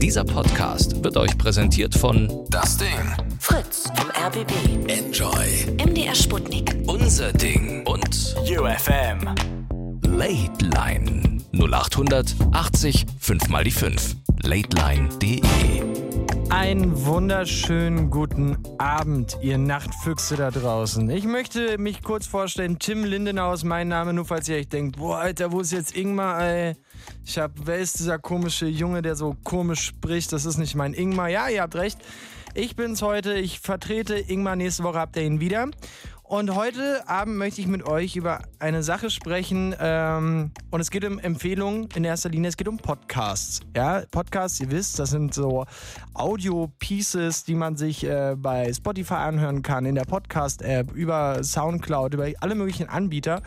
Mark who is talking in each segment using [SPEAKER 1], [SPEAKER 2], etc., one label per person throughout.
[SPEAKER 1] Dieser Podcast wird euch präsentiert von
[SPEAKER 2] Das Ding.
[SPEAKER 3] Fritz vom RBB.
[SPEAKER 2] Enjoy.
[SPEAKER 3] MDR Sputnik.
[SPEAKER 1] Unser Ding und
[SPEAKER 2] UFM.
[SPEAKER 1] Late Line 0800 80 5 mal die 5. Lateline.de
[SPEAKER 4] Einen wunderschönen guten Abend, ihr Nachtfüchse da draußen. Ich möchte mich kurz vorstellen, Tim Lindenau ist mein Name, nur falls ihr euch denkt, boah, Alter, wo ist jetzt Ingmar, ey? Ich hab, wer ist dieser komische Junge, der so komisch spricht? Das ist nicht mein Ingmar. Ja, ihr habt recht. Ich bin's heute, ich vertrete Ingmar, nächste Woche habt ihr ihn wieder. Und heute Abend möchte ich mit euch über eine Sache sprechen. Ähm, und es geht um Empfehlungen in erster Linie. Es geht um Podcasts. Ja, Podcasts, ihr wisst, das sind so Audio-Pieces, die man sich äh, bei Spotify anhören kann, in der Podcast-App, über Soundcloud, über alle möglichen Anbieter.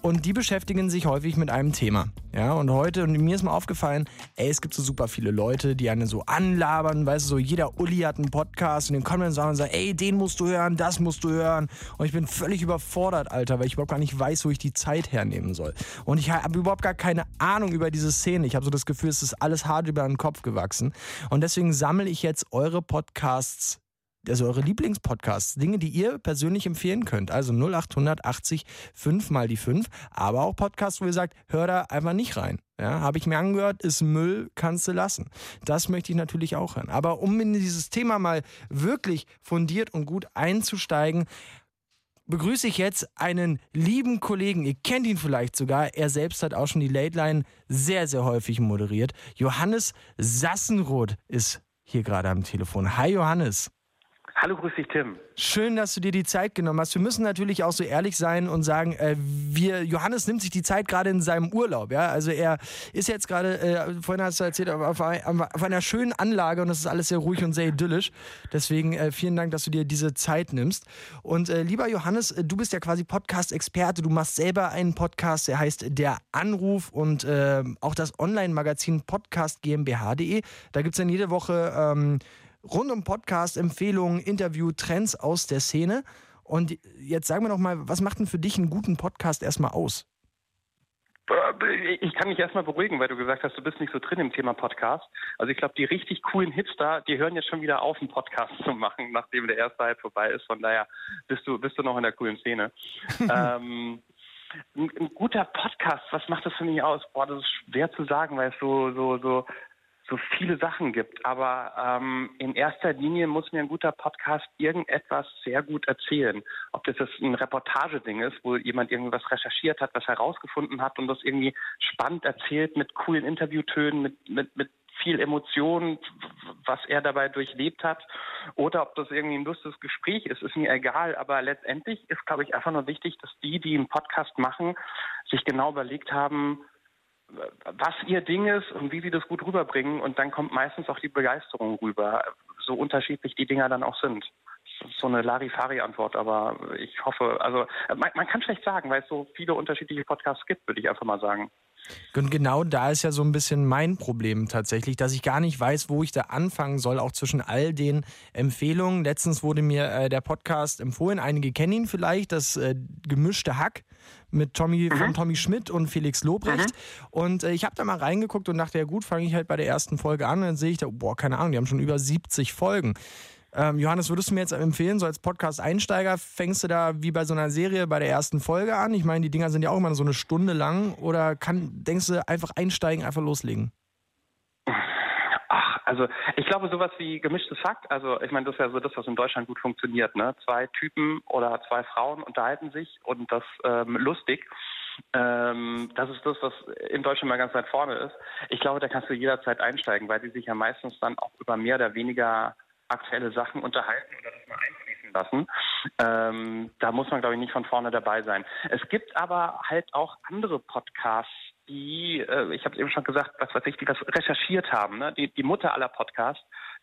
[SPEAKER 4] Und die beschäftigen sich häufig mit einem Thema. Ja, und heute, und mir ist mal aufgefallen, ey, es gibt so super viele Leute, die einen so anlabern, weißt du, so jeder Uli hat einen Podcast und den kommen dann sagen und sagen, ey, den musst du hören, das musst du hören. Und ich bin völlig überfordert, Alter, weil ich überhaupt gar nicht weiß, wo ich die Zeit hernehmen soll. Und ich habe überhaupt gar keine Ahnung über diese Szene. Ich habe so das Gefühl, es ist alles hart über den Kopf gewachsen. Und deswegen sammle ich jetzt eure Podcasts also eure Lieblingspodcasts, Dinge, die ihr persönlich empfehlen könnt. Also 0880 5 mal die 5, aber auch Podcasts, wo ihr sagt, hör da einfach nicht rein. Ja, habe ich mir angehört, ist Müll, kannst du lassen. Das möchte ich natürlich auch hören. Aber um in dieses Thema mal wirklich fundiert und gut einzusteigen, begrüße ich jetzt einen lieben Kollegen. Ihr kennt ihn vielleicht sogar. Er selbst hat auch schon die Late Line sehr, sehr häufig moderiert. Johannes Sassenroth ist hier gerade am Telefon. Hi Johannes.
[SPEAKER 5] Hallo, grüß dich, Tim.
[SPEAKER 4] Schön, dass du dir die Zeit genommen hast. Wir müssen natürlich auch so ehrlich sein und sagen, äh, wir, Johannes nimmt sich die Zeit gerade in seinem Urlaub. Ja? Also er ist jetzt gerade, äh, vorhin hast du erzählt, auf, auf, einer schönen Anlage und es ist alles sehr ruhig und sehr idyllisch. Deswegen äh, vielen Dank, dass du dir diese Zeit nimmst. Und äh, lieber Johannes, äh, du bist ja quasi Podcast-Experte. Du machst selber einen Podcast, der heißt Der Anruf und äh, auch das Online-Magazin Podcast GmbH.de. Da gibt es dann jede Woche ähm, rund um Podcast, Empfehlungen, Interview, Trends aus der Szene. Und jetzt sagen wir noch mal, was macht denn für dich einen guten Podcast erstmal aus?
[SPEAKER 5] Ich kann mich erstmal beruhigen, weil du gesagt hast, du bist nicht so drin im Thema Podcast. Also ich glaube, die richtig coolen Hipster, die hören jetzt schon wieder auf, einen Podcast zu machen, nachdem der erste Hype vorbei ist. Von daher bist du, bist du noch in der coolen Szene. ähm, ein, ein, guter Podcast, was macht das für mich aus? Boah, das ist schwer zu sagen, weil es so, so, so so viele Sachen gibt. Aber ähm, in erster Linie muss mir ein guter Podcast irgendetwas sehr gut erzählen. Ob das jetzt ein Reportageding ist, wo jemand irgendwas recherchiert hat, was herausgefunden hat und das irgendwie spannend erzählt mit coolen Interviewtönen, mit, mit, mit viel Emotion, was er dabei durchlebt hat, oder ob das irgendwie ein lustiges Gespräch ist, ist mir egal. Aber letztendlich ist, glaube ich, einfach nur wichtig, dass die, die einen Podcast machen, sich genau überlegt haben, was ihr Ding ist und wie sie das gut rüberbringen. Und dann kommt meistens auch die Begeisterung rüber, so unterschiedlich die Dinger dann auch sind. So eine Larifari-Antwort, aber ich hoffe, also man, man kann schlecht sagen, weil es so viele unterschiedliche Podcasts gibt, würde ich einfach mal sagen.
[SPEAKER 4] Und genau da ist ja so ein bisschen mein Problem tatsächlich, dass ich gar nicht weiß, wo ich da anfangen soll, auch zwischen all den Empfehlungen. Letztens wurde mir äh, der Podcast empfohlen, einige kennen ihn vielleicht, das äh, gemischte Hack mit Tommy, mhm. von Tommy Schmidt und Felix Lobrecht. Mhm. Und äh, ich habe da mal reingeguckt und dachte, ja gut, fange ich halt bei der ersten Folge an. Und dann sehe ich da, boah, keine Ahnung, die haben schon über 70 Folgen. Ähm, Johannes, würdest du mir jetzt empfehlen, so als Podcast-Einsteiger, fängst du da wie bei so einer Serie bei der ersten Folge an? Ich meine, die Dinger sind ja auch immer so eine Stunde lang. Oder kann, denkst du, einfach einsteigen, einfach loslegen?
[SPEAKER 5] Ach, also ich glaube sowas wie gemischtes Fakt, also ich meine, das ist ja so das, was in Deutschland gut funktioniert, ne? Zwei Typen oder zwei Frauen unterhalten sich und das ähm, lustig. Ähm, das ist das, was in Deutschland mal ganz weit vorne ist. Ich glaube, da kannst du jederzeit einsteigen, weil die sich ja meistens dann auch über mehr oder weniger aktuelle Sachen unterhalten oder das mal einfließen lassen. Ähm, da muss man, glaube ich, nicht von vorne dabei sein. Es gibt aber halt auch andere Podcasts, die, äh, ich habe es eben schon gesagt, was weiß ich, die das recherchiert haben. Ne? Die, die Mutter aller Podcasts,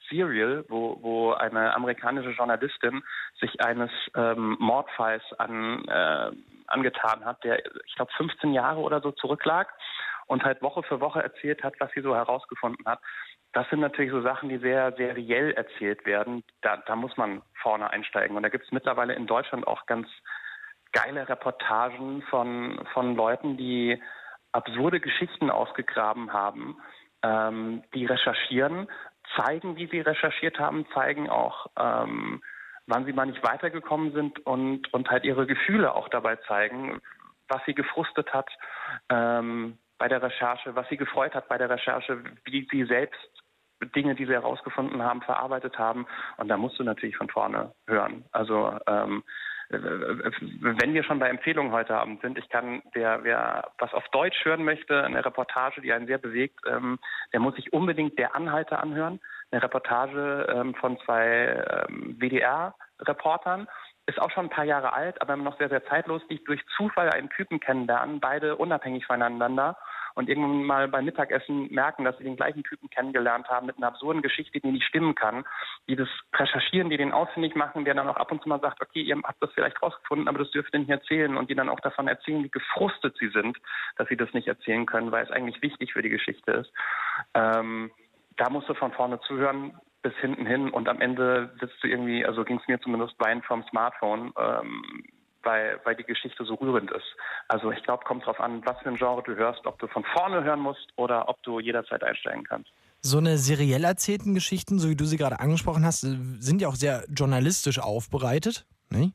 [SPEAKER 5] Serial, wo, wo eine amerikanische Journalistin sich eines ähm, Mordfalls an, äh, angetan hat, der, ich glaube, 15 Jahre oder so zurücklag und halt Woche für Woche erzählt hat, was sie so herausgefunden hat. Das sind natürlich so Sachen, die sehr seriell erzählt werden. Da, da muss man vorne einsteigen. Und da gibt es mittlerweile in Deutschland auch ganz geile Reportagen von, von Leuten, die absurde Geschichten ausgegraben haben, ähm, die recherchieren, zeigen, wie sie recherchiert haben, zeigen auch, ähm, wann sie mal nicht weitergekommen sind und, und halt ihre Gefühle auch dabei zeigen, was sie gefrustet hat ähm, bei der Recherche, was sie gefreut hat bei der Recherche, wie sie selbst Dinge, die sie herausgefunden haben, verarbeitet haben. Und da musst du natürlich von vorne hören. Also ähm, wenn wir schon bei Empfehlungen heute Abend sind, ich kann, wer, wer was auf Deutsch hören möchte, eine Reportage, die einen sehr bewegt, ähm, der muss sich unbedingt der Anhalter anhören. Eine Reportage ähm, von zwei ähm, WDR-Reportern. Ist auch schon ein paar Jahre alt, aber noch sehr, sehr zeitlos, die durch Zufall einen Typen kennenlernen, beide unabhängig voneinander und irgendwann mal beim Mittagessen merken, dass sie den gleichen Typen kennengelernt haben mit einer absurden Geschichte, die nicht stimmen kann, die das recherchieren, die den ausfindig machen, der dann auch ab und zu mal sagt, okay, ihr habt das vielleicht rausgefunden, aber das dürft ihr nicht erzählen und die dann auch davon erzählen, wie gefrustet sie sind, dass sie das nicht erzählen können, weil es eigentlich wichtig für die Geschichte ist. Ähm, da musst du von vorne zuhören bis hinten hin und am Ende sitzt du irgendwie, also ging es mir zumindest bein vom Smartphone, ähm, weil, weil die Geschichte so rührend ist. Also ich glaube, kommt drauf an, was für ein Genre du hörst, ob du von vorne hören musst oder ob du jederzeit einsteigen kannst.
[SPEAKER 4] So eine seriell erzählten Geschichten, so wie du sie gerade angesprochen hast, sind ja auch sehr journalistisch aufbereitet. Ne?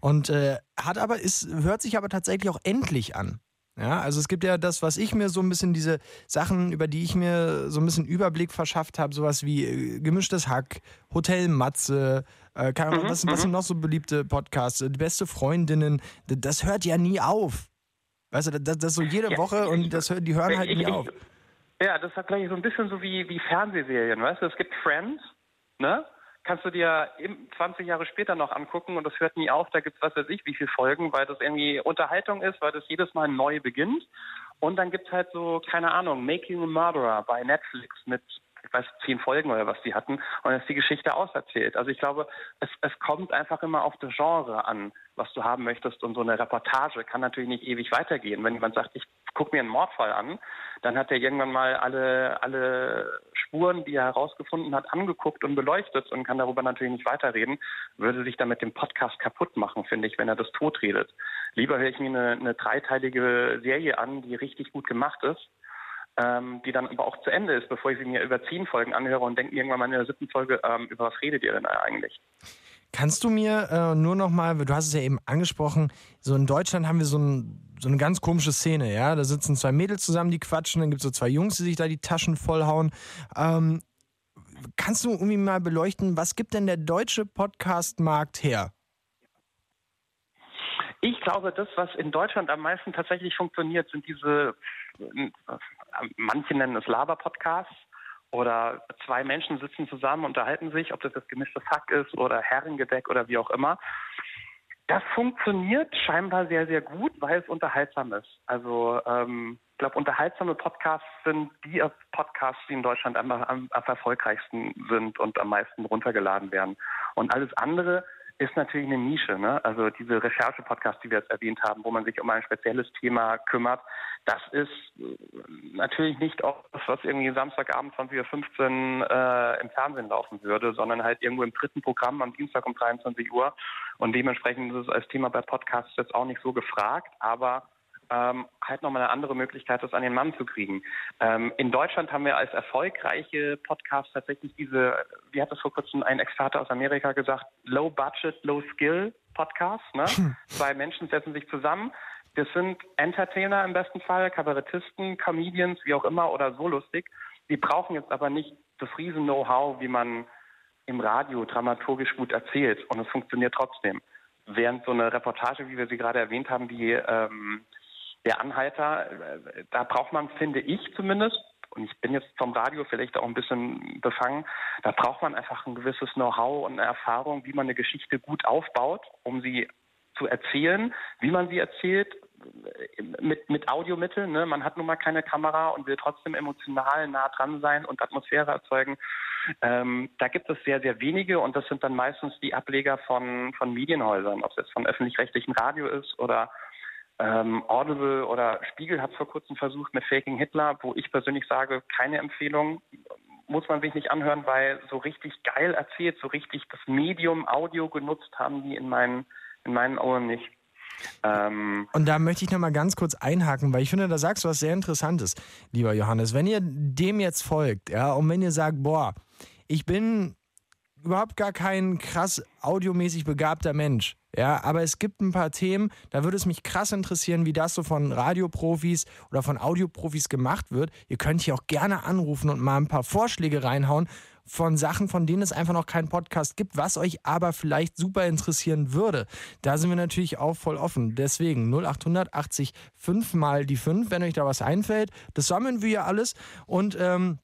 [SPEAKER 4] Und äh, hat aber, ist, hört sich aber tatsächlich auch endlich an. Ja, also es gibt ja das, was ich mir so ein bisschen, diese Sachen, über die ich mir so ein bisschen Überblick verschafft habe, sowas wie äh, gemischtes Hack, Hotel Matze, äh, keine Ahnung, mhm, was, was sind mhm. noch so beliebte Podcasts, die beste Freundinnen, das hört ja nie auf. Weißt du, das, das so jede ja, Woche und das, die hören halt nie auf.
[SPEAKER 5] Ja, das hat gleich so ein bisschen so wie, wie Fernsehserien, weißt du, es gibt Friends, ne? Kannst du dir 20 Jahre später noch angucken und das hört nie auf. Da gibt es was weiß ich, wie viele Folgen, weil das irgendwie Unterhaltung ist, weil das jedes Mal neu beginnt. Und dann gibt es halt so, keine Ahnung, Making a Murderer bei Netflix mit ich weiß, zehn Folgen oder was die hatten, und dann ist die Geschichte auserzählt. Also ich glaube, es, es kommt einfach immer auf das Genre an, was du haben möchtest. Und so eine Reportage kann natürlich nicht ewig weitergehen. Wenn jemand sagt, ich gucke mir einen Mordfall an, dann hat er irgendwann mal alle, alle Spuren, die er herausgefunden hat, angeguckt und beleuchtet und kann darüber natürlich nicht weiterreden, würde sich damit den Podcast kaputt machen, finde ich, wenn er das totredet. Lieber höre ich mir eine, eine dreiteilige Serie an, die richtig gut gemacht ist ähm, die dann aber auch zu Ende ist, bevor ich sie mir über zehn Folgen anhöre und denke irgendwann mal in der siebten Folge, ähm, über was redet ihr denn eigentlich?
[SPEAKER 4] Kannst du mir äh, nur noch mal, du hast es ja eben angesprochen, so in Deutschland haben wir so, ein, so eine ganz komische Szene, ja, da sitzen zwei Mädels zusammen, die quatschen, dann gibt es so zwei Jungs, die sich da die Taschen vollhauen. Ähm, kannst du irgendwie mal beleuchten, was gibt denn der deutsche Podcast-Markt her?
[SPEAKER 5] Ich glaube, das, was in Deutschland am meisten tatsächlich funktioniert, sind diese manche nennen es Laber-Podcasts oder zwei Menschen sitzen zusammen, unterhalten sich, ob das das gemischte Fack ist oder Herrengedeck oder wie auch immer. Das funktioniert scheinbar sehr, sehr gut, weil es unterhaltsam ist. Also ähm, ich glaube, unterhaltsame Podcasts sind die Podcasts, die in Deutschland am, am, am erfolgreichsten sind und am meisten runtergeladen werden. Und alles andere ist natürlich eine Nische. Ne? Also diese Recherche-Podcasts, die wir jetzt erwähnt haben, wo man sich um ein spezielles Thema kümmert, das ist äh, natürlich nicht auch das, was irgendwie Samstagabend 20.15 Uhr äh, im Fernsehen laufen würde, sondern halt irgendwo im dritten Programm am Dienstag um 23 Uhr. Und dementsprechend ist es als Thema bei Podcasts jetzt auch nicht so gefragt, aber ähm, halt nochmal eine andere Möglichkeit, das an den Mann zu kriegen. Ähm, in Deutschland haben wir als erfolgreiche Podcasts tatsächlich diese, wie hat das vor kurzem ein Experte aus Amerika gesagt, Low Budget, Low Skill Podcast. Ne? Hm. Zwei Menschen setzen sich zusammen. Das sind Entertainer im besten Fall, Kabarettisten, Comedians, wie auch immer oder so lustig. Die brauchen jetzt aber nicht das riesen Know-how, wie man im Radio dramaturgisch gut erzählt und es funktioniert trotzdem. Während so eine Reportage, wie wir sie gerade erwähnt haben, die ähm, der Anhalter, äh, da braucht man, finde ich zumindest, und ich bin jetzt vom Radio vielleicht auch ein bisschen befangen, da braucht man einfach ein gewisses Know-how und eine Erfahrung, wie man eine Geschichte gut aufbaut, um sie zu erzählen, wie man sie erzählt, äh, mit, mit Audiomitteln. Ne? Man hat nun mal keine Kamera und will trotzdem emotional nah dran sein und Atmosphäre erzeugen. Ähm, da gibt es sehr, sehr wenige und das sind dann meistens die Ableger von, von Medienhäusern, ob es jetzt von öffentlich-rechtlichen Radio ist oder ähm, Audible oder Spiegel hat es vor kurzem versucht mit Faking Hitler, wo ich persönlich sage, keine Empfehlung, muss man sich nicht anhören, weil so richtig geil erzählt, so richtig das Medium Audio genutzt haben die in meinen, in meinen Ohren nicht. Ähm,
[SPEAKER 4] Und da möchte ich nochmal ganz kurz einhaken, weil ich finde, da sagst du was sehr Interessantes, lieber Johannes. Wenn ihr dem jetzt folgt, ja, und wenn ihr sagt, boah, ich bin überhaupt gar kein krass audiomäßig begabter Mensch. Ja, aber es gibt ein paar Themen, da würde es mich krass interessieren, wie das so von Radioprofis oder von Audioprofis gemacht wird. Ihr könnt hier auch gerne anrufen und mal ein paar Vorschläge reinhauen von Sachen, von denen es einfach noch keinen Podcast gibt, was euch aber vielleicht super interessieren würde. Da sind wir natürlich auch voll offen. Deswegen 0800 80 5 mal die 5, wenn euch da was einfällt. Das sammeln wir ja alles und ähm,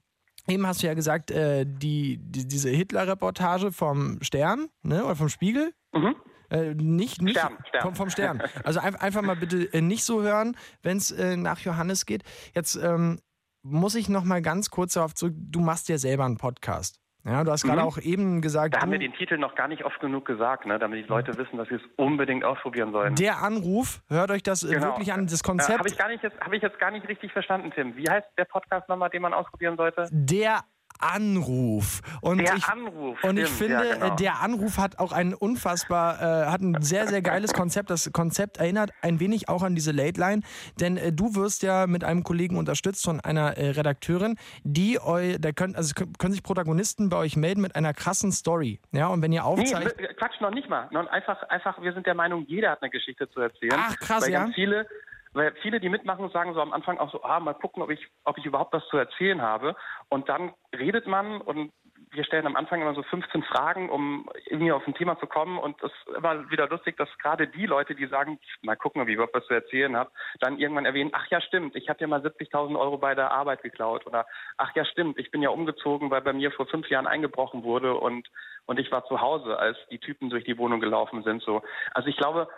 [SPEAKER 4] Eben hast du ja gesagt, äh, die, die, diese Hitler-Reportage vom Stern ne, oder vom Spiegel.
[SPEAKER 5] mhm.
[SPEAKER 4] Äh, nicht, nicht
[SPEAKER 5] Stern, Stern.
[SPEAKER 4] Vom, vom Stern. Also ein, einfach mal bitte äh, nicht so hören, wenn es äh, nach Johannes geht. Jetzt ähm, muss ich noch mal ganz kurz darauf zurück. Du machst ja selber einen Podcast. Ja, du hast gerade
[SPEAKER 5] Mhm.
[SPEAKER 4] auch eben gesagt,
[SPEAKER 5] Da haben wir den Titel noch gar nicht oft genug gesagt, ne, damit die Leute wissen, dass sie es unbedingt ausprobieren sollen.
[SPEAKER 4] der Anruf, hört euch das äh,
[SPEAKER 5] Genau.
[SPEAKER 4] wirklich an, das
[SPEAKER 5] Äh,
[SPEAKER 4] Konzept.
[SPEAKER 5] Habe ich, gar nicht jetzt- hab ich jetzt gar nicht richtig verstanden, Tim. Wie heißt der Podcast nochmal, den man ausprobieren sollte?
[SPEAKER 4] der Anruf. Und
[SPEAKER 5] Der
[SPEAKER 4] ich,
[SPEAKER 5] Anruf.
[SPEAKER 4] Und ich
[SPEAKER 5] stimmt,
[SPEAKER 4] finde,
[SPEAKER 5] ja, genau.
[SPEAKER 4] äh, der Anruf hat auch ein unfassbar, äh, hat ein sehr, sehr geiles Konzept. Das Konzept erinnert ein wenig auch an diese Late Line, denn äh, du wirst ja mit einem Kollegen unterstützt von einer äh, Redakteurin, die euch, da können, also können sich Protagonisten bei euch melden mit einer krassen Story. Ja, und wenn ihr
[SPEAKER 5] Nee,
[SPEAKER 4] aufzeichnet.
[SPEAKER 5] w- Quatsch, noch nicht mal. Einfach, einfach, wir sind der Meinung, jeder hat eine Geschichte zu erzählen.
[SPEAKER 4] Ach, krass,
[SPEAKER 5] weil
[SPEAKER 4] ja?
[SPEAKER 5] Ganz viele, weil viele, die mitmachen, sagen so am Anfang auch so, ah, mal gucken, ob ich, ob ich überhaupt was zu erzählen habe. Und dann redet man und wir stellen am Anfang immer so 15 Fragen, um irgendwie auf ein Thema zu kommen. Und es ist immer wieder lustig, dass gerade die Leute, die sagen, mal gucken, ob ich überhaupt was zu erzählen habe, dann irgendwann erwähnen, ach ja, stimmt, ich habe ja mal 70.000 Euro bei der Arbeit geklaut. Oder ach ja, stimmt, ich bin ja umgezogen, weil bei mir vor fünf Jahren eingebrochen wurde und, und ich war zu Hause, als die Typen durch die Wohnung gelaufen sind. So. Also ich glaube,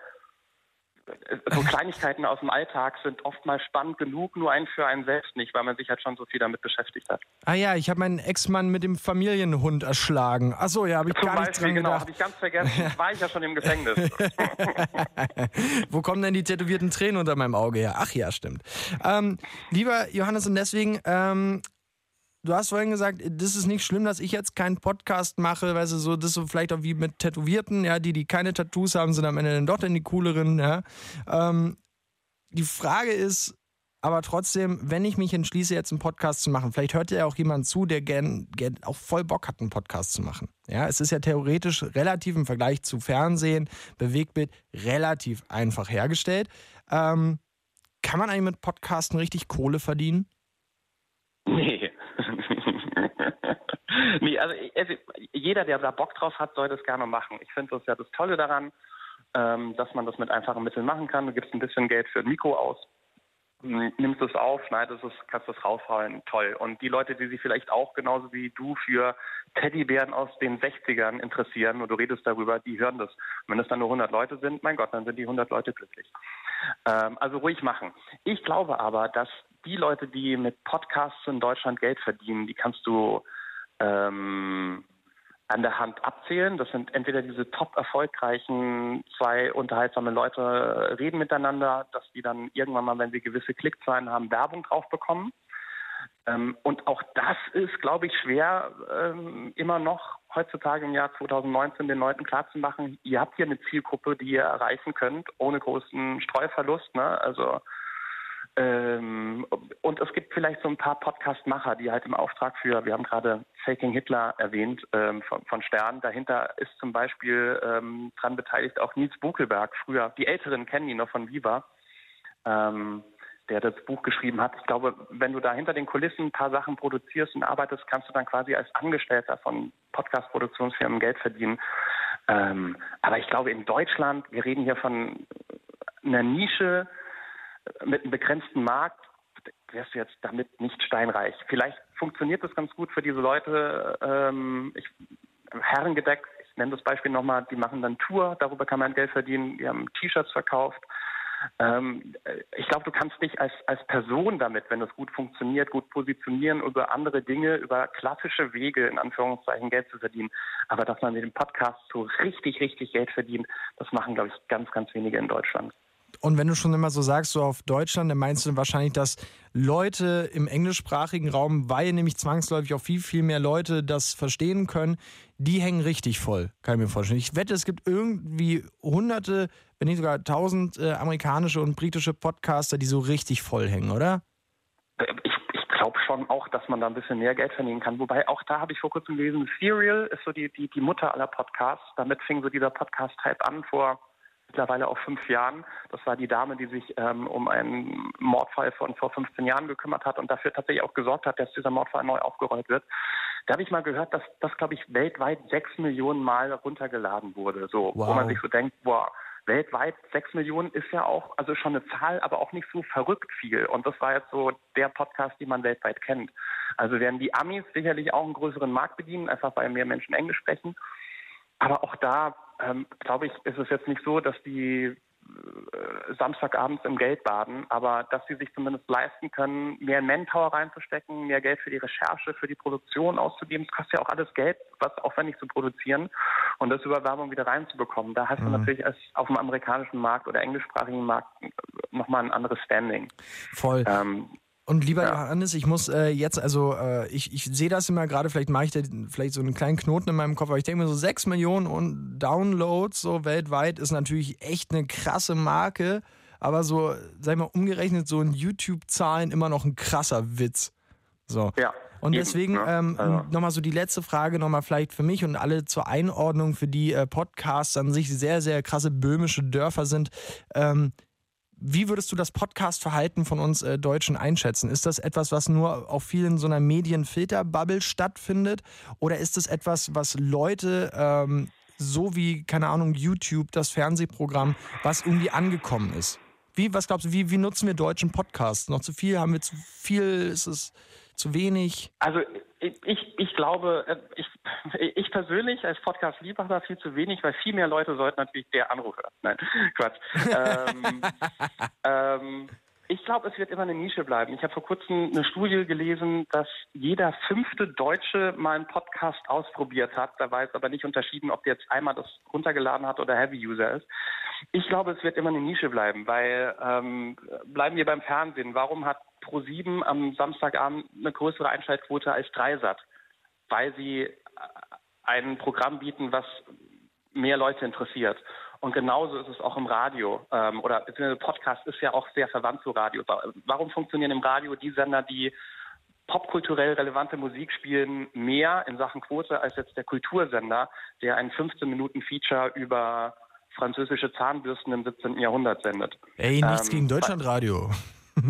[SPEAKER 5] so Kleinigkeiten aus dem Alltag sind oftmals spannend genug, nur einen für einen selbst nicht, weil man sich halt schon so viel damit beschäftigt hat.
[SPEAKER 4] Ah ja, ich habe meinen Ex-Mann mit dem Familienhund erschlagen. Ach so, ja, habe ich
[SPEAKER 5] Zum
[SPEAKER 4] gar nicht
[SPEAKER 5] Beispiel,
[SPEAKER 4] dran
[SPEAKER 5] genau,
[SPEAKER 4] gedacht.
[SPEAKER 5] habe ich ganz vergessen. War ich ja schon im Gefängnis.
[SPEAKER 4] Wo kommen denn die tätowierten Tränen unter meinem Auge her? Ach ja, stimmt. Ähm, lieber Johannes, und deswegen, ähm, du hast vorhin gesagt, das ist nicht schlimm, dass ich jetzt keinen Podcast mache, weißt du, so, das ist so vielleicht auch wie mit Tätowierten, ja, die, die keine Tattoos haben, sind am Ende dann doch dann die cooleren, ja. Ähm, die Frage ist, aber trotzdem, wenn ich mich entschließe, jetzt einen Podcast zu machen, vielleicht hört ja auch jemand zu, der gern, gern auch voll Bock hat, einen Podcast zu machen. Ja, es ist ja theoretisch relativ im Vergleich zu Fernsehen, Bewegtbild relativ einfach hergestellt. Ähm, kann man eigentlich mit Podcasten richtig Kohle verdienen?
[SPEAKER 5] Nee. Nee, also, also jeder, der da Bock drauf hat, soll das gerne machen. Ich finde das ja das Tolle daran, ähm, dass man das mit einfachen Mitteln machen kann. Du gibst ein bisschen Geld für ein Mikro aus, nimmst es auf, schneidest es, kannst es raushauen, toll. Und die Leute, die sich vielleicht auch genauso wie du für Teddybären aus den 60ern interessieren und du redest darüber, die hören das. Und wenn es dann nur 100 Leute sind, mein Gott, dann sind die 100 Leute glücklich. Ähm, also ruhig machen. Ich glaube aber, dass die Leute, die mit Podcasts in Deutschland Geld verdienen, die kannst du ähm, an der Hand abzählen. Das sind entweder diese top erfolgreichen zwei unterhaltsame Leute äh, reden miteinander, dass die dann irgendwann mal, wenn sie gewisse Klickzahlen haben, Werbung drauf bekommen. Ähm, und auch das ist, glaube ich, schwer, ähm, immer noch heutzutage im Jahr 2019 den Leuten klarzumachen, ihr habt hier eine Zielgruppe, die ihr erreichen könnt, ohne großen Streuverlust. Ne? Also ähm, und es gibt vielleicht so ein paar Podcast-Macher, die halt im Auftrag für, wir haben gerade Faking Hitler erwähnt ähm, von, von Stern, dahinter ist zum Beispiel ähm, dran beteiligt auch Nils Buckelberg, früher, die Älteren kennen ihn noch von Viva, ähm, der das Buch geschrieben hat. Ich glaube, wenn du da hinter den Kulissen ein paar Sachen produzierst und arbeitest, kannst du dann quasi als Angestellter von Podcast-Produktionsfirmen Geld verdienen. Ähm, aber ich glaube, in Deutschland, wir reden hier von einer Nische, mit einem begrenzten Markt wärst du jetzt damit nicht steinreich. Vielleicht funktioniert das ganz gut für diese Leute. Ähm, ich, Herrengedeck, ich nenne das Beispiel nochmal, die machen dann Tour, darüber kann man Geld verdienen, die haben T-Shirts verkauft. Ähm, ich glaube, du kannst dich als, als Person damit, wenn es gut funktioniert, gut positionieren, über andere Dinge, über klassische Wege, in Anführungszeichen, Geld zu verdienen. Aber dass man mit dem Podcast so richtig, richtig Geld verdient, das machen, glaube ich, ganz, ganz wenige in Deutschland.
[SPEAKER 4] Und wenn du schon immer so sagst, so auf Deutschland, dann meinst du wahrscheinlich, dass Leute im englischsprachigen Raum, weil nämlich zwangsläufig auch viel, viel mehr Leute das verstehen können, die hängen richtig voll, kann ich mir vorstellen. Ich wette, es gibt irgendwie hunderte, wenn nicht sogar tausend äh, amerikanische und britische Podcaster, die so richtig voll hängen, oder?
[SPEAKER 5] Ich, ich glaube schon auch, dass man da ein bisschen mehr Geld verdienen kann. Wobei auch da habe ich vor kurzem gelesen, Serial ist so die, die, die Mutter aller Podcasts. Damit fing so dieser Podcast-Hype an vor mittlerweile auch fünf Jahren. Das war die Dame, die sich ähm, um einen Mordfall von vor 15 Jahren gekümmert hat und dafür tatsächlich auch gesorgt hat, dass dieser Mordfall neu aufgerollt wird. Da habe ich mal gehört, dass das, glaube ich, weltweit sechs Millionen Mal runtergeladen wurde. So, wow. wo man sich so denkt, boah, weltweit sechs Millionen ist ja auch, also schon eine Zahl, aber auch nicht so verrückt viel. Und das war jetzt so der Podcast, den man weltweit kennt. Also werden die Amis sicherlich auch einen größeren Markt bedienen, einfach weil mehr Menschen Englisch sprechen. Aber auch da, ähm, glaube ich, ist es jetzt nicht so, dass die äh, Samstagabends im Geld baden, aber dass sie sich zumindest leisten können, mehr Manpower reinzustecken, mehr Geld für die Recherche, für die Produktion auszugeben. Es kostet ja auch alles Geld, was aufwendig zu produzieren und das über Werbung wieder reinzubekommen. Da hast mhm. du natürlich auf dem amerikanischen Markt oder englischsprachigen Markt nochmal ein anderes Standing.
[SPEAKER 4] Voll. Ähm, und lieber ja. Johannes, ich muss äh, jetzt, also äh, ich, ich sehe das immer gerade, vielleicht mache ich da vielleicht so einen kleinen Knoten in meinem Kopf, aber ich denke mir so 6 Millionen Downloads so weltweit ist natürlich echt eine krasse Marke, aber so, sag ich mal, umgerechnet so in YouTube-Zahlen immer noch ein krasser Witz. So. Ja. Und deswegen ähm, also. nochmal so die letzte Frage, nochmal vielleicht für mich und alle zur Einordnung, für die äh, Podcasts an sich sehr, sehr krasse böhmische Dörfer sind. Ähm, wie würdest du das Podcast-Verhalten von uns äh, Deutschen einschätzen? Ist das etwas, was nur auf vielen so einer Medienfilter-Bubble stattfindet? Oder ist es etwas, was Leute, ähm, so wie, keine Ahnung, YouTube, das Fernsehprogramm, was irgendwie angekommen ist? Wie, was glaubst du, wie, wie nutzen wir deutschen Podcasts? Noch zu viel? Haben wir zu viel? Ist es zu wenig?
[SPEAKER 5] Also ich, ich glaube, äh, ich, ich persönlich als Podcast-Liebhaber viel zu wenig, weil viel mehr Leute sollten natürlich der Anruf hören. Nein, Quatsch. ähm, ähm, ich glaube, es wird immer eine Nische bleiben. Ich habe vor kurzem eine Studie gelesen, dass jeder fünfte Deutsche mal einen Podcast ausprobiert hat. Da war jetzt aber nicht unterschieden, ob der jetzt einmal das runtergeladen hat oder Heavy-User ist. Ich glaube, es wird immer eine Nische bleiben, weil ähm, bleiben wir beim Fernsehen. Warum hat Pro7 am Samstagabend eine größere Einschaltquote als Dreisat, weil sie äh, ein Programm bieten, was mehr Leute interessiert. Und genauso ist es auch im Radio ähm, oder beziehungsweise Podcast ist ja auch sehr verwandt zu Radio. Warum funktionieren im Radio die Sender, die popkulturell relevante Musik spielen, mehr in Sachen Quote als jetzt der Kultursender, der ein 15 Minuten Feature über französische Zahnbürsten im 17. Jahrhundert sendet.
[SPEAKER 4] Ey, nichts ähm, gegen Deutschlandradio.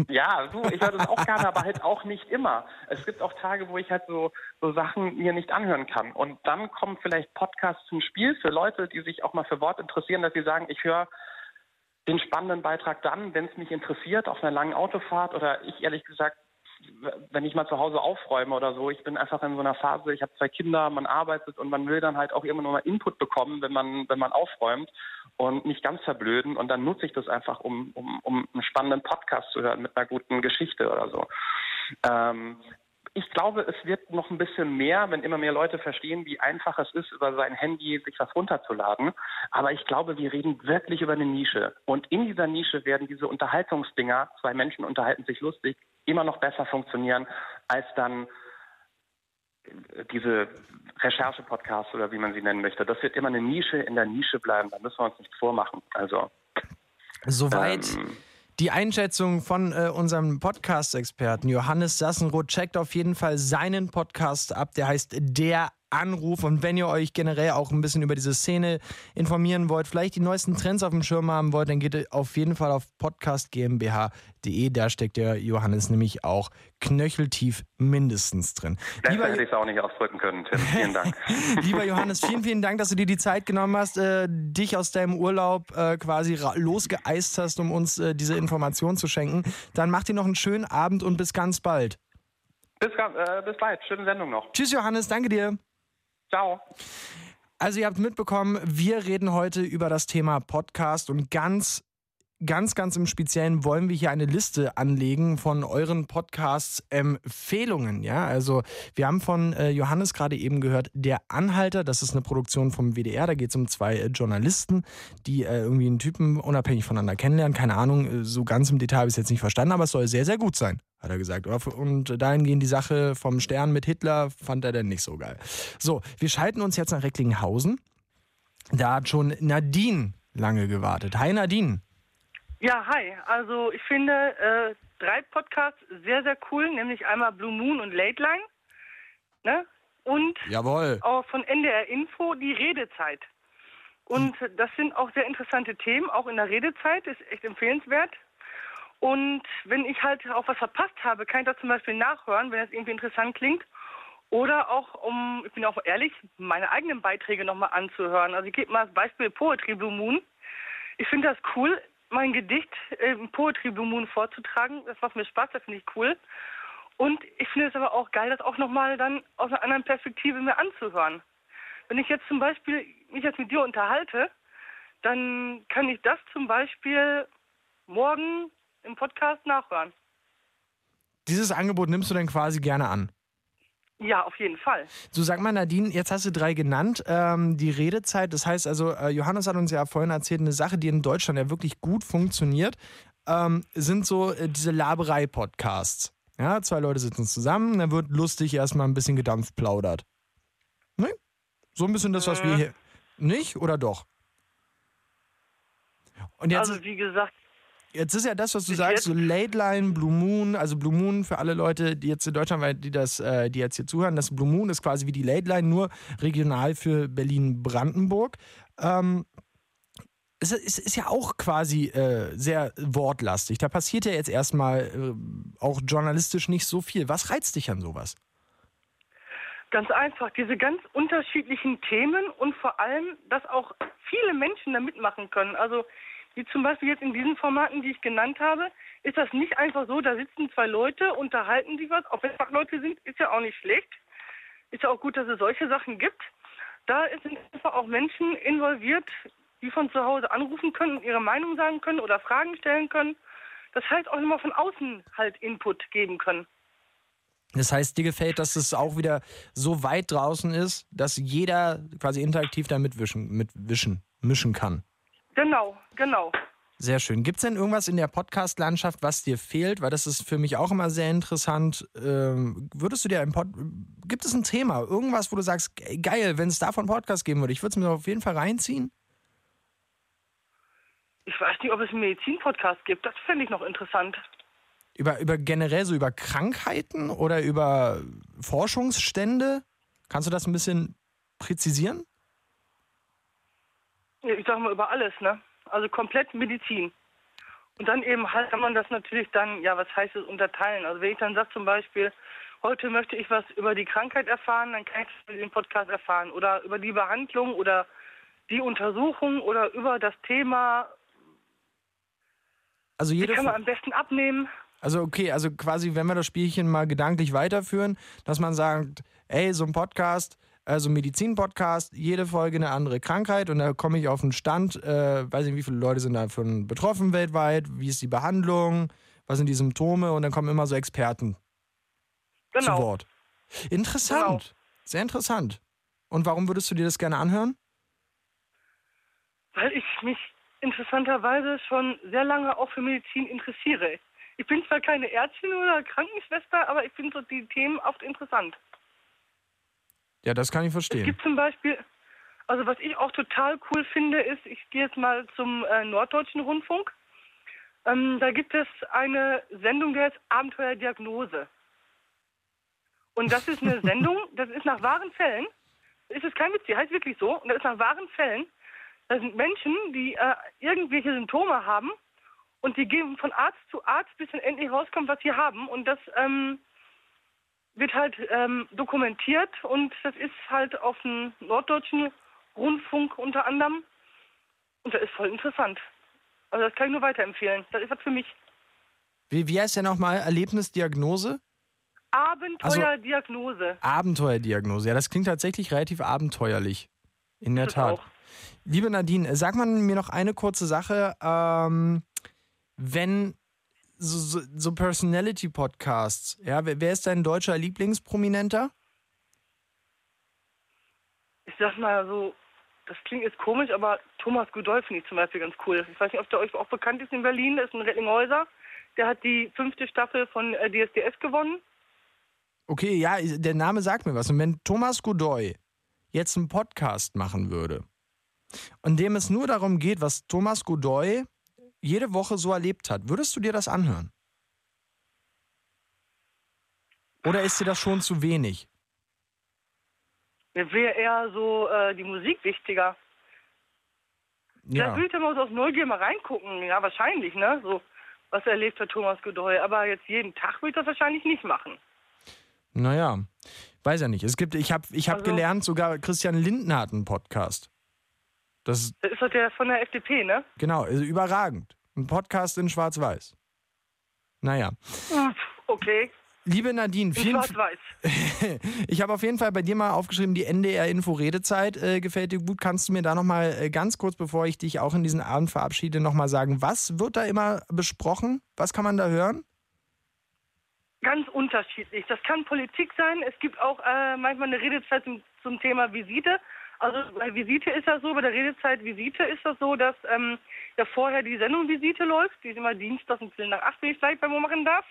[SPEAKER 5] Ja, du, ich höre das auch gerne, aber halt auch nicht immer. Es gibt auch Tage, wo ich halt so, so Sachen mir nicht anhören kann. Und dann kommen vielleicht Podcasts zum Spiel für Leute, die sich auch mal für Wort interessieren, dass sie sagen, ich höre den spannenden Beitrag dann, wenn es mich interessiert, auf einer langen Autofahrt oder ich ehrlich gesagt wenn ich mal zu Hause aufräume oder so, ich bin einfach in so einer Phase, ich habe zwei Kinder, man arbeitet und man will dann halt auch immer noch mal Input bekommen, wenn man, wenn man aufräumt und nicht ganz verblöden. Und dann nutze ich das einfach, um, um, um einen spannenden Podcast zu hören mit einer guten Geschichte oder so. Ähm, ich glaube, es wird noch ein bisschen mehr, wenn immer mehr Leute verstehen, wie einfach es ist, über sein Handy sich was runterzuladen. Aber ich glaube, wir reden wirklich über eine Nische. Und in dieser Nische werden diese Unterhaltungsdinger, zwei Menschen unterhalten sich lustig, immer noch besser funktionieren als dann diese Recherche-Podcasts oder wie man sie nennen möchte. Das wird immer eine Nische in der Nische bleiben. Da müssen wir uns nichts vormachen. Also
[SPEAKER 4] soweit. Ähm, die Einschätzung von äh, unserem Podcast-Experten Johannes Sassenroth checkt auf jeden Fall seinen Podcast ab. Der heißt Der Anruf. Und wenn ihr euch generell auch ein bisschen über diese Szene informieren wollt, vielleicht die neuesten Trends auf dem Schirm haben wollt, dann geht ihr auf jeden Fall auf podcastgmbh.de. Da steckt der Johannes nämlich auch knöcheltief mindestens drin.
[SPEAKER 5] Besser Lieber hätte ich es auch nicht ausdrücken können, Tim. Vielen Dank.
[SPEAKER 4] Lieber Johannes, vielen, vielen Dank, dass du dir die Zeit genommen hast, äh, dich aus deinem Urlaub äh, quasi losgeeist hast, um uns äh, diese Information zu schenken. Dann macht dir noch einen schönen Abend und bis ganz bald.
[SPEAKER 5] Bis, äh, bis bald. Schöne Sendung noch.
[SPEAKER 4] Tschüss, Johannes. Danke dir.
[SPEAKER 5] Ciao.
[SPEAKER 4] Also ihr habt mitbekommen, wir reden heute über das Thema Podcast und ganz ganz, ganz im Speziellen wollen wir hier eine Liste anlegen von euren Podcasts-Empfehlungen. Ja, also wir haben von äh, Johannes gerade eben gehört, Der Anhalter, das ist eine Produktion vom WDR, da geht es um zwei äh, Journalisten, die äh, irgendwie einen Typen unabhängig voneinander kennenlernen. Keine Ahnung, so ganz im Detail habe ich es jetzt nicht verstanden, aber es soll sehr, sehr gut sein, hat er gesagt. Und dahingehend die Sache vom Stern mit Hitler fand er dann nicht so geil. So, wir schalten uns jetzt nach Recklinghausen. Da hat schon Nadine lange gewartet. Hi Nadine.
[SPEAKER 2] Ja, hi. Also ich finde äh, drei Podcasts sehr, sehr cool, nämlich einmal Blue Moon und Late Line. Ne? Und
[SPEAKER 4] Jawohl.
[SPEAKER 2] auch von NDR Info die Redezeit. Und das sind auch sehr interessante Themen, auch in der Redezeit, ist echt empfehlenswert. Und wenn ich halt auch was verpasst habe, kann ich das zum Beispiel nachhören, wenn es irgendwie interessant klingt. Oder auch, um, ich bin auch ehrlich, meine eigenen Beiträge nochmal anzuhören. Also ich gebe mal das Beispiel Poetry Blue Moon. Ich finde das cool, mein Gedicht im Poetry Blue Moon vorzutragen. Das macht mir Spaß, das finde ich cool. Und ich finde es aber auch geil, das auch nochmal dann aus einer anderen Perspektive mir anzuhören. Wenn ich jetzt zum Beispiel mich jetzt mit dir unterhalte, dann kann ich das zum Beispiel morgen im Podcast nachhören.
[SPEAKER 4] Dieses Angebot nimmst du dann quasi gerne an?
[SPEAKER 2] Ja, auf jeden Fall.
[SPEAKER 4] So, sag mal, Nadine, jetzt hast du drei genannt. Ähm, die Redezeit, das heißt also, äh, Johannes hat uns ja vorhin erzählt, eine Sache, die in Deutschland ja wirklich gut funktioniert, ähm, sind so äh, diese Laberei-Podcasts. Ja, zwei Leute sitzen zusammen, dann wird lustig erstmal ein bisschen gedampft plaudert. Ne? So ein bisschen das, was wir hier. Nicht oder doch?
[SPEAKER 2] Also wie gesagt,
[SPEAKER 4] Jetzt ist ja das, was du sagst, so Late Line, Blue Moon, also Blue Moon für alle Leute, die jetzt in Deutschland, die das, äh, die jetzt hier zuhören, das Blue Moon ist quasi wie die Late Line, nur regional für Berlin-Brandenburg. Ähm, es ist, ist, ja auch quasi äh, sehr wortlastig. Da passiert ja jetzt erstmal äh, auch journalistisch nicht so viel. Was reizt dich an sowas?
[SPEAKER 2] Ganz einfach, diese ganz unterschiedlichen Themen und vor allem, dass auch viele Menschen da mitmachen können. Also wie zum Beispiel jetzt in diesen Formaten, die ich genannt habe, ist das nicht einfach so, da sitzen zwei Leute, unterhalten sich was, auch wenn es Leute sind, ist ja auch nicht schlecht. Ist ja auch gut, dass es solche Sachen gibt. Da sind einfach auch Menschen involviert, die von zu Hause anrufen können und ihre Meinung sagen können oder Fragen stellen können. Das heißt auch immer von außen halt Input geben können.
[SPEAKER 4] Das heißt, dir gefällt, dass es auch wieder so weit draußen ist, dass jeder quasi interaktiv da mitwischen, mitwischen, mischen kann.
[SPEAKER 2] Genau, genau.
[SPEAKER 4] Sehr schön. Gibt es denn irgendwas in der Podcast-Landschaft, was dir fehlt? Weil das ist für mich auch immer sehr interessant. Ähm, würdest du dir ein Pod Gibt es ein Thema, irgendwas, wo du sagst, geil, wenn es davon Podcast geben würde, ich würde es mir auf jeden Fall reinziehen?
[SPEAKER 2] Ich weiß nicht, ob es einen Medizin-Podcast gibt. Das fände ich noch interessant.
[SPEAKER 4] Über, über generell so über Krankheiten oder über Forschungsstände? Kannst du das ein bisschen präzisieren?
[SPEAKER 2] Ich sag mal über alles, ne? Also komplett Medizin. Und dann eben halt kann man das natürlich dann, ja, was heißt es, unterteilen. Also wenn ich dann sage zum Beispiel, heute möchte ich was über die Krankheit erfahren, dann kann ich das über den Podcast erfahren. Oder über die Behandlung oder die Untersuchung oder über das Thema.
[SPEAKER 4] Also jede
[SPEAKER 2] Wie kann man am besten abnehmen?
[SPEAKER 4] Also okay, also quasi, wenn wir das Spielchen mal gedanklich weiterführen, dass man sagt, ey, so ein Podcast, also Medizin-Podcast, jede Folge eine andere Krankheit und da komme ich auf einen Stand, äh, weiß nicht, wie viele Leute sind davon betroffen weltweit, wie ist die Behandlung, was sind die Symptome und dann kommen immer so Experten
[SPEAKER 2] genau.
[SPEAKER 4] zu Wort. Interessant, genau. sehr interessant. Und warum würdest du dir das gerne anhören?
[SPEAKER 2] Weil ich mich interessanterweise schon sehr lange auch für Medizin interessiere. Ich bin zwar keine Ärztin oder Krankenschwester, aber ich finde so die Themen oft interessant.
[SPEAKER 4] Ja, das kann ich verstehen.
[SPEAKER 2] Es gibt zum Beispiel, also was ich auch total cool finde, ist, ich gehe jetzt mal zum äh, Norddeutschen Rundfunk. Ähm, da gibt es eine Sendung, die heißt Abenteuerdiagnose. Und das ist eine Sendung, das ist nach wahren Fällen. Ist es kein Witz, die heißt wirklich so. Und das ist nach wahren Fällen. Das sind Menschen, die äh, irgendwelche Symptome haben und die gehen von Arzt zu Arzt, bis dann endlich rauskommt, was sie haben. Und das ähm, wird halt ähm, dokumentiert und das ist halt auf dem norddeutschen Rundfunk unter anderem. Und das ist voll interessant. Also das kann ich nur weiterempfehlen. Das ist was für mich.
[SPEAKER 4] Wie, wie heißt der nochmal? Erlebnisdiagnose?
[SPEAKER 2] Abenteuerdiagnose.
[SPEAKER 4] Also, Abenteuerdiagnose. Ja, das klingt tatsächlich relativ abenteuerlich. In der
[SPEAKER 2] Das
[SPEAKER 4] Tat.
[SPEAKER 2] auch.
[SPEAKER 4] Liebe Nadine, sag mal mir noch eine kurze Sache. Ähm, wenn so, so, so Personality-Podcasts, ja, wer, wer ist dein deutscher Lieblingsprominenter?
[SPEAKER 2] Ich sag mal so, das klingt jetzt komisch, aber Thomas Godoy finde ich zum Beispiel ganz cool. Ich weiß nicht, ob der euch auch bekannt ist in Berlin. Das ist ein Rettlinghäuser. Der hat die fünfte Staffel von äh, DSDS gewonnen.
[SPEAKER 4] Okay, ja, der Name sagt mir was. Und wenn Thomas Godoy jetzt einen Podcast machen würde, in dem es nur darum geht, was Thomas Godoy jede Woche so erlebt hat, würdest du dir das anhören? Oder ist dir das schon zu wenig?
[SPEAKER 2] Mir wäre eher so äh, die Musik wichtiger.
[SPEAKER 4] Ja.
[SPEAKER 2] Da würde man aus Neugier mal reingucken. Ja, wahrscheinlich, ne? So, was erlebt hat Thomas Godoy. Aber jetzt jeden Tag würde ich das wahrscheinlich nicht machen.
[SPEAKER 4] Naja, weiß ja nicht. Es gibt, ich habe ich hab
[SPEAKER 2] Also-
[SPEAKER 4] gelernt, sogar Christian Lindner hat einen Podcast. Das ist
[SPEAKER 2] Das ist doch der von der FDP, ne?
[SPEAKER 4] genau, also überragend. Ein Podcast in Schwarz-Weiß. Naja.
[SPEAKER 2] Okay,
[SPEAKER 4] Liebe Nadine,
[SPEAKER 2] in
[SPEAKER 4] vielen,
[SPEAKER 2] schwarz-weiß.
[SPEAKER 4] ich habe auf jeden Fall bei dir mal aufgeschrieben, die NDR-Info-Redezeit äh, gefällt dir gut. Kannst du mir da nochmal äh, ganz kurz, bevor ich dich auch in diesen Abend verabschiede, nochmal sagen, was wird da immer besprochen? Was kann man da hören?
[SPEAKER 2] Ganz unterschiedlich. Das kann Politik sein. Es gibt auch äh, manchmal eine Redezeit zum, zum Thema Visite. Also bei Visite ist das so, bei der Redezeit Visite ist das so, dass ähm, ja vorher die Sendung Visite läuft. Die ist immer Dienstag um 10 nach 8, wenn ich gleich bei wo machen darf.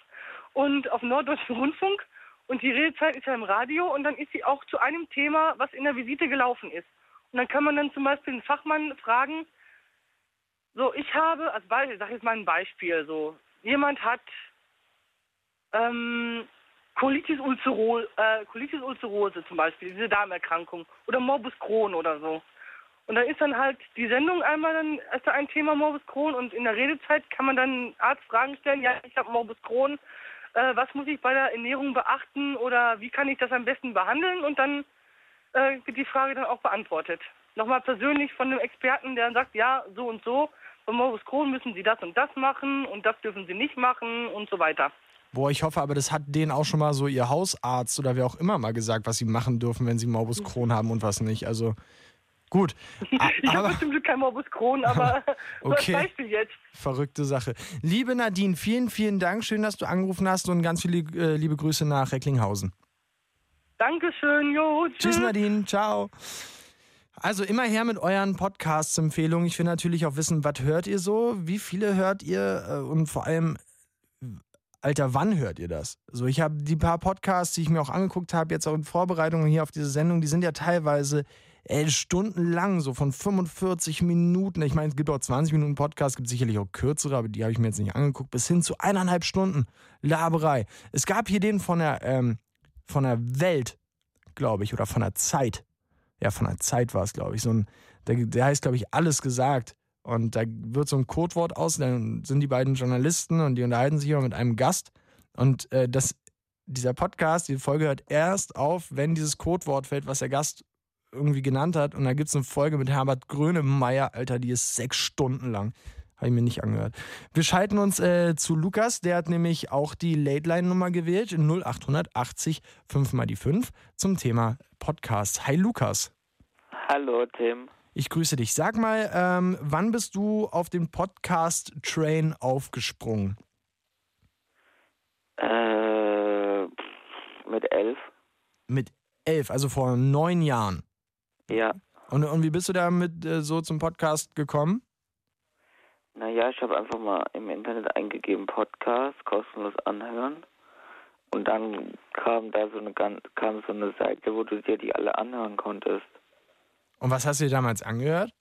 [SPEAKER 2] Und auf Norddeutschen Rundfunk. Und die Redezeit ist ja im Radio und dann ist sie auch zu einem Thema, was in der Visite gelaufen ist. Und dann kann man dann zum Beispiel einen Fachmann fragen, so, ich habe, als Beispiel, ich sage jetzt mal ein Beispiel, so, jemand hat ähm, Colitis, ulcero äh, Colitis ulcerose zum Beispiel, diese Darmerkrankung oder Morbus Crohn oder so. Und da ist dann halt die Sendung einmal dann da ein Thema Morbus Crohn und in der Redezeit kann man dann Arzt Fragen stellen, ja, ich habe Morbus Crohn, äh, was muss ich bei der Ernährung beachten oder wie kann ich das am besten behandeln und dann äh, wird die Frage dann auch beantwortet. Nochmal persönlich von einem Experten, der dann sagt, ja, so und so, bei Morbus Crohn müssen Sie das und das machen und das dürfen Sie nicht machen und so weiter.
[SPEAKER 4] Boah, ich hoffe aber, das hat denen auch schon mal so ihr Hausarzt oder wer auch immer mal gesagt, was sie machen dürfen, wenn sie Morbus Crohn haben und was nicht. Also gut. A-
[SPEAKER 2] Ich habe bestimmt Glück kein Morbus Crohn, aber so als
[SPEAKER 4] Okay.
[SPEAKER 2] Beispiel jetzt.
[SPEAKER 4] verrückte Sache. Liebe Nadine, vielen, vielen Dank. Schön, dass du angerufen hast und ganz viele äh, liebe Grüße nach Recklinghausen.
[SPEAKER 2] Dankeschön, jo, tschüss.
[SPEAKER 4] Tschüss Nadine, ciao. Also immer her mit euren Podcast-Empfehlungen. Ich will natürlich auch wissen, was hört ihr so? Wie viele hört ihr? Äh, Und vor allem, Alter, wann hört ihr das? So, ich habe die paar Podcasts, die ich mir auch angeguckt habe, jetzt auch in Vorbereitung hier auf diese Sendung, die sind ja teilweise ey, stundenlang, so von 45 Minuten. Ich meine, es gibt auch 20 Minuten Podcast, gibt sicherlich auch kürzere, aber die habe ich mir jetzt nicht angeguckt, bis hin zu eineinhalb Stunden Laberei. Es gab hier den von der, ähm, von der Welt, glaube ich, oder von der Zeit. Ja, von der Zeit war es, glaube ich. So ein, der, der heißt, glaube ich, alles gesagt. Und da wird so ein Codewort aus, dann sind die beiden Journalisten und die unterhalten sich immer mit einem Gast. Und äh, das, dieser Podcast, die Folge hört erst auf, wenn dieses Codewort fällt, was der Gast irgendwie genannt hat. Und da gibt es eine Folge mit Herbert Grönemeyer, Alter, die ist sechs Stunden lang. Habe ich mir nicht angehört. Wir schalten uns äh, zu Lukas, der hat nämlich auch die Late-Line-Nummer gewählt, 0880 5 mal die 5 zum Thema Podcast. Hi Lukas.
[SPEAKER 6] Hallo Tim.
[SPEAKER 4] Ich grüße dich. Sag mal, ähm, wann bist du auf den Podcast-Train aufgesprungen?
[SPEAKER 6] Äh, mit elf?
[SPEAKER 4] Mit elf, also vor neun Jahren.
[SPEAKER 6] Ja.
[SPEAKER 4] Und, und wie bist du damit äh, so zum Podcast gekommen?
[SPEAKER 6] Naja, ich habe einfach mal im Internet eingegeben Podcast, kostenlos anhören. Und dann kam da so eine kam so eine Seite, wo du dir die alle anhören konntest.
[SPEAKER 4] Und was hast du dir damals angehört?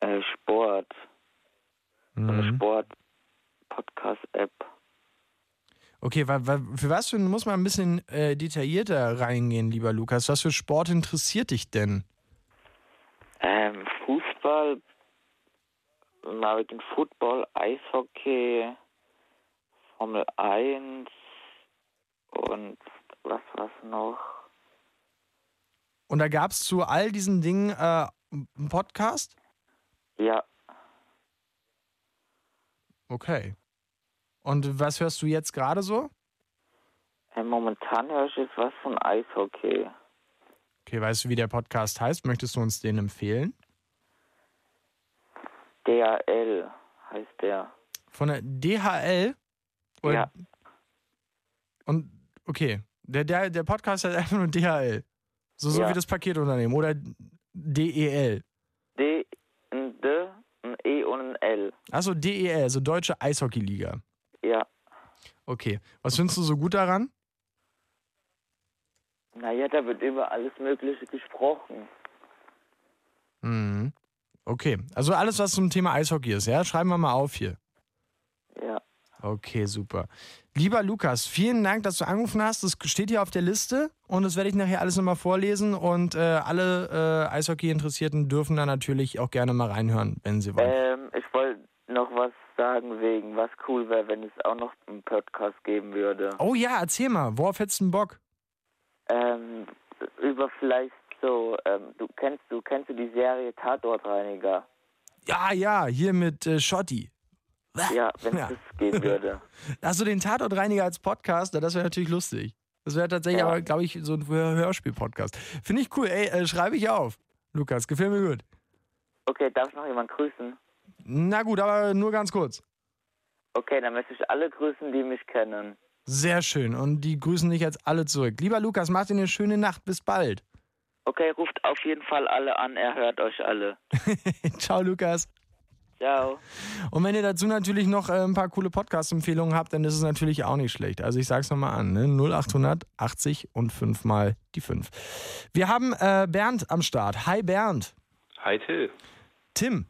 [SPEAKER 6] Äh, Sport. So eine
[SPEAKER 4] Mhm.
[SPEAKER 6] Sport-Podcast-App.
[SPEAKER 4] Okay, wa, wa, für was für muss man ein bisschen äh, detaillierter reingehen, lieber Lukas? Was für Sport interessiert dich denn?
[SPEAKER 6] Ähm, Fußball, American Football, Eishockey, Formel 1 und was war's noch?
[SPEAKER 4] Und da gab es zu all diesen Dingen äh, einen Podcast?
[SPEAKER 6] Ja,
[SPEAKER 4] Okay. Und was hörst du jetzt gerade so?
[SPEAKER 6] äh, momentan höre ich jetzt was von Eishockey.
[SPEAKER 4] Okay, weißt du, wie der Podcast heißt? Möchtest du uns den empfehlen?
[SPEAKER 6] DRL heißt der.
[SPEAKER 4] Von der DHL? Oder-
[SPEAKER 6] Ja.
[SPEAKER 4] Und okay, der, der, der Podcast heißt einfach nur DHL. So, so
[SPEAKER 6] Ja.
[SPEAKER 4] wie das Paketunternehmen. Oder DEL.
[SPEAKER 6] D, ein D, ein E und ein L.
[SPEAKER 4] Achso, DEL, also Deutsche Eishockey-Liga.
[SPEAKER 6] Ja.
[SPEAKER 4] Okay. Was findest du so gut daran?
[SPEAKER 6] Naja, da wird über alles Mögliche gesprochen.
[SPEAKER 4] Mhm. Okay. Also alles, was zum Thema Eishockey ist, ja? Schreiben wir mal auf hier.
[SPEAKER 6] Ja.
[SPEAKER 4] Okay, super. Lieber Lukas, vielen Dank, dass du angerufen hast. Das steht hier auf der Liste und das werde ich nachher alles nochmal vorlesen. Und äh, alle äh, Eishockey-Interessierten dürfen da natürlich auch gerne mal reinhören, wenn sie wollen.
[SPEAKER 6] Ähm, ich wollte noch was sagen wegen, was cool wäre, wenn es auch noch einen Podcast geben würde.
[SPEAKER 4] Oh ja, erzähl mal, worauf hättest du Bock?
[SPEAKER 6] Ähm, über vielleicht so, ähm, du kennst du kennst du die Serie Tatortreiniger?
[SPEAKER 4] Ja, ja, hier mit äh, Schotti.
[SPEAKER 6] Ja, wenn es
[SPEAKER 4] Ja.
[SPEAKER 6] geben würde.
[SPEAKER 4] Hast du den Tatortreiniger als Podcast? Na, Das wäre natürlich lustig. Das wäre tatsächlich
[SPEAKER 6] Ja.
[SPEAKER 4] aber, glaube ich, so ein Hör- Hörspiel-Podcast. Finde ich cool. Ey, äh, schreibe ich auf. Lukas, gefällt mir gut.
[SPEAKER 6] Okay, darf ich noch jemand grüßen?
[SPEAKER 4] Na gut, aber nur ganz kurz.
[SPEAKER 6] Okay, dann möchte ich alle grüßen, die mich kennen.
[SPEAKER 4] Sehr schön. Und die grüßen dich jetzt alle zurück. Lieber Lukas, mach dir eine schöne Nacht. Bis bald.
[SPEAKER 6] Okay, ruft auf jeden Fall alle an, er hört euch alle.
[SPEAKER 4] Ciao, Lukas.
[SPEAKER 6] Ciao.
[SPEAKER 4] Und wenn ihr dazu natürlich noch äh, ein paar coole Podcast-Empfehlungen habt, dann ist es natürlich auch nicht schlecht. Also ich sag's nochmal an, ne? 0800 80 und 5 mal die 5. Wir haben äh, Bernd am Start. Hi Bernd.
[SPEAKER 7] Hi Till.
[SPEAKER 4] Tim.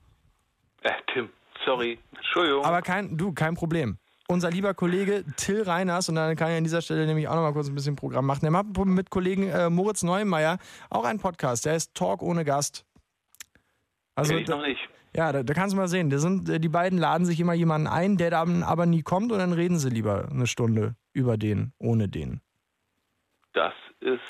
[SPEAKER 7] Äh, Tim. Sorry. Entschuldigung.
[SPEAKER 4] Aber kein, du, kein Problem. Unser lieber Kollege Till Reiners, und dann kann ich an dieser Stelle nämlich auch noch mal kurz ein bisschen Programm machen. Der macht mit Kollegen äh, Moritz Neumeier auch einen Podcast. Der ist Talk ohne Gast. Also,
[SPEAKER 7] Kenn ich noch nicht.
[SPEAKER 4] Ja, da, da kannst du mal sehen. Da sind, äh, die beiden laden sich immer jemanden ein, der dann aber nie kommt und dann reden sie lieber eine Stunde über den, ohne den.
[SPEAKER 7] Das ist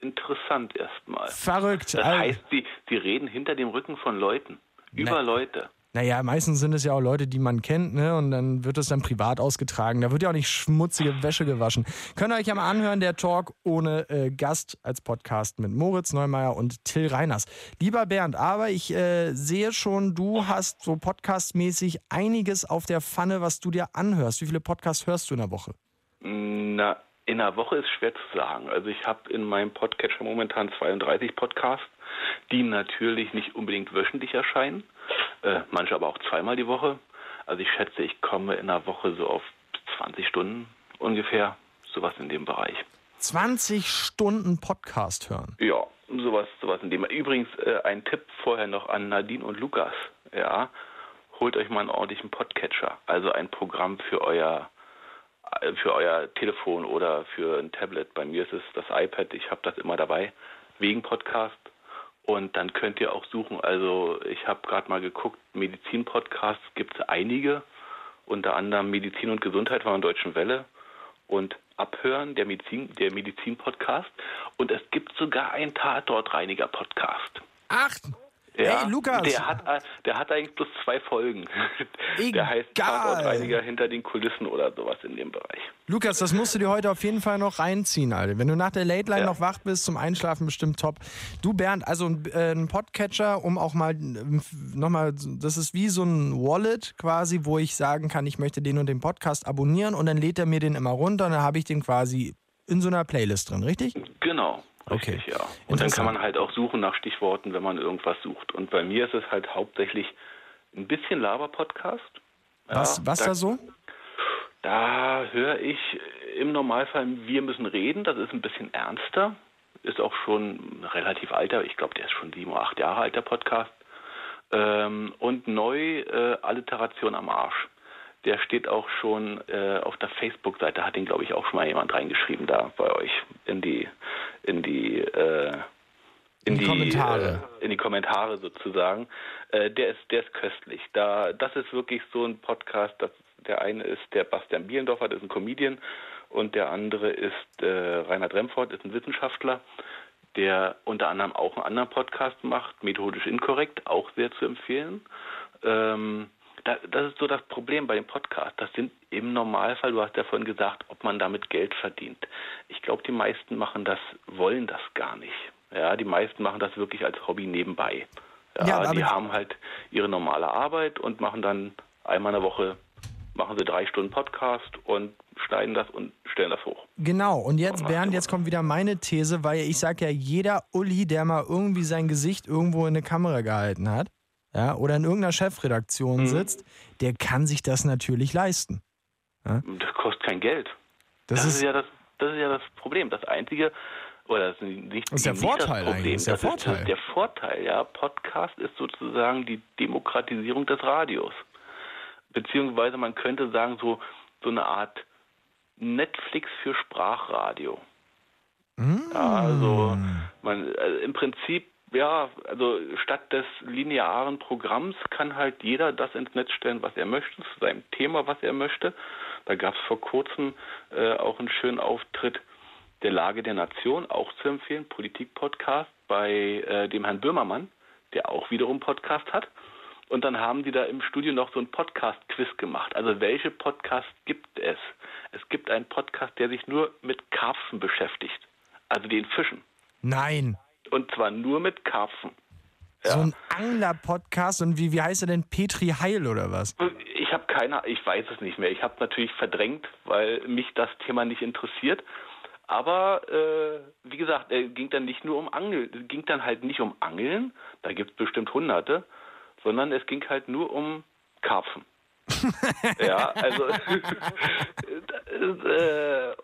[SPEAKER 7] interessant erstmal.
[SPEAKER 4] Verrückt.
[SPEAKER 7] Das
[SPEAKER 4] Al-
[SPEAKER 7] heißt, die, die reden hinter dem Rücken von Leuten. Über
[SPEAKER 4] Ne.
[SPEAKER 7] Leute.
[SPEAKER 4] Naja, meistens sind es ja auch Leute, die man kennt, ne? Und dann wird es dann privat ausgetragen. Da wird ja auch nicht schmutzige Wäsche gewaschen. Könnt ihr euch ja mal anhören, der Talk ohne äh, Gast als Podcast mit Moritz Neumeier und Till Reiners. Lieber Bernd, aber ich äh, sehe schon, du hast so podcastmäßig einiges auf der Pfanne, was du dir anhörst. Wie viele Podcasts hörst du in der Woche?
[SPEAKER 7] Na, in einer Woche ist schwer zu sagen. Also ich habe in meinem Podcatcher momentan 32 Podcasts, die natürlich nicht unbedingt wöchentlich erscheinen, äh, manche aber auch zweimal die Woche. Also ich schätze, ich komme in einer Woche so auf 20 Stunden ungefähr, sowas in dem Bereich.
[SPEAKER 4] 20 Stunden Podcast hören.
[SPEAKER 7] Ja, sowas, sowas in dem. Übrigens äh, ein Tipp vorher noch an Nadine und Lukas. Ja, holt euch mal einen ordentlichen Podcatcher, also ein Programm für euer äh, für euer Telefon oder für ein Tablet. Bei mir ist es das iPad. Ich habe das immer dabei wegen Podcast. Und dann könnt ihr auch suchen. Also ich habe gerade mal geguckt, Medizin-Podcasts gibt es einige, unter anderem Medizin und Gesundheit von der Deutschen Welle und Abhören, der Medizin, der Medizin-Podcast. Und es gibt sogar einen Tatortreiniger-Podcast.
[SPEAKER 4] Ach,
[SPEAKER 7] Ja,
[SPEAKER 4] Hey, Lukas.
[SPEAKER 7] Der hat, äh, der hat eigentlich bloß zwei Folgen.
[SPEAKER 4] Egal.
[SPEAKER 7] Der heißt Tatortreiniger hinter den Kulissen oder sowas in dem Bereich.
[SPEAKER 4] Lukas, das musst du dir heute auf jeden Fall noch reinziehen, Alter. Wenn du nach der Late Line
[SPEAKER 7] Ja.
[SPEAKER 4] noch wach bist, zum Einschlafen bestimmt top. Du, Bernd, also ein, äh, ein Podcatcher, um auch mal ähm, nochmal, das ist wie so ein Wallet quasi, wo ich sagen kann, ich möchte den und den Podcast abonnieren und dann lädt er mir den immer runter und dann habe ich den quasi in so einer Playlist drin, richtig?
[SPEAKER 7] Genau.
[SPEAKER 4] Okay.
[SPEAKER 7] Richtig, ja. Und dann kann man halt auch suchen nach Stichworten, wenn man irgendwas sucht. Und bei mir ist es halt hauptsächlich ein bisschen Laber-Podcast.
[SPEAKER 4] Was,
[SPEAKER 7] Ja,
[SPEAKER 4] was da so?
[SPEAKER 7] Da höre ich im Normalfall, wir müssen reden. Das ist ein bisschen ernster. Ist auch schon relativ alter. Ich glaube, der ist schon sieben oder acht Jahre alt, der Podcast. Ähm, und neu äh, Alliteration am Arsch. Der steht auch schon äh, auf der Facebook-Seite. Hat den, glaube ich, auch schon mal jemand reingeschrieben da bei euch in die in die äh,
[SPEAKER 4] In die Kommentare.
[SPEAKER 7] Äh, in die Kommentare sozusagen. Äh, der ist der ist köstlich. Da das ist wirklich so ein Podcast. Das, der eine ist der Bastian Bielendorfer, das ist ein Comedian, und der andere ist äh, Reinhard Remford, ist ein Wissenschaftler, der unter anderem auch einen anderen Podcast macht, methodisch inkorrekt, auch sehr zu empfehlen. Ähm, das ist so das Problem bei dem Podcast. Das sind im Normalfall, du hast ja vorhin gesagt, ob man damit Geld verdient. Ich glaube, die meisten machen das, wollen das gar nicht. Ja, die meisten machen das wirklich als Hobby nebenbei. Ja,
[SPEAKER 4] Ja, aber
[SPEAKER 7] die
[SPEAKER 4] die-
[SPEAKER 7] haben halt ihre normale Arbeit und machen dann einmal in der Woche machen sie drei Stunden Podcast und schneiden das und stellen das hoch.
[SPEAKER 4] Genau, und jetzt, Bernd, jetzt kommt wieder meine These, weil ich sage ja, jeder Uli, der mal irgendwie sein Gesicht irgendwo in eine Kamera gehalten hat, ja, oder in irgendeiner Chefredaktion
[SPEAKER 7] Mhm.
[SPEAKER 4] sitzt, der kann sich das natürlich leisten.
[SPEAKER 7] Das kostet kein Geld.
[SPEAKER 4] Das,
[SPEAKER 7] Das,
[SPEAKER 4] ist,
[SPEAKER 7] ist ja das, das ist ja das Problem. Das einzige, oder das ist nicht,
[SPEAKER 4] Das ist der
[SPEAKER 7] nicht
[SPEAKER 4] Vorteil
[SPEAKER 7] das Problem.
[SPEAKER 4] ist der
[SPEAKER 7] das
[SPEAKER 4] Vorteil.
[SPEAKER 7] Ist der Vorteil, ja. Podcast ist sozusagen die Demokratisierung des Radios. Beziehungsweise man könnte sagen, so, so eine Art Netflix für Sprachradio. Ja, also man also im Prinzip ja, also statt des linearen Programms kann halt jeder das ins Netz stellen, was er möchte, zu seinem Thema, was er möchte. Da gab es vor kurzem äh, auch einen schönen Auftritt der Lage der Nation, auch zu empfehlen, Politik-Podcast bei äh, dem Herrn Böhmermann, der auch wiederum Podcast hat. Und dann haben die da im Studio noch so ein Podcast-Quiz gemacht. Also welche Podcasts gibt es? Es gibt einen Podcast, der sich nur mit Karpfen beschäftigt, also den Fischen.
[SPEAKER 4] nein,
[SPEAKER 7] Und zwar nur mit Karpfen.
[SPEAKER 4] so ein Angler-Podcast und wie, wie heißt er denn? Petri Heil oder was?
[SPEAKER 7] Ich habe keine, ich weiß es nicht mehr. Ich habe natürlich verdrängt, weil mich das Thema nicht interessiert. Aber äh, wie gesagt, er ging dann nicht nur um Angeln, es ging dann halt nicht um Angeln, da gibt es bestimmt hunderte, sondern es ging halt nur um Karpfen. Ja, also äh,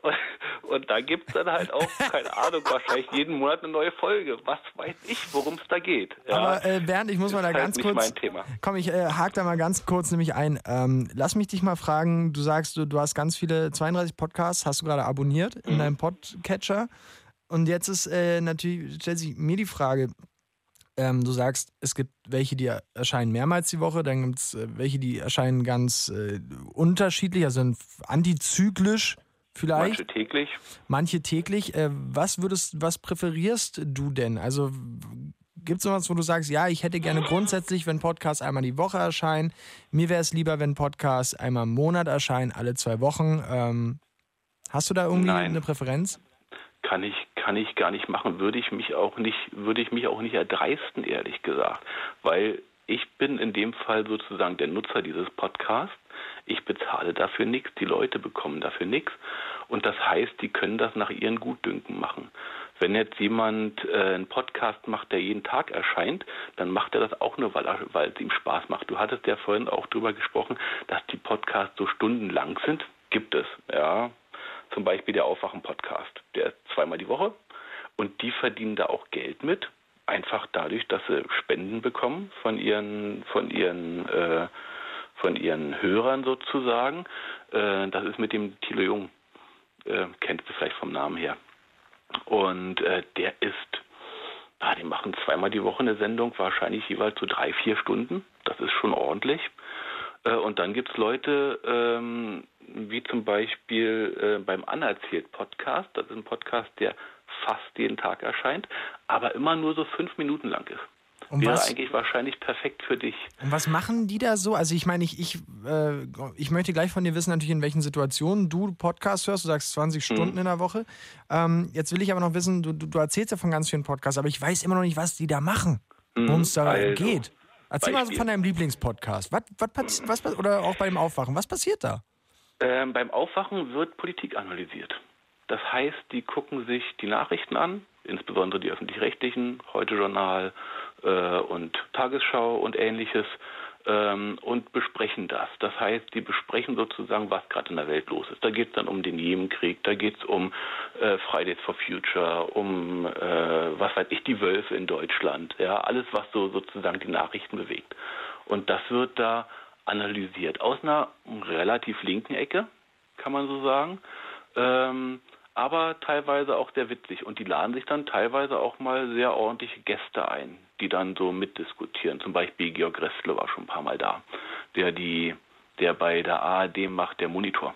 [SPEAKER 7] und, da gibt es dann halt auch, keine Ahnung, wahrscheinlich jeden Monat eine neue Folge. Was weiß ich, worum es da geht. Ja,
[SPEAKER 4] Aber äh, Bernd, ich muss mal da
[SPEAKER 7] halt
[SPEAKER 4] ganz kurz.
[SPEAKER 7] mein Thema.
[SPEAKER 4] Komm, ich äh, hake da mal ganz kurz nämlich ein. Ähm, lass mich dich mal fragen, du sagst, du, du hast ganz viele, 32 Podcasts, hast du gerade abonniert in
[SPEAKER 7] Mhm.
[SPEAKER 4] deinem Podcatcher. Und jetzt ist äh, natürlich, stellt sich mir die Frage, ähm, du sagst, es gibt welche, die erscheinen mehrmals die Woche, dann gibt es äh, welche, die erscheinen ganz äh, unterschiedlich, also antizyklisch vielleicht.
[SPEAKER 7] Manche täglich.
[SPEAKER 4] manche täglich. Äh, was würdest, was präferierst du denn? Also gibt es was, wo du sagst, ja, ich hätte gerne grundsätzlich, wenn Podcasts einmal die Woche erscheinen. Mir wäre es lieber, wenn Podcasts einmal im Monat erscheinen, alle zwei Wochen. Ähm, hast du da irgendwie
[SPEAKER 7] Nein.
[SPEAKER 4] eine Präferenz?
[SPEAKER 7] Kann ich kann ich gar nicht machen würde ich mich auch nicht würde ich mich auch nicht erdreisten ehrlich gesagt weil ich bin in dem Fall sozusagen der Nutzer dieses Podcasts ich bezahle dafür nichts die Leute bekommen dafür nichts und das heißt die können das nach ihren Gutdünken machen wenn jetzt jemand äh, einen Podcast macht, der jeden Tag erscheint, dann macht er das auch nur, weil, er, weil es ihm Spaß macht. Du hattest ja vorhin auch drüber gesprochen, dass die Podcasts so stundenlang sind. Gibt es, ja. Zum Beispiel der Aufwachen-Podcast. Der ist zweimal die Woche und die verdienen da auch Geld mit. Einfach dadurch, dass sie Spenden bekommen von ihren, von ihren, äh, von ihren Hörern sozusagen. Äh, das ist mit dem Thilo Jung. Äh, kennst du vielleicht vom Namen her. Und äh, der ist, ah, die machen zweimal die Woche eine Sendung, wahrscheinlich jeweils so drei, vier Stunden. Das ist schon ordentlich. Äh, und dann gibt es Leute, ähm, wie zum Beispiel äh, beim Anerzählt Podcast. Das ist ein Podcast, der fast jeden Tag erscheint, aber immer nur so fünf Minuten lang ist.
[SPEAKER 4] Und
[SPEAKER 7] Wäre
[SPEAKER 4] was,
[SPEAKER 7] eigentlich wahrscheinlich perfekt für dich.
[SPEAKER 4] und was machen die da so? Also ich meine, ich, ich, äh, ich möchte gleich von dir wissen, natürlich in welchen Situationen du Podcast hörst. Du sagst 20
[SPEAKER 7] Mhm.
[SPEAKER 4] Stunden in der Woche. Ähm, jetzt will ich aber noch wissen, du, du, du erzählst ja von ganz vielen Podcasts, aber ich weiß immer noch nicht, was die da machen, worum es da
[SPEAKER 7] also,
[SPEAKER 4] geht. Erzähl mal so
[SPEAKER 7] Beispiel.
[SPEAKER 4] von deinem Lieblingspodcast. Was, was, was, pass- oder auch beim Aufwachen. Was passiert da?
[SPEAKER 7] Ähm, beim Aufwachen wird Politik analysiert. Das heißt, die gucken sich die Nachrichten an, insbesondere die öffentlich-rechtlichen, Heute-Journal äh, und Tagesschau und ähnliches, ähm, und besprechen das. Das heißt, die besprechen sozusagen, was gerade in der Welt los ist. Da geht es dann um den Jemenkrieg, da geht es um äh, Fridays for Future, um, äh, was weiß ich, die Wölfe in Deutschland, ja, alles, was so sozusagen die Nachrichten bewegt. Und das wird da analysiert. Aus einer relativ linken Ecke, kann man so sagen. Ähm, aber teilweise auch sehr witzig. Und die laden sich dann teilweise auch mal sehr ordentliche Gäste ein, die dann so mitdiskutieren. Zum Beispiel Georg Restler war schon ein paar Mal da, der die, der bei der ARD macht, der Monitor.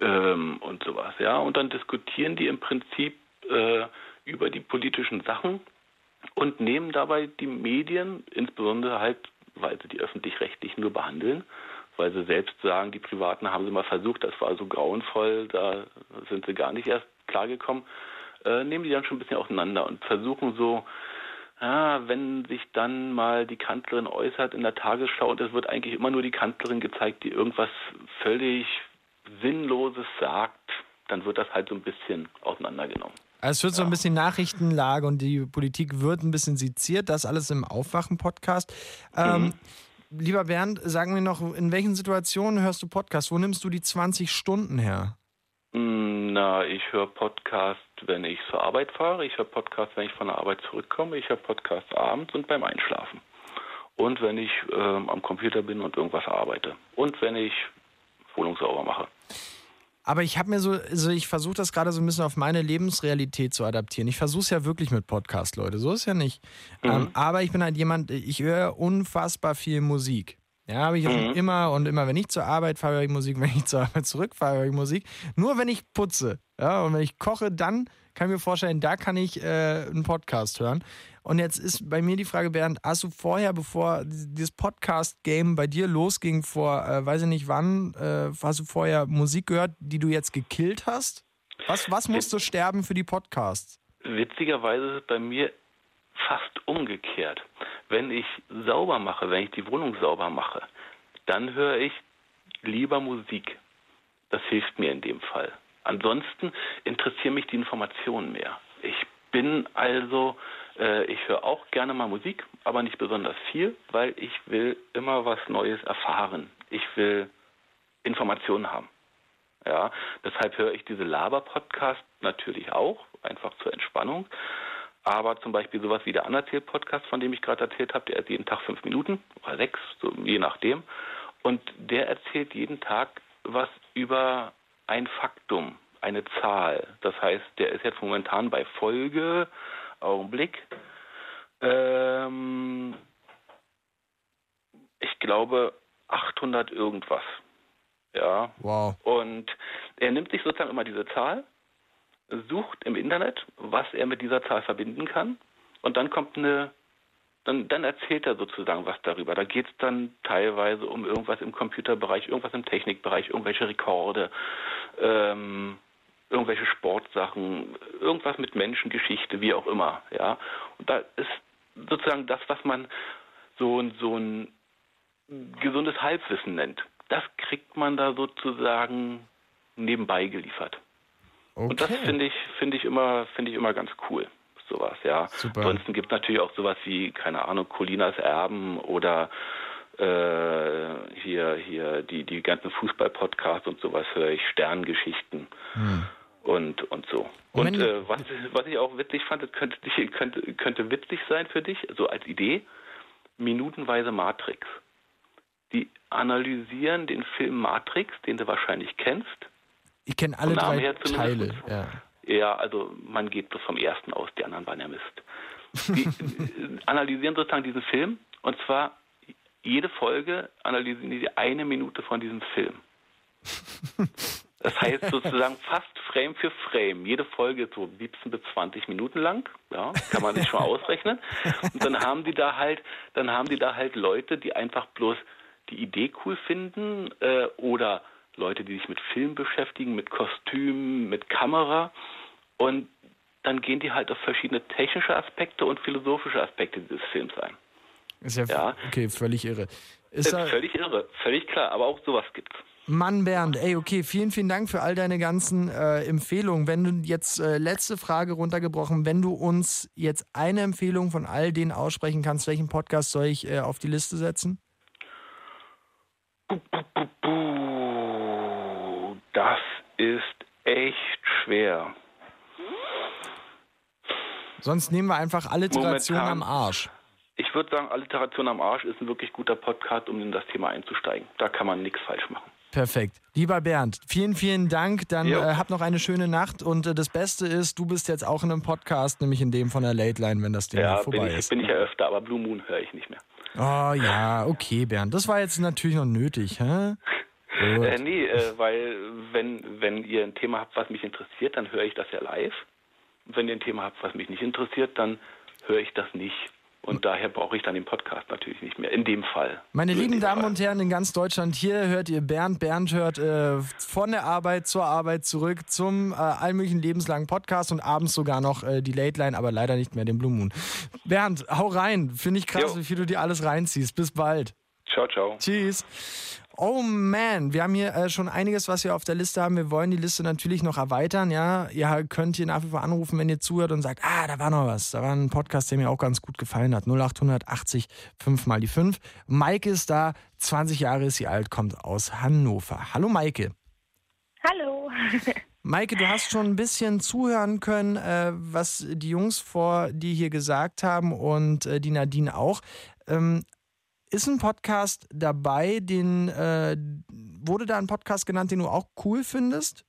[SPEAKER 7] Ähm, und sowas, ja. Und dann diskutieren die im Prinzip äh, über die politischen Sachen und nehmen dabei die Medien, insbesondere halt, weil sie die öffentlich-rechtlichen nur behandeln, weil sie selbst sagen, die Privaten haben sie mal versucht, das war so grauenvoll, da sind sie gar nicht erst klargekommen, äh, nehmen die dann schon ein bisschen auseinander und versuchen so ja, wenn sich dann mal die Kanzlerin äußert in der Tagesschau und es wird eigentlich immer nur die Kanzlerin gezeigt, die irgendwas völlig Sinnloses sagt, dann wird das halt so ein bisschen auseinandergenommen.
[SPEAKER 4] Also es wird so ein bisschen Nachrichtenlage und die Politik wird ein bisschen seziert, das alles im Aufwachen-Podcast. Ähm, Lieber Bernd, sag mir noch, in welchen Situationen hörst du Podcast? Wo nimmst du die 20 Stunden her?
[SPEAKER 7] Mm, Na, ich höre Podcast, wenn ich zur Arbeit fahre. Ich höre Podcast, wenn ich von der Arbeit zurückkomme. Ich höre Podcast abends und beim Einschlafen. Und wenn ich ähm, am Computer bin und irgendwas arbeite. Und wenn ich Wohnung sauber mache.
[SPEAKER 4] Aber ich habe mir so, also ich versuche das gerade so ein bisschen auf meine Lebensrealität zu adaptieren. Ich versuche es ja wirklich mit Podcast, Leute. So ist ja nicht.
[SPEAKER 7] Mhm.
[SPEAKER 4] Ähm, aber ich bin halt jemand, ich höre unfassbar viel Musik. Ja, habe ich schon
[SPEAKER 7] Mhm.
[SPEAKER 4] immer und immer, wenn ich zur Arbeit fahre, höre ich Musik, wenn ich zur Arbeit zurückfahre, höre ich Musik. Nur wenn ich putze, ja, und wenn ich koche, dann kann mir vorstellen, da kann ich äh, einen Podcast hören. Und jetzt ist bei mir die Frage, Bernd, hast du vorher, bevor dieses Podcast-Game bei dir losging, vor, äh, weiß ich nicht wann, äh, hast du vorher Musik gehört, die du jetzt gekillt hast? Was, was musste sterben für die Podcasts?
[SPEAKER 7] Witzigerweise ist es bei mir fast umgekehrt. Wenn ich sauber mache, wenn ich die Wohnung sauber mache, dann höre ich lieber Musik. Das hilft mir in dem Fall. Ansonsten interessieren mich die Informationen mehr. Ich bin also, äh, ich höre auch gerne mal Musik, aber nicht besonders viel, weil ich will immer was Neues erfahren. Ich will Informationen haben. Ja, deshalb höre ich diese Laber-Podcast natürlich auch, einfach zur Entspannung. Aber zum Beispiel sowas wie der Anerzählt-Podcast, von dem ich gerade erzählt habe, der ist jeden Tag fünf Minuten oder sechs, so je nachdem. Und der erzählt jeden Tag was über ein Faktum, eine Zahl. Das heißt, der ist jetzt momentan bei Folge, Augenblick, ähm, ich glaube 800 irgendwas. Ja.
[SPEAKER 4] Wow.
[SPEAKER 7] Und er nimmt sich sozusagen immer diese Zahl, sucht im Internet, was er mit dieser Zahl verbinden kann, und dann kommt eine, dann, dann erzählt er sozusagen was darüber. Da geht es dann teilweise um irgendwas im Computerbereich, irgendwas im Technikbereich, irgendwelche Rekorde, ähm, irgendwelche Sportsachen, irgendwas mit Menschengeschichte, wie auch immer. Ja. Und da ist sozusagen das, was man so, ein- so ein gesundes Halbwissen nennt. Das kriegt man da sozusagen nebenbei geliefert. Und das
[SPEAKER 4] Okay.
[SPEAKER 7] finde ich, finde ich immer, finde ich immer ganz cool. Sowas, ja.
[SPEAKER 4] Super.
[SPEAKER 7] Ansonsten gibt es natürlich auch sowas wie, keine Ahnung, Colinas Erben oder äh, hier, hier die, die ganzen Fußball-Podcasts und sowas höre ich, Sterngeschichten und, und so.
[SPEAKER 4] Und
[SPEAKER 7] Und, äh, was, was ich auch witzig fand, das könnte, könnte, könnte witzig sein für dich, so als Idee, minutenweise Matrix. Die analysieren den Film Matrix, den du wahrscheinlich kennst,
[SPEAKER 4] Ich kenne alle drei. Teile. Ja.
[SPEAKER 7] Ja, also man geht bloß vom ersten aus, die anderen waren ja Mist. Die analysieren sozusagen diesen Film und zwar jede Folge analysieren die eine Minute von diesem Film. Das heißt sozusagen fast Frame für Frame. Jede Folge so 17 bis 20 Minuten lang, ja, kann man sich schon ausrechnen. Und dann haben die da halt, dann haben die da halt Leute, die einfach bloß die Idee cool finden äh, oder Leute, die sich mit Film beschäftigen, mit Kostüm, mit Kamera und dann gehen die halt auf verschiedene technische Aspekte und philosophische Aspekte dieses Films ein.
[SPEAKER 4] Ist ja,
[SPEAKER 7] Ja.
[SPEAKER 4] okay, völlig irre. Ist
[SPEAKER 7] Ist
[SPEAKER 4] da,
[SPEAKER 7] völlig irre, völlig klar, aber auch sowas gibt's.
[SPEAKER 4] Mann, Bernd, ey, okay, vielen, vielen Dank für all deine ganzen äh, Empfehlungen. Wenn du jetzt, äh, letzte Frage runtergebrochen, wenn du uns jetzt eine Empfehlung von all denen aussprechen kannst, welchen Podcast soll ich äh, auf die Liste setzen?
[SPEAKER 7] Buh, das ist echt schwer.
[SPEAKER 4] Sonst nehmen wir einfach Alliteration
[SPEAKER 7] Momentan-
[SPEAKER 4] am Arsch.
[SPEAKER 7] Ich würde sagen, Alliteration am Arsch ist ein wirklich guter Podcast, um in das Thema einzusteigen. Da kann man nichts falsch machen.
[SPEAKER 4] Perfekt. Lieber Bernd, vielen, vielen Dank. Dann äh, hab noch eine schöne Nacht. Und äh, das Beste ist, du bist jetzt auch in einem Podcast, nämlich in dem von der Late Line, wenn das Ding
[SPEAKER 7] Ja,
[SPEAKER 4] vorbei
[SPEAKER 7] bin ich,
[SPEAKER 4] ist.
[SPEAKER 7] bin ich ja öfter, aber Blue Moon höre ich nicht mehr.
[SPEAKER 4] Oh ja, okay, Bernd. Das war jetzt natürlich noch nötig, hä?
[SPEAKER 7] Äh, nee, äh, weil wenn, wenn ihr ein Thema habt, was mich interessiert, dann höre ich das ja live. Und wenn ihr ein Thema habt, was mich nicht interessiert, dann höre ich das nicht. Und daher brauche ich dann den Podcast natürlich nicht mehr, in dem Fall.
[SPEAKER 4] Meine
[SPEAKER 7] in
[SPEAKER 4] lieben Damen
[SPEAKER 7] Fall.
[SPEAKER 4] und Herren in ganz Deutschland, hier hört ihr Bernd. Bernd hört äh, von der Arbeit zur Arbeit zurück zum äh, allmöglichen lebenslangen Podcast und abends sogar noch äh, die Late Line, aber leider nicht mehr den Blue Moon. Bernd, hau rein. Finde ich krass,
[SPEAKER 7] Jo.
[SPEAKER 4] wie viel du dir alles reinziehst. Bis bald.
[SPEAKER 7] Ciao, ciao.
[SPEAKER 4] Tschüss. Oh man, wir haben hier äh, schon einiges, was wir auf der Liste haben. Wir wollen die Liste natürlich noch erweitern. Ja, ihr könnt hier nach wie vor anrufen, wenn ihr zuhört und sagt, ah, da war noch was. Da war ein Podcast, der mir auch ganz gut gefallen hat. 0880 5 mal die 5. Maike ist da, 20 Jahre ist sie alt, kommt aus Hannover. Hallo Maike.
[SPEAKER 8] Hallo.
[SPEAKER 4] Maike, du hast schon ein bisschen zuhören können, äh, was die Jungs vor dir hier gesagt haben und äh, die Nadine auch. Ähm, ist ein Podcast dabei, den äh, wurde da ein Podcast genannt, den du auch cool findest?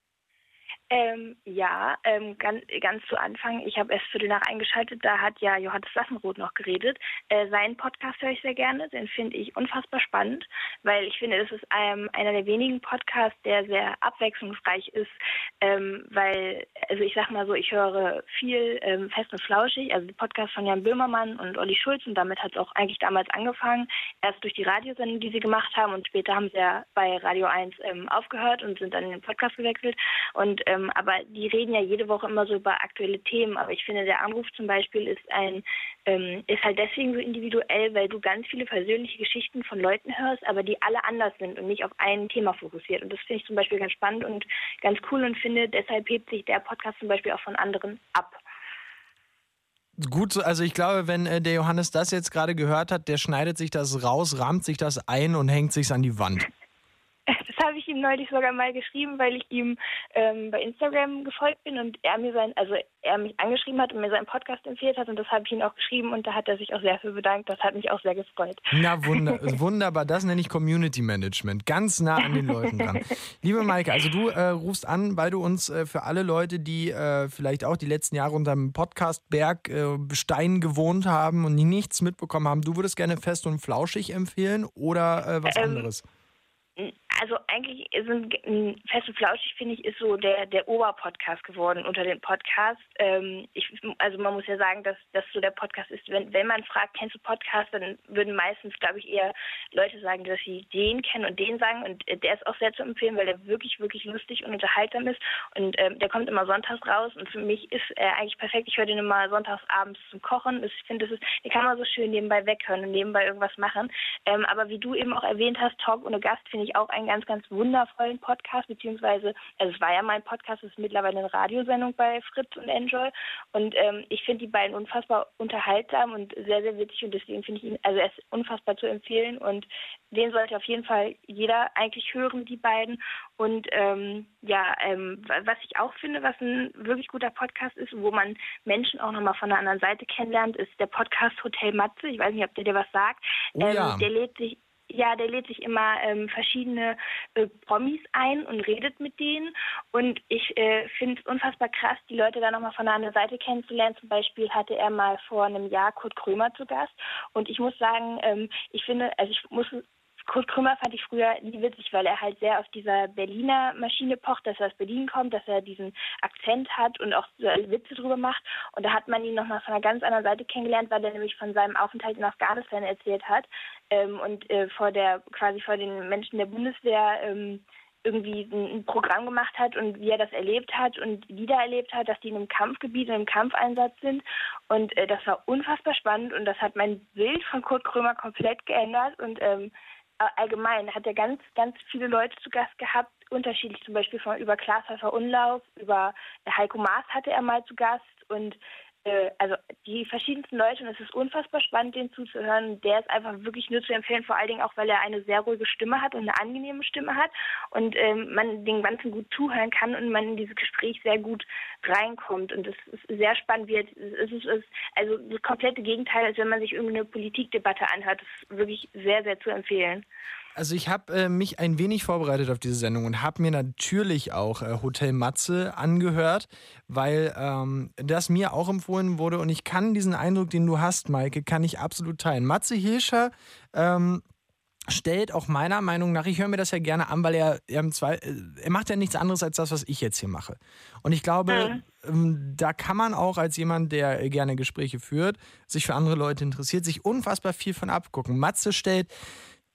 [SPEAKER 8] Ähm, ja, ähm, ganz, ganz zu Anfang, ich habe erst Viertel nach eingeschaltet, da hat ja Johannes Sassenroth noch geredet. Äh, seinen Podcast höre ich sehr gerne, den finde ich unfassbar spannend, weil ich finde, das ist ähm, einer der wenigen Podcasts, der sehr abwechslungsreich ist, ähm, weil, also ich sag mal so, ich höre viel ähm, fest und flauschig, also die Podcasts von Jan Böhmermann und Olli Schulz und damit hat es auch eigentlich damals angefangen, erst durch die Radiosendung, die sie gemacht haben und später haben sie ja bei Radio 1 ähm, aufgehört und sind dann in den Podcast gewechselt. Und ähm, aber die reden ja jede Woche immer so über aktuelle Themen. Aber ich finde, der Anruf zum Beispiel ist ein ähm, ist halt deswegen so individuell, weil du ganz viele persönliche Geschichten von Leuten hörst, aber die alle anders sind und nicht auf ein Thema fokussiert. Und das finde ich zum Beispiel ganz spannend und ganz cool und finde, deshalb hebt sich der Podcast zum Beispiel auch von anderen ab.
[SPEAKER 4] Gut, so- also ich glaube, wenn äh, der Johannes das jetzt gerade gehört hat, der schneidet sich das raus, rahmt sich das ein und hängt sich an die Wand.
[SPEAKER 8] Habe ich ihm neulich sogar mal geschrieben, weil ich ihm ähm, bei Instagram gefolgt bin und er mir sein, also er mich angeschrieben hat und mir seinen Podcast empfiehlt hat und das habe ich ihm auch geschrieben und da hat er sich auch sehr für bedankt. Das hat mich auch sehr gefreut.
[SPEAKER 4] Na wunder, wunderbar, das nenne ich Community Management. Ganz nah an den Leuten dran. Liebe Maike, also du äh, rufst an, weil du uns äh, für alle Leute, die äh, vielleicht auch die letzten Jahre unter dem Podcastberg äh, Stein gewohnt haben und die nichts mitbekommen haben, du würdest gerne fest und flauschig empfehlen oder äh, was
[SPEAKER 8] Ähm,
[SPEAKER 4] anderes?
[SPEAKER 8] Also eigentlich sind Fest und Flauschig, finde ich, ist so der, der Oberpodcast geworden unter den Podcasts. Ähm, ich, also man muss ja sagen, dass das so der Podcast ist. Wenn, wenn man fragt, kennst du Podcast, dann würden meistens, glaube ich, eher Leute sagen, dass sie den kennen und den sagen. Und äh, der ist auch sehr zu empfehlen, weil der wirklich, wirklich lustig und unterhaltsam ist. Und ähm, der kommt immer sonntags raus. Und für mich ist er eigentlich perfekt. Ich höre den immer sonntags abends zum Kochen. Ich finde, das ist, den kann man so schön nebenbei weghören und nebenbei irgendwas machen. Ähm, aber wie du eben auch erwähnt hast, Talk ohne Gast finde ich auch einen ganz, ganz wundervollen Podcast, beziehungsweise, also es war ja mein Podcast, es ist mittlerweile eine Radiosendung bei Fritz und Enjoy. Und ähm, ich finde die beiden unfassbar unterhaltsam und sehr, sehr witzig und deswegen finde ich ihn, also er ist unfassbar zu empfehlen und den sollte auf jeden Fall jeder eigentlich hören, die beiden. Und ähm, ja, ähm, wa- was ich auch finde, was ein wirklich guter Podcast ist, wo man Menschen auch nochmal von der anderen Seite kennenlernt, ist der Podcast Hotel Matze, ich weiß nicht, ob der dir was sagt,
[SPEAKER 4] Oh ja.
[SPEAKER 8] der lädt sich ja, der lädt sich immer ähm, verschiedene äh, Promis ein und redet mit denen. Und ich äh, finde es unfassbar krass, die Leute da nochmal von der anderen Seite kennenzulernen. Zum Beispiel hatte er mal vor einem Jahr Kurt Krömer zu Gast. Und ich muss sagen, ähm, ich finde, also ich muss Kurt Krömer fand ich früher nie witzig, weil er halt sehr auf dieser Berliner Maschine pocht, dass er aus Berlin kommt, dass er diesen Akzent hat und auch so Witze drüber macht. Und da hat man ihn nochmal von einer ganz anderen Seite kennengelernt, weil er nämlich von seinem Aufenthalt in Afghanistan erzählt hat ähm, und äh, vor der quasi vor den Menschen der Bundeswehr ähm, irgendwie ein, ein Programm gemacht hat und wie er das erlebt hat und wieder erlebt hat, dass die in einem Kampfgebiet und im Kampfeinsatz sind. Und äh, das war unfassbar spannend und das hat mein Bild von Kurt Krömer komplett geändert und ähm, allgemein hat er ganz, ganz viele Leute zu Gast gehabt, unterschiedlich zum Beispiel von über Klaas Unlauf, über Heiko Maas hatte er mal zu Gast und also die verschiedensten Leute und es ist unfassbar spannend, den zuzuhören. Der ist einfach wirklich nur zu empfehlen, vor allen Dingen auch, weil er eine sehr ruhige Stimme hat und eine angenehme Stimme hat und ähm, man den Ganzen gut zuhören kann und man in dieses Gespräch sehr gut reinkommt und es ist sehr spannend, wie es ist, ist also das komplette Gegenteil, als wenn man sich irgendeine Politikdebatte anhört. Das ist wirklich sehr, sehr zu empfehlen.
[SPEAKER 4] Also ich habe äh, mich ein wenig vorbereitet auf diese Sendung und habe mir natürlich auch äh, Hotel Matze angehört, weil ähm, das mir auch empfohlen wurde und ich kann diesen Eindruck, den du hast, Maike, kann ich absolut teilen. Matze Hilscher ähm, stellt auch meiner Meinung nach, ich höre mir das ja gerne an, weil er, er, Zwei, äh, er macht ja nichts anderes als das, was ich jetzt hier mache. Und ich glaube, mhm. da kann man auch als jemand, der gerne Gespräche führt, sich für andere Leute interessiert, sich unfassbar viel von abgucken. Matze stellt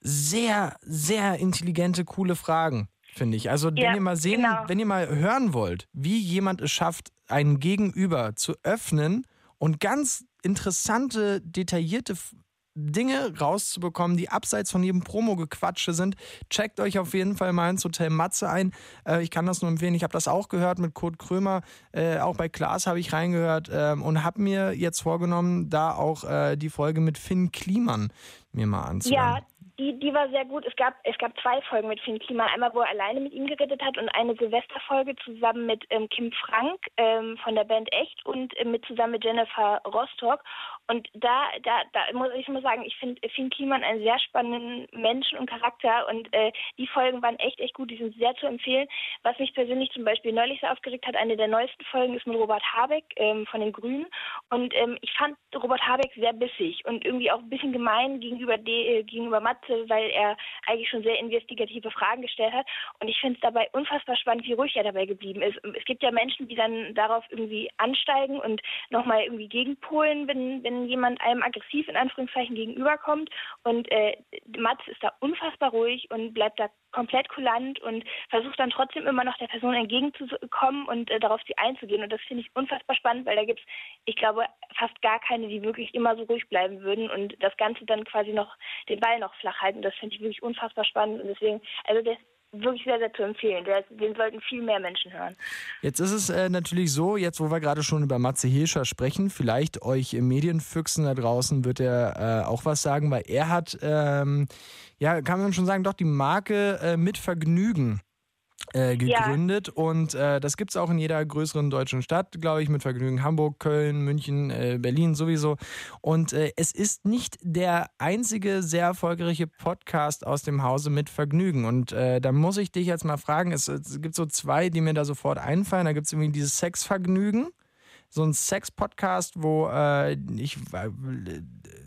[SPEAKER 4] sehr, sehr intelligente, coole Fragen, finde ich. Also, ja, wenn ihr mal sehen, genau. wenn ihr mal hören wollt, wie jemand es schafft, einen Gegenüber zu öffnen und ganz interessante, detaillierte Dinge rauszubekommen, die abseits von jedem Promo-Gequatsche sind. Checkt euch auf jeden Fall mal ins Hotel Matze ein. Äh, ich kann das nur empfehlen. Ich habe das auch gehört mit Kurt Krömer. Äh, auch bei Klaas habe ich reingehört äh, und habe mir jetzt vorgenommen, da auch äh, die Folge mit Finn Kliman mir mal anzuhören.
[SPEAKER 8] Ja, die, die war sehr gut. Es gab, es gab zwei Folgen mit Finn Kliman. Einmal, wo er alleine mit ihm geredet hat und eine Silvesterfolge zusammen mit ähm, Kim Frank ähm, von der Band Echt und äh, mit zusammen mit Jennifer Rostock. Und da, da, da muss ich mal sagen, ich finde Finn Kliman einen sehr spannenden Menschen und Charakter und äh, die Folgen waren echt, echt gut. Die sind sehr zu empfehlen. Was mich persönlich zum Beispiel neulich sehr aufgeregt hat, eine der neuesten Folgen ist mit Robert Habeck ähm, von den Grünen. Und ähm, ich fand Robert Habeck sehr bissig und irgendwie auch ein bisschen gemein gegenüber, de, äh, gegenüber Matze, weil er eigentlich schon sehr investigative Fragen gestellt hat. Und ich finde es dabei unfassbar spannend, wie ruhig er dabei geblieben ist. Es gibt ja Menschen, die dann darauf irgendwie ansteigen und nochmal irgendwie gegenpolen, wenn, wenn wenn jemand einem aggressiv in Anführungszeichen gegenüberkommt und äh, Mats ist da unfassbar ruhig und bleibt da komplett kulant und versucht dann trotzdem immer noch der Person entgegenzukommen und äh, darauf sie einzugehen. Und das finde ich unfassbar spannend, weil da gibt es, ich glaube, fast gar keine, die wirklich immer so ruhig bleiben würden und das Ganze dann quasi noch den Ball noch flach halten. Das finde ich wirklich unfassbar spannend und deswegen, also das wirklich sehr, sehr zu empfehlen. Den sollten viel mehr Menschen hören.
[SPEAKER 4] Jetzt ist es äh, natürlich so, jetzt wo wir gerade schon über Matze Hirscher sprechen, vielleicht euch Medienfüchsen da draußen wird er äh, auch was sagen, weil er hat, ähm, ja, kann man schon sagen, doch die Marke äh, mit Vergnügen äh, gegründet ja. und äh, das gibt es auch in jeder größeren deutschen Stadt, glaube ich, mit Vergnügen. Hamburg, Köln, München, äh, Berlin sowieso. Und äh, es ist nicht der einzige sehr erfolgreiche Podcast aus dem Hause mit Vergnügen. Und äh, da muss ich dich jetzt mal fragen, es, es, gibt so zwei, die mir da sofort einfallen. Da gibt es irgendwie dieses Sexvergnügen so ein Sex-Podcast, wo äh, ich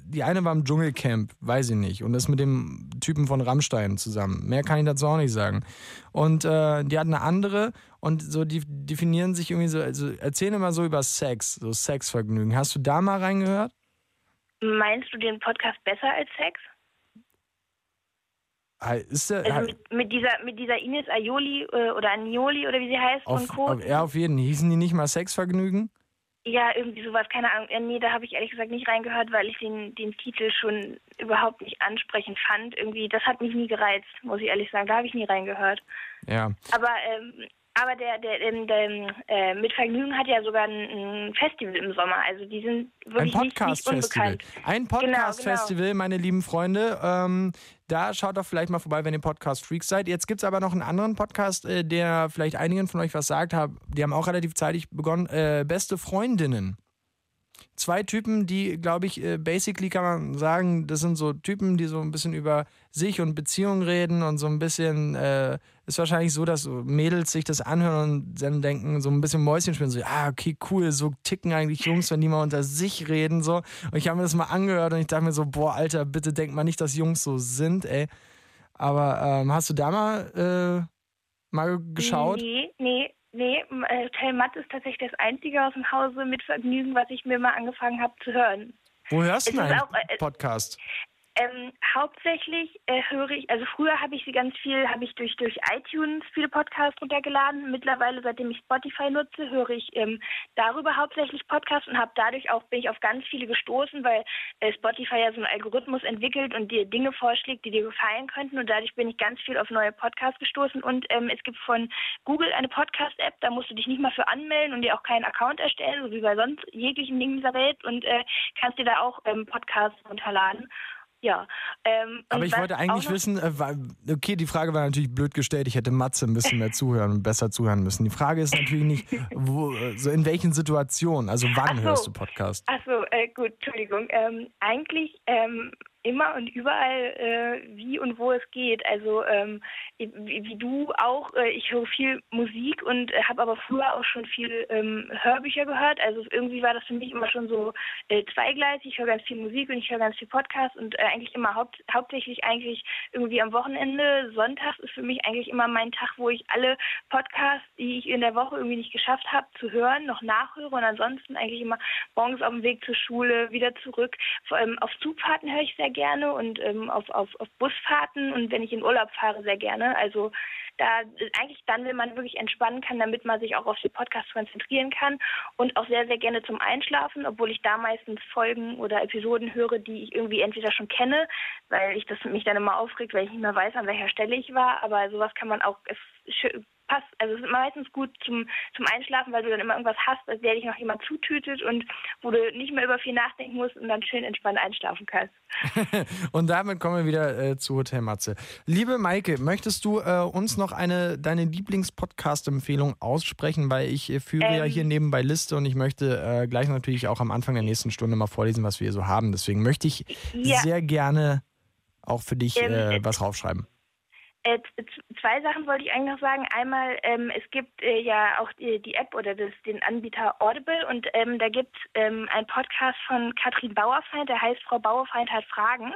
[SPEAKER 4] die eine war im Dschungelcamp, weiß ich nicht, und ist mit dem Typen von Rammstein zusammen. Mehr kann ich dazu auch nicht sagen. Und äh, die hat eine andere und so die definieren sich irgendwie so, also erzählen immer so über Sex, so Sexvergnügen. Hast du da mal reingehört?
[SPEAKER 8] Meinst du den Podcast besser als Sex?
[SPEAKER 4] Der,
[SPEAKER 8] also mit, mit, dieser, mit dieser Ines Aioli äh, oder Anioli oder wie sie heißt
[SPEAKER 4] auf, von Code. ja, auf jeden. Hießen die nicht mal Sexvergnügen?
[SPEAKER 8] Ja, irgendwie sowas, keine Ahnung. Nee, da habe ich ehrlich gesagt nicht reingehört, weil ich den, den Titel schon überhaupt nicht ansprechend fand. Irgendwie, das hat mich nie gereizt, muss ich ehrlich sagen. Da habe ich nie reingehört.
[SPEAKER 4] Ja.
[SPEAKER 8] Aber ähm, aber der, der, der, der äh, mit Vergnügen hat ja sogar ein, ein, Festival im Sommer. Also die sind wirklich ein Podcast nicht, nicht unbekannt.
[SPEAKER 4] Ein Podcast-Festival, genau, genau. meine lieben Freunde. Ähm, da schaut doch vielleicht mal vorbei, wenn ihr Podcast-Freaks seid. Jetzt gibt es aber noch einen anderen Podcast, äh, der vielleicht einigen von euch was sagt. Die haben auch relativ zeitig begonnen. Äh, Beste Freundinnen zwei Typen, die, glaube ich, äh, basically kann man sagen, das sind so Typen, die so ein bisschen über sich und Beziehungen reden und so ein bisschen, äh, ist wahrscheinlich so, dass Mädels sich das anhören und dann denken, so ein bisschen Mäuschen spielen, so, ah, okay, cool, so ticken eigentlich Jungs, wenn die mal unter sich reden, so. Und ich habe mir das mal angehört und ich dachte mir so, boah, Alter, bitte denk mal nicht, dass Jungs so sind, ey. Aber ähm, hast du da mal, äh, mal geschaut?
[SPEAKER 8] Nee, nee, Nee, Hotel Matt ist tatsächlich das einzige aus dem Hause mit Vergnügen, was ich mir mal angefangen habe zu hören.
[SPEAKER 4] Wo hörst du einen äh, Podcast?
[SPEAKER 8] Ähm, hauptsächlich äh, höre ich, also früher habe ich sie ganz viel, habe ich durch, durch iTunes viele Podcasts runtergeladen. Mittlerweile, seitdem ich Spotify nutze, höre ich ähm, darüber hauptsächlich Podcasts und habe dadurch auch, bin ich auf ganz viele gestoßen, weil äh, Spotify ja so einen Algorithmus entwickelt und dir Dinge vorschlägt, die dir gefallen könnten und dadurch bin ich ganz viel auf neue Podcasts gestoßen und ähm, es gibt von Google eine Podcast-App, da musst du dich nicht mal für anmelden und dir auch keinen Account erstellen, so wie bei sonst jeglichen Dingen dieser Welt und äh, kannst dir da auch ähm, Podcasts runterladen. Ja. Ähm,
[SPEAKER 4] Aber ich wollte eigentlich wissen, äh, okay, die Frage war natürlich blöd gestellt, ich hätte Matze ein bisschen mehr zuhören und besser zuhören müssen. Die Frage ist natürlich nicht, wo, so in welchen Situationen, also wann so. hörst du Podcast?
[SPEAKER 8] Achso, äh, gut, Entschuldigung. Ähm, eigentlich ähm, immer und überall, äh, wie und wo es geht. Also ähm, wie, wie, du auch, äh, ich höre viel Musik und äh, habe aber früher auch schon viel ähm, Hörbücher gehört. Also irgendwie war das für mich immer schon so äh, zweigleisig. Ich höre ganz viel Musik und ich höre ganz viel Podcast und äh, eigentlich immer haupt, hauptsächlich eigentlich irgendwie am Wochenende. Sonntags ist für mich eigentlich immer mein Tag, wo ich alle Podcasts, die ich in der Woche irgendwie nicht geschafft habe zu hören, noch nachhöre und ansonsten eigentlich immer morgens auf dem Weg zur Schule, wieder zurück. Vor allem auf Zugfahrten höre ich sehr gerne und ähm, auf, auf, auf Busfahrten und wenn ich in Urlaub fahre, sehr gerne. Also da eigentlich dann, wenn man wirklich entspannen kann, damit man sich auch auf den Podcast konzentrieren kann und auch sehr, sehr gerne zum Einschlafen, obwohl ich da meistens Folgen oder Episoden höre, die ich irgendwie entweder schon kenne, weil ich das mich dann immer aufregt, weil ich nicht mehr weiß, an welcher Stelle ich war, aber sowas kann man auch passt, also es ist meistens gut zum, zum Einschlafen, weil du dann immer irgendwas hast, als der dich noch jemand zutütet und wo du nicht mehr über viel nachdenken musst und dann schön entspannt einschlafen kannst.
[SPEAKER 4] und damit kommen wir wieder äh, zu Hotel Matze. Liebe Maike, möchtest du äh, uns noch eine deine Lieblings-Podcast-Empfehlung aussprechen, weil ich äh, führe ähm, ja hier nebenbei Liste und ich möchte äh, gleich natürlich auch am Anfang der nächsten Stunde mal vorlesen, was wir hier so haben. Deswegen möchte ich ja. sehr gerne auch für dich ähm, äh, was raufschreiben.
[SPEAKER 8] Äh, zwei Sachen wollte ich eigentlich noch sagen. Einmal, ähm, es gibt äh, ja auch die, die, App oder das, den Anbieter Audible und ähm, da gibt es ähm, einen Podcast von Katrin Bauerfeind, der heißt Frau Bauerfeind hat Fragen.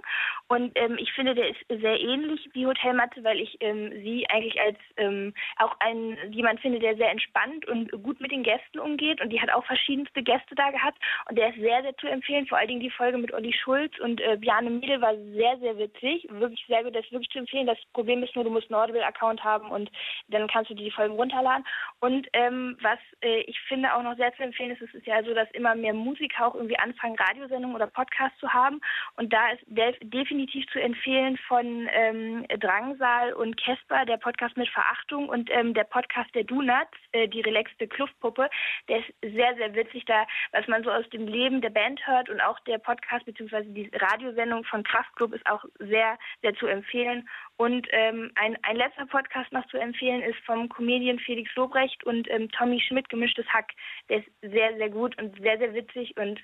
[SPEAKER 8] Und ähm, ich finde, der ist sehr ähnlich wie Hotel Matze, weil ich ähm, sie eigentlich als ähm, auch ein, jemand finde, der sehr entspannt und gut mit den Gästen umgeht. Und die hat auch verschiedenste Gäste da gehabt. Und der ist sehr, sehr zu empfehlen. Vor allen Dingen die Folge mit Olli Schulz und äh, Bjane Miedel war sehr, sehr witzig. Wirklich sehr gut. Das ist wirklich zu empfehlen. Das Problem ist nur, du musst einen Audible-Account haben und dann kannst du die Folgen runterladen. Und ähm, was äh, ich finde auch noch sehr zu empfehlen ist, es ist ja so, dass immer mehr Musiker auch irgendwie anfangen, Radiosendungen oder Podcasts zu haben. Und da ist def definitiv zu empfehlen von ähm, Drangsal und Kesper, der Podcast mit Verachtung und ähm, der Podcast der Donuts, äh, die relaxte Kluftpuppe. Der ist sehr, sehr witzig, da was man so aus dem Leben der Band hört und auch der Podcast bzw. die Radiosendung von Kraftklub ist auch sehr, sehr zu empfehlen. Und ähm, ein, ein letzter Podcast noch zu empfehlen ist vom Comedian Felix Lobrecht und ähm, Tommy Schmidt, Gemischtes Hack. Der ist sehr, sehr gut und sehr, sehr witzig und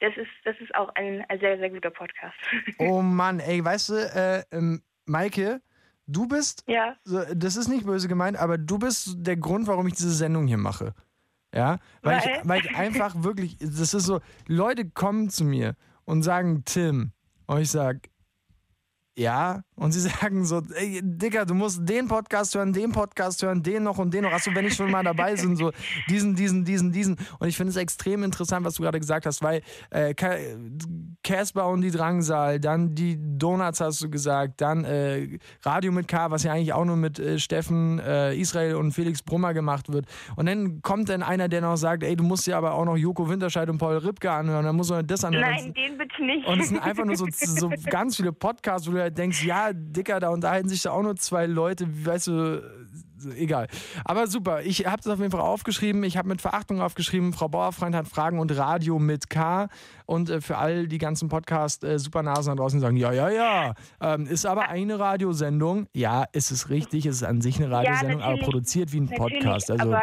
[SPEAKER 8] das ist, das ist auch ein, ein sehr, sehr guter Podcast.
[SPEAKER 4] Oh Mann, ey, weißt du, äh, ähm, Maike, du bist,
[SPEAKER 8] ja.
[SPEAKER 4] das ist nicht böse gemeint, aber du bist der Grund, warum ich diese Sendung hier mache. Ja, weil, weil? Ich, weil ich einfach wirklich, das ist so, Leute kommen zu mir und sagen, Tim, und ich sage, ja, und sie sagen so, ey, Digga, du musst den Podcast hören, den Podcast hören, den noch und den noch. Achso, wenn ich schon mal dabei bin, so diesen, diesen, diesen, diesen. Und ich finde es extrem interessant, was du gerade gesagt hast, weil äh, Casper und die Drangsal, dann die Donuts hast du gesagt, dann äh, Radio mit K, was ja eigentlich auch nur mit äh, Steffen äh, Israel und Felix Brummer gemacht wird. Und dann kommt dann einer, der noch sagt, ey, du musst ja aber auch noch Joko Winterscheid und Paul Ripke anhören, dann muss man das anhören.
[SPEAKER 8] Nein, den bitte nicht.
[SPEAKER 4] Und es sind einfach nur so, so ganz viele Podcasts, wo du halt denkst, ja, Dicker, da unterhalten sich da auch nur zwei Leute, weißt du, egal. Aber super, ich habe das auf jeden Fall aufgeschrieben. Ich habe mit Verachtung aufgeschrieben, Frau Bauerfreund hat Fragen und Radio mit K. Und äh, für all die ganzen Podcast-Supernasen äh, da draußen sagen, ja, ja, ja, ähm, ist aber eine Radiosendung. Ja, ist es richtig, ist es an sich eine Radiosendung, ja, aber produziert wie ein Podcast. Also,
[SPEAKER 8] aber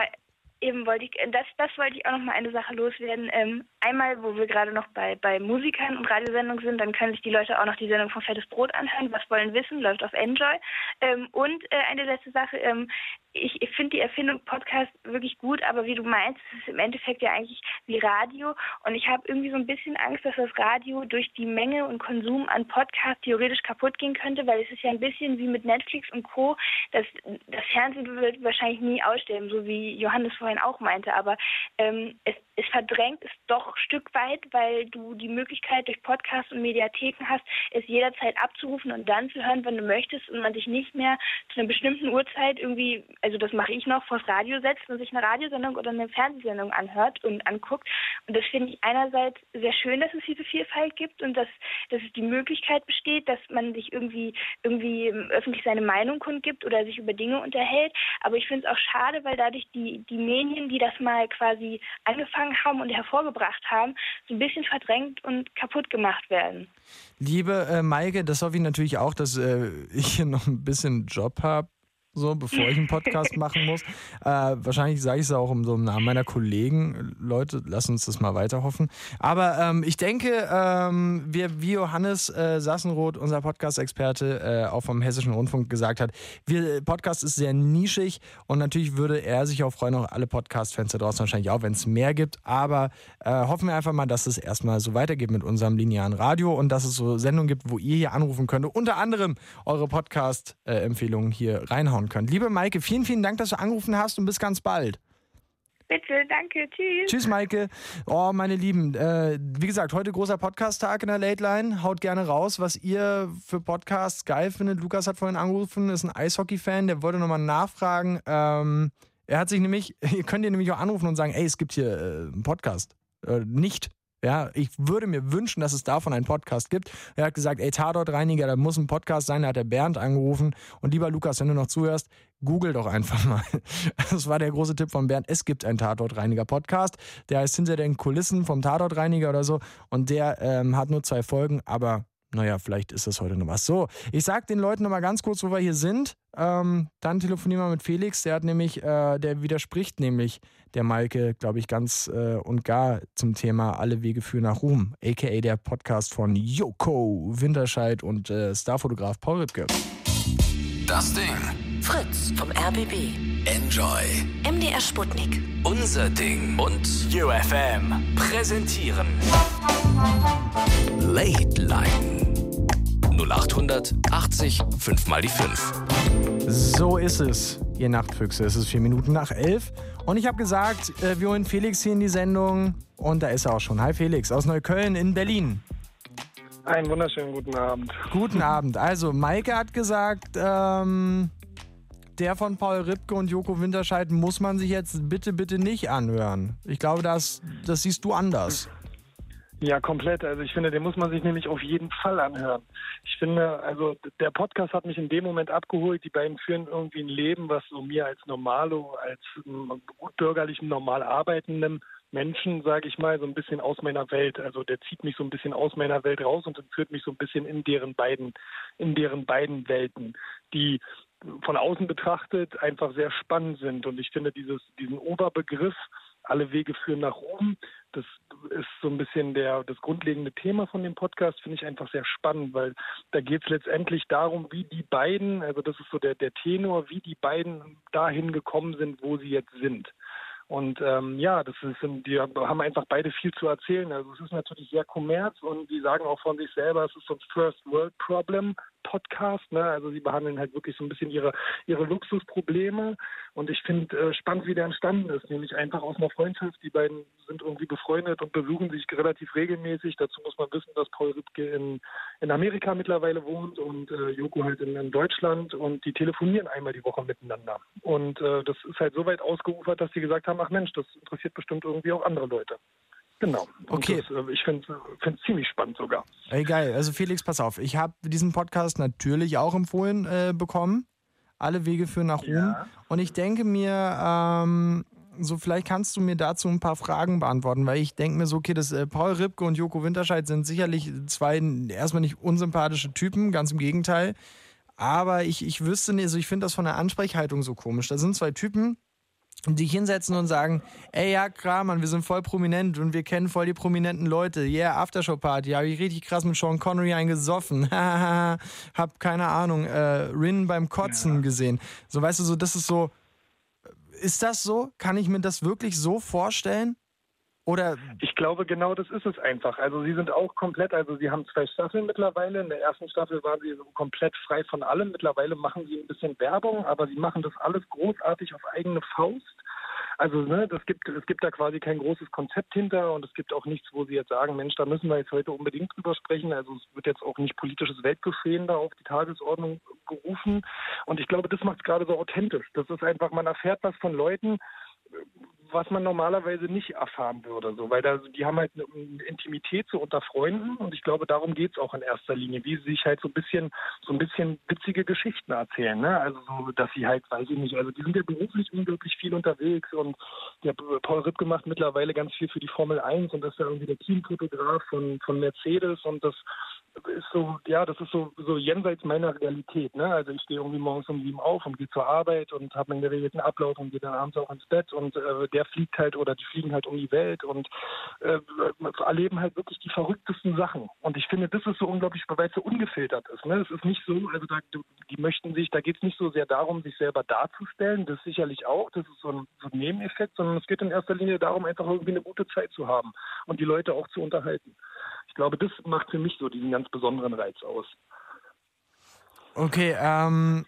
[SPEAKER 8] eben wollte ich, das, das wollte ich auch noch mal eine Sache loswerden. Ähm, einmal, wo wir gerade noch bei, bei Musikern und Radiosendungen sind, dann können sich die Leute auch noch die Sendung von Fettes Brot anhören. Was wollen wissen, läuft auf Enjoy. Ähm, und äh, eine letzte Sache, ähm, ich, finde die Erfindung Podcast wirklich gut, aber wie du meinst, es ist im Endeffekt ja eigentlich wie Radio. Und ich habe irgendwie so ein bisschen Angst, dass das Radio durch die Menge und Konsum an Podcasts theoretisch kaputt gehen könnte, weil es ist ja ein bisschen wie mit Netflix und Co. Das, das Fernsehen wird wahrscheinlich nie aussterben, so wie Johannes vorhin auch meinte. Aber ähm, es, es verdrängt es doch ein Stück weit, weil du die Möglichkeit durch Podcasts und Mediatheken hast, es jederzeit abzurufen und dann zu hören, wenn du möchtest und man sich nicht mehr zu einer bestimmten Uhrzeit irgendwie also das mache ich noch, vors Radio setzt und sich eine Radiosendung oder eine Fernsehsendung anhört und anguckt. Und das finde ich einerseits sehr schön, dass es diese Vielfalt gibt und dass, dass es die Möglichkeit besteht, dass man sich irgendwie, irgendwie öffentlich seine Meinung kundgibt oder sich über Dinge unterhält. Aber ich finde es auch schade, weil dadurch die, die Medien, die das mal quasi angefangen haben und hervorgebracht haben, so ein bisschen verdrängt und kaputt gemacht werden.
[SPEAKER 4] Liebe äh, Maike, das hoffe ich natürlich auch, dass äh, ich hier noch ein bisschen Job habe so bevor ich einen Podcast machen muss. Äh, wahrscheinlich sage ich es auch im so im Namen meiner Kollegen. Leute, lass uns das mal weiter hoffen. Aber ähm, ich denke, ähm, wir, wie Johannes äh, Sassenroth, unser Podcast-Experte, äh, auch vom Hessischen Rundfunk gesagt hat, wir, Podcast ist sehr nischig und natürlich würde er sich auch freuen, auch alle Podcast-Fans da draußen wahrscheinlich auch, wenn es mehr gibt. Aber äh, hoffen wir einfach mal, dass es erstmal so weitergeht mit unserem linearen Radio und dass es so Sendungen gibt, wo ihr hier anrufen könnt. Unter anderem eure Podcast-Empfehlungen hier reinhauen könnt. Liebe Maike, vielen, vielen Dank, dass du angerufen hast und bis ganz bald.
[SPEAKER 8] Bitte, danke, tschüss.
[SPEAKER 4] Tschüss, Maike. Oh, meine Lieben, äh, wie gesagt, heute großer Podcast-Tag in der Late Line. Haut gerne raus, was ihr für Podcasts geil findet. Lukas hat vorhin angerufen, ist ein Eishockey-Fan, der wollte nochmal nachfragen. Ähm, er hat sich nämlich, ihr könnt ihr nämlich auch anrufen und sagen, ey, es gibt hier äh, einen Podcast. Äh, nicht. Ja, ich würde mir wünschen, dass es davon einen Podcast gibt. Er hat gesagt, ey, Tatortreiniger, da muss ein Podcast sein. Da hat der Bernd angerufen. Und lieber Lukas, wenn du noch zuhörst, google doch einfach mal. Das war der große Tipp von Bernd. Es gibt einen Tatortreiniger-Podcast. Der heißt Hinter den Kulissen vom Tatortreiniger oder so. Und der ähm, hat nur zwei Folgen, aber naja, vielleicht ist das heute noch was. So, ich sag den Leuten nochmal ganz kurz, wo wir hier sind. Ähm, dann telefonieren wir mit Felix. Der hat nämlich, äh, der widerspricht nämlich der Maike, glaube ich, ganz äh, und gar zum Thema Alle Wege führen nach Ruhm, aka der Podcast von Joko Winterscheid und äh, Starfotograf Paul Ripke.
[SPEAKER 1] Das Ding.
[SPEAKER 3] Fritz vom RBB.
[SPEAKER 1] Enjoy.
[SPEAKER 3] MDR Sputnik.
[SPEAKER 1] Unser Ding. Und UFM präsentieren. Late Line. 0800 80 5 mal die 5.
[SPEAKER 4] So ist es, ihr Nachtfüchse. Es ist vier Minuten nach elf. Und ich habe gesagt, äh, wir holen Felix hier in die Sendung. Und da ist er auch schon. Hi Felix, aus Neukölln in Berlin.
[SPEAKER 9] Einen wunderschönen guten Abend.
[SPEAKER 4] Guten Abend. Also, Maike hat gesagt, ähm, der von Paul Ripke und Joko Winterscheid muss man sich jetzt bitte, bitte nicht anhören. Ich glaube, das, das siehst du anders.
[SPEAKER 9] Ja, komplett. Also ich finde, den muss man sich nämlich auf jeden Fall anhören. Ich finde, also der Podcast hat mich in dem Moment abgeholt. Die beiden führen irgendwie ein Leben, was so mir als Normalo, als ähm, bürgerlichen, normal arbeitenden Menschen, sage ich mal, so ein bisschen aus meiner Welt. Also der zieht mich so ein bisschen aus meiner Welt raus und führt mich so ein bisschen in deren beiden, in deren beiden Welten, die von außen betrachtet einfach sehr spannend sind. Und ich finde dieses, diesen Oberbegriff, alle Wege führen nach oben. Das ist so ein bisschen der, das grundlegende Thema von dem Podcast, finde ich einfach sehr spannend, weil da geht es letztendlich darum, wie die beiden, also das ist so der, der Tenor, wie die beiden dahin gekommen sind, wo sie jetzt sind. Und ähm, ja, das ist, die haben einfach beide viel zu erzählen. Also es ist natürlich sehr kommerz und die sagen auch von sich selber, es ist so ein First World Problem Podcast. Ne? Also sie behandeln halt wirklich so ein bisschen ihre ihre Luxusprobleme. Und ich finde äh, spannend, wie der entstanden ist, nämlich einfach aus einer Freundschaft. Die beiden sind irgendwie befreundet und besuchen sich relativ regelmäßig. Dazu muss man wissen, dass Paul Ripke in, in Amerika mittlerweile wohnt und äh, Joko halt in, in Deutschland und die telefonieren einmal die Woche miteinander. Und äh, das ist halt so weit ausgeufert, dass sie gesagt haben, ach Mensch, das interessiert bestimmt irgendwie auch andere Leute. Genau. Und
[SPEAKER 4] Okay.
[SPEAKER 9] Das, äh, ich finde es ziemlich spannend sogar.
[SPEAKER 4] Ey, geil. Also Felix, pass auf. Ich habe diesen Podcast natürlich auch empfohlen äh, bekommen. Alle Wege führen nach Ruhm.
[SPEAKER 9] Ja.
[SPEAKER 4] Und ich denke mir, ähm, so vielleicht kannst du mir dazu ein paar Fragen beantworten, weil ich denke mir so, okay, das äh, Paul Ripke und Joko Winterscheid sind sicherlich zwei erstmal nicht unsympathische Typen, ganz im Gegenteil. Aber ich, ich wüsste nicht, also ich finde das von der Ansprechhaltung so komisch. Da sind zwei Typen, sich hinsetzen und sagen, ey, ja, klar, Mann, wir sind voll prominent und wir kennen voll die prominenten Leute. Yeah, Aftershow-Party, habe ich richtig krass mit Sean Connery eingesoffen. Hab, keine Ahnung, äh, Rin beim Kotzen gesehen. So, weißt du, so, das ist so, ist das so? Kann ich mir das wirklich so vorstellen? Oder,
[SPEAKER 9] Ich glaube, genau das ist es einfach. Also sie sind auch komplett, also sie haben zwei Staffeln mittlerweile. In der ersten Staffel waren sie so komplett frei von allem. Mittlerweile machen sie ein bisschen Werbung, aber sie machen das alles großartig auf eigene Faust. Also ne, das gibt, es gibt da quasi kein großes Konzept hinter und es gibt auch nichts, wo sie jetzt sagen, Mensch, da müssen wir jetzt heute unbedingt drüber sprechen. Also es wird jetzt auch nicht politisches Weltgeschehen da auf die Tagesordnung gerufen. Und ich glaube, das macht es gerade so authentisch. Das ist einfach, man erfährt was von Leuten, was man normalerweise nicht erfahren würde. So, weil da, die haben halt eine, Intimität so unter Freunden und ich glaube, darum geht's auch in erster Linie, wie sie sich halt so ein bisschen, so ein bisschen witzige Geschichten erzählen. Ne? Also so, dass sie halt, weiß ich nicht, also die sind ja beruflich unglaublich viel unterwegs und der Paul Ripke macht mittlerweile ganz viel für die Formel 1 und ist ja irgendwie der Teamfotograf von, von Mercedes und das ist so, ja, das ist so, so jenseits meiner Realität. Ne? Also ich stehe irgendwie morgens um sieben auf und gehe zur Arbeit und habe meinen geregelten Ablauf und gehe dann abends auch ins Bett und äh, der fliegt halt oder die fliegen halt um die Welt und äh, erleben halt wirklich die verrücktesten Sachen. Und ich finde, das ist so unglaublich, weil es so ungefiltert ist. Ne? Es ist nicht so, also da, die möchten sich, da geht es nicht so sehr darum, sich selber darzustellen, das sicherlich auch, das ist so ein, so ein Nebeneffekt, sondern es geht in erster Linie darum, einfach irgendwie eine gute Zeit zu haben und die Leute auch zu unterhalten. Ich glaube, das macht für mich so diesen ganz besonderen Reiz aus.
[SPEAKER 4] Okay, ähm,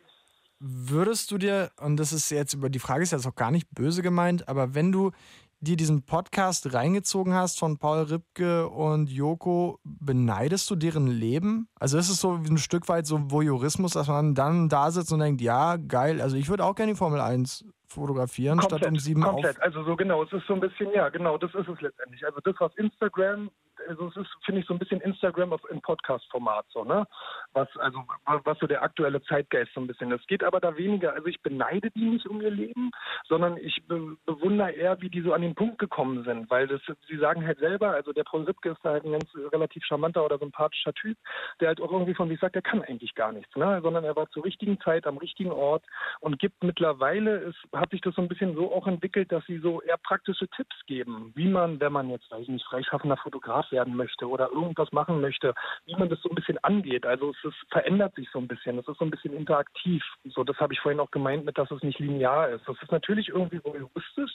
[SPEAKER 4] würdest du dir, und das ist jetzt über die Frage ist jetzt auch gar nicht böse gemeint, aber wenn du dir diesen Podcast reingezogen hast von Paul Ripke und Joko, beneidest du deren Leben? Also ist es so ein Stück weit so Voyeurismus, dass man dann da sitzt und denkt, ja, geil, also ich würde auch gerne die Formel 1 fotografieren, komplett, statt um sieben
[SPEAKER 9] komplett.
[SPEAKER 4] auf.
[SPEAKER 9] Also so genau, es ist so ein bisschen, ja, genau, das ist es letztendlich. Also das, was Instagram also es ist, finde ich, so ein bisschen Instagram im Podcast-Format, so, ne? Was, also, was so der aktuelle Zeitgeist so ein bisschen ist. Es geht aber da weniger, also ich beneide die nicht um ihr Leben, sondern ich be bewundere eher, wie die so an den Punkt gekommen sind, weil das, sie sagen halt selber, also der Paul Ripke ist halt ein ganz relativ charmanter oder sympathischer Typ, der halt auch irgendwie von sich sagt, er kann eigentlich gar nichts, ne? Sondern er war zur richtigen Zeit am richtigen Ort und gibt mittlerweile, es hat sich das so ein bisschen so auch entwickelt, dass sie so eher praktische Tipps geben, wie man, wenn man jetzt, weiß ich nicht, freischaffender Fotograf werden möchte oder irgendwas machen möchte, wie man das so ein bisschen angeht. Also es ist, verändert sich so ein bisschen. Es ist so ein bisschen interaktiv. So, das habe ich vorhin auch gemeint mit, dass es nicht linear ist. Das ist natürlich irgendwie so juristisch,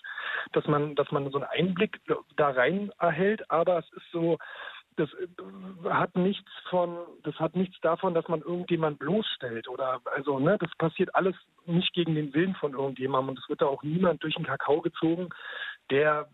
[SPEAKER 9] dass man, dass man so einen Einblick da rein erhält, aber es ist so, das äh, hat nichts von, das hat nichts davon, dass man irgendjemand bloßstellt oder also ne, das passiert alles nicht gegen den Willen von irgendjemandem und es wird da auch niemand durch den Kakao gezogen, der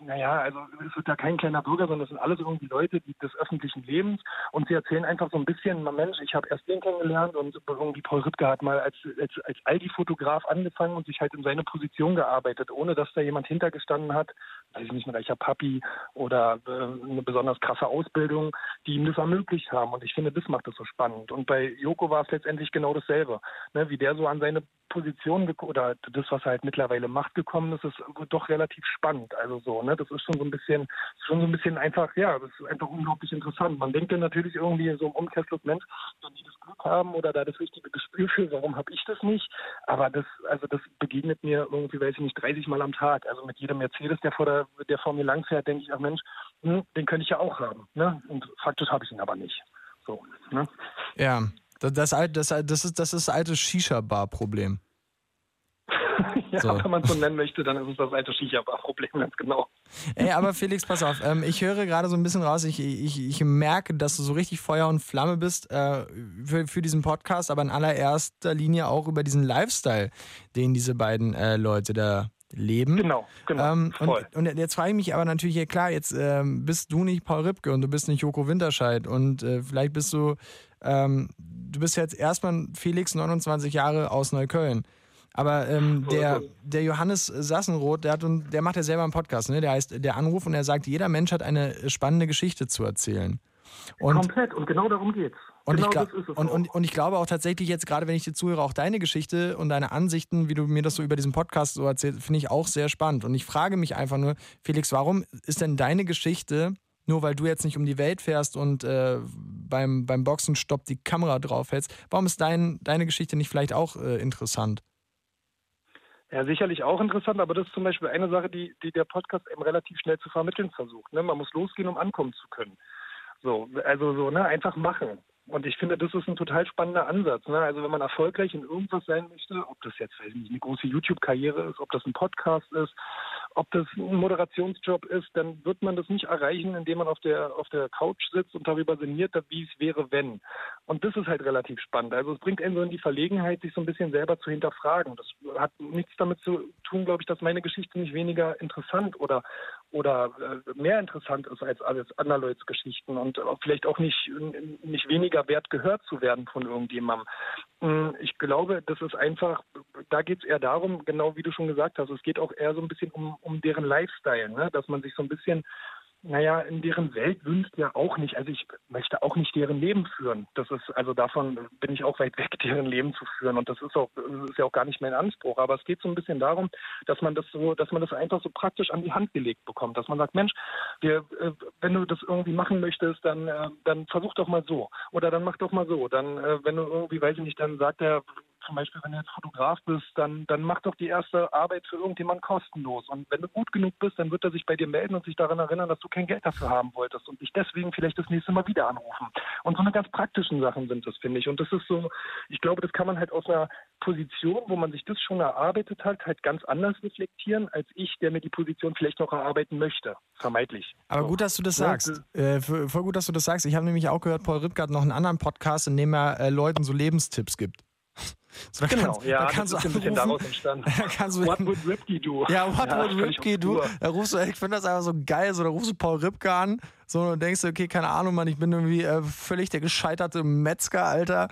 [SPEAKER 9] naja, also es wird da kein kleiner Bürger, sondern es sind alles irgendwie Leute die, des öffentlichen Lebens. Und sie erzählen einfach so ein bisschen, Mensch, ich habe erst den kennengelernt und irgendwie Paul Rüttger hat mal als, als, als Aldi-Fotograf angefangen und sich halt in seine Position gearbeitet, ohne dass da jemand hintergestanden hat, weiß ich nicht, ein reicher Papi oder äh, eine besonders krasse Ausbildung, die ihm das ermöglicht haben. Und ich finde, das macht das so spannend. Und bei Joko war es letztendlich genau dasselbe, ne, wie der so an seine Position oder das, was halt mittlerweile macht, gekommen ist, ist doch relativ spannend. Also so, ne, das ist schon so ein bisschen, schon so ein bisschen einfach, ja, das ist einfach unglaublich interessant. Man denkt dann natürlich irgendwie so im Umkehrschluss, Mensch, wenn die das Glück haben oder da das richtige Gespür für, warum habe ich das nicht? Aber das, also das begegnet mir irgendwie, weiß ich nicht, 30 Mal am Tag. Also mit jedem Mercedes, der vor der, der vor mir lang fährt, denke ich, ach Mensch, hm, den könnte ich ja auch haben. Ne? Und faktisch habe ich ihn aber nicht. So, ne?
[SPEAKER 4] Ja, das, das, das, das, ist, das ist das alte Shisha-Bar-Problem.
[SPEAKER 9] ja, so. wenn man es so nennen möchte, dann ist es das alte Shisha-Bar-Problem, ganz genau.
[SPEAKER 4] Ey, aber Felix, pass auf, ähm, ich höre gerade so ein bisschen raus, ich, ich, ich merke, dass du so richtig Feuer und Flamme bist äh, für, für diesen Podcast, aber in allererster Linie auch über diesen Lifestyle, den diese beiden äh, Leute da leben.
[SPEAKER 9] Genau, genau. Ähm,
[SPEAKER 4] und, und, jetzt frage ich mich aber natürlich, ja klar, jetzt ähm, bist du nicht Paul Ripke und du bist nicht Joko Winterscheid und äh, vielleicht bist du ähm, du bist jetzt erstmal Felix, 29 Jahre aus Neukölln. Aber ähm, der, der Johannes Sassenroth, der, hat, der macht ja selber einen Podcast, ne? der heißt Der Anruf und er sagt, jeder Mensch hat eine spannende Geschichte zu erzählen.
[SPEAKER 9] Und Komplett, und genau darum geht's.
[SPEAKER 4] Und,
[SPEAKER 9] genau
[SPEAKER 4] ich, und, und, und, ich glaube auch tatsächlich jetzt, gerade wenn ich dir zuhöre, auch deine Geschichte und deine Ansichten, wie du mir das so über diesen Podcast so erzählst, finde ich auch sehr spannend. Und ich frage mich einfach nur, Felix, warum ist denn deine Geschichte nur weil du jetzt nicht um die Welt fährst und äh, beim, beim Boxenstopp die Kamera draufhältst, warum ist dein, deine Geschichte nicht vielleicht auch äh, interessant?
[SPEAKER 9] Ja, sicherlich auch interessant, aber das ist zum Beispiel eine Sache, die, die der Podcast eben relativ schnell zu vermitteln versucht. Ne? Man muss losgehen, um ankommen zu können. So, also so, ne, einfach machen. Und ich finde, das ist ein total spannender Ansatz. Ne? Also wenn man erfolgreich in irgendwas sein möchte, ob das jetzt nicht, eine große YouTube-Karriere ist, ob das ein Podcast ist, ob das ein Moderationsjob ist, dann wird man das nicht erreichen, indem man auf der auf der Couch sitzt und darüber sinniert, wie es wäre, wenn. Und das ist halt relativ spannend. Also es bringt einen so in die Verlegenheit, sich so ein bisschen selber zu hinterfragen. Das hat nichts damit zu tun, glaube ich, dass meine Geschichte nicht weniger interessant oder oder äh, mehr interessant ist als alles andere Leute's Geschichten und vielleicht auch nicht nicht weniger wert gehört zu werden von irgendjemandem. Hm, ich glaube, das ist einfach, da geht es eher darum, genau wie du schon gesagt hast, es geht auch eher so ein bisschen um, um deren Lifestyle, ne? dass man sich so ein bisschen naja, in deren Welt wünscht ja auch nicht. Also ich möchte auch nicht deren Leben führen. Das ist, also davon bin ich auch weit weg, deren Leben zu führen. Und das ist auch, ist ja auch gar nicht mein Anspruch. Aber es geht so ein bisschen darum, dass man das so, dass man das einfach so praktisch an die Hand gelegt bekommt. Dass man sagt, Mensch, wir, äh, wenn du das irgendwie machen möchtest, dann, äh, dann versuch doch mal so. Oder dann mach doch mal so. Dann, äh, wenn du irgendwie, weiß ich nicht, dann sagt er, zum Beispiel, wenn du jetzt Fotograf bist, dann, dann mach doch die erste Arbeit für irgendjemanden kostenlos. Und wenn du gut genug bist, dann wird er sich bei dir melden und sich daran erinnern, dass du kein Geld dafür haben wolltest und dich deswegen vielleicht das nächste Mal wieder anrufen. Und so eine ganz praktischen Sachen sind das, finde ich. Und das ist so, ich glaube, das kann man halt aus einer Position, wo man sich das schon erarbeitet hat, halt ganz anders reflektieren, als ich, der mir die Position vielleicht noch erarbeiten möchte. Vermeidlich.
[SPEAKER 4] Aber
[SPEAKER 9] so.
[SPEAKER 4] gut, dass du das sagst. Äh, voll gut, dass du das sagst. Ich habe nämlich auch gehört, Paul Ripke hat noch einen anderen Podcast, in dem er äh, Leuten so Lebenstipps gibt.
[SPEAKER 9] So, da genau, kannst, ja, da kannst das ist ein bisschen daraus entstanden.
[SPEAKER 4] du,
[SPEAKER 9] what would Ripke do?
[SPEAKER 4] Ja, what ja, would Ripke do? Da rufst du, ich finde das einfach so geil, so, da rufst du Paul Ripke an so, und denkst du, okay, keine Ahnung, Mann, ich bin irgendwie äh, völlig der gescheiterte Metzger, Alter.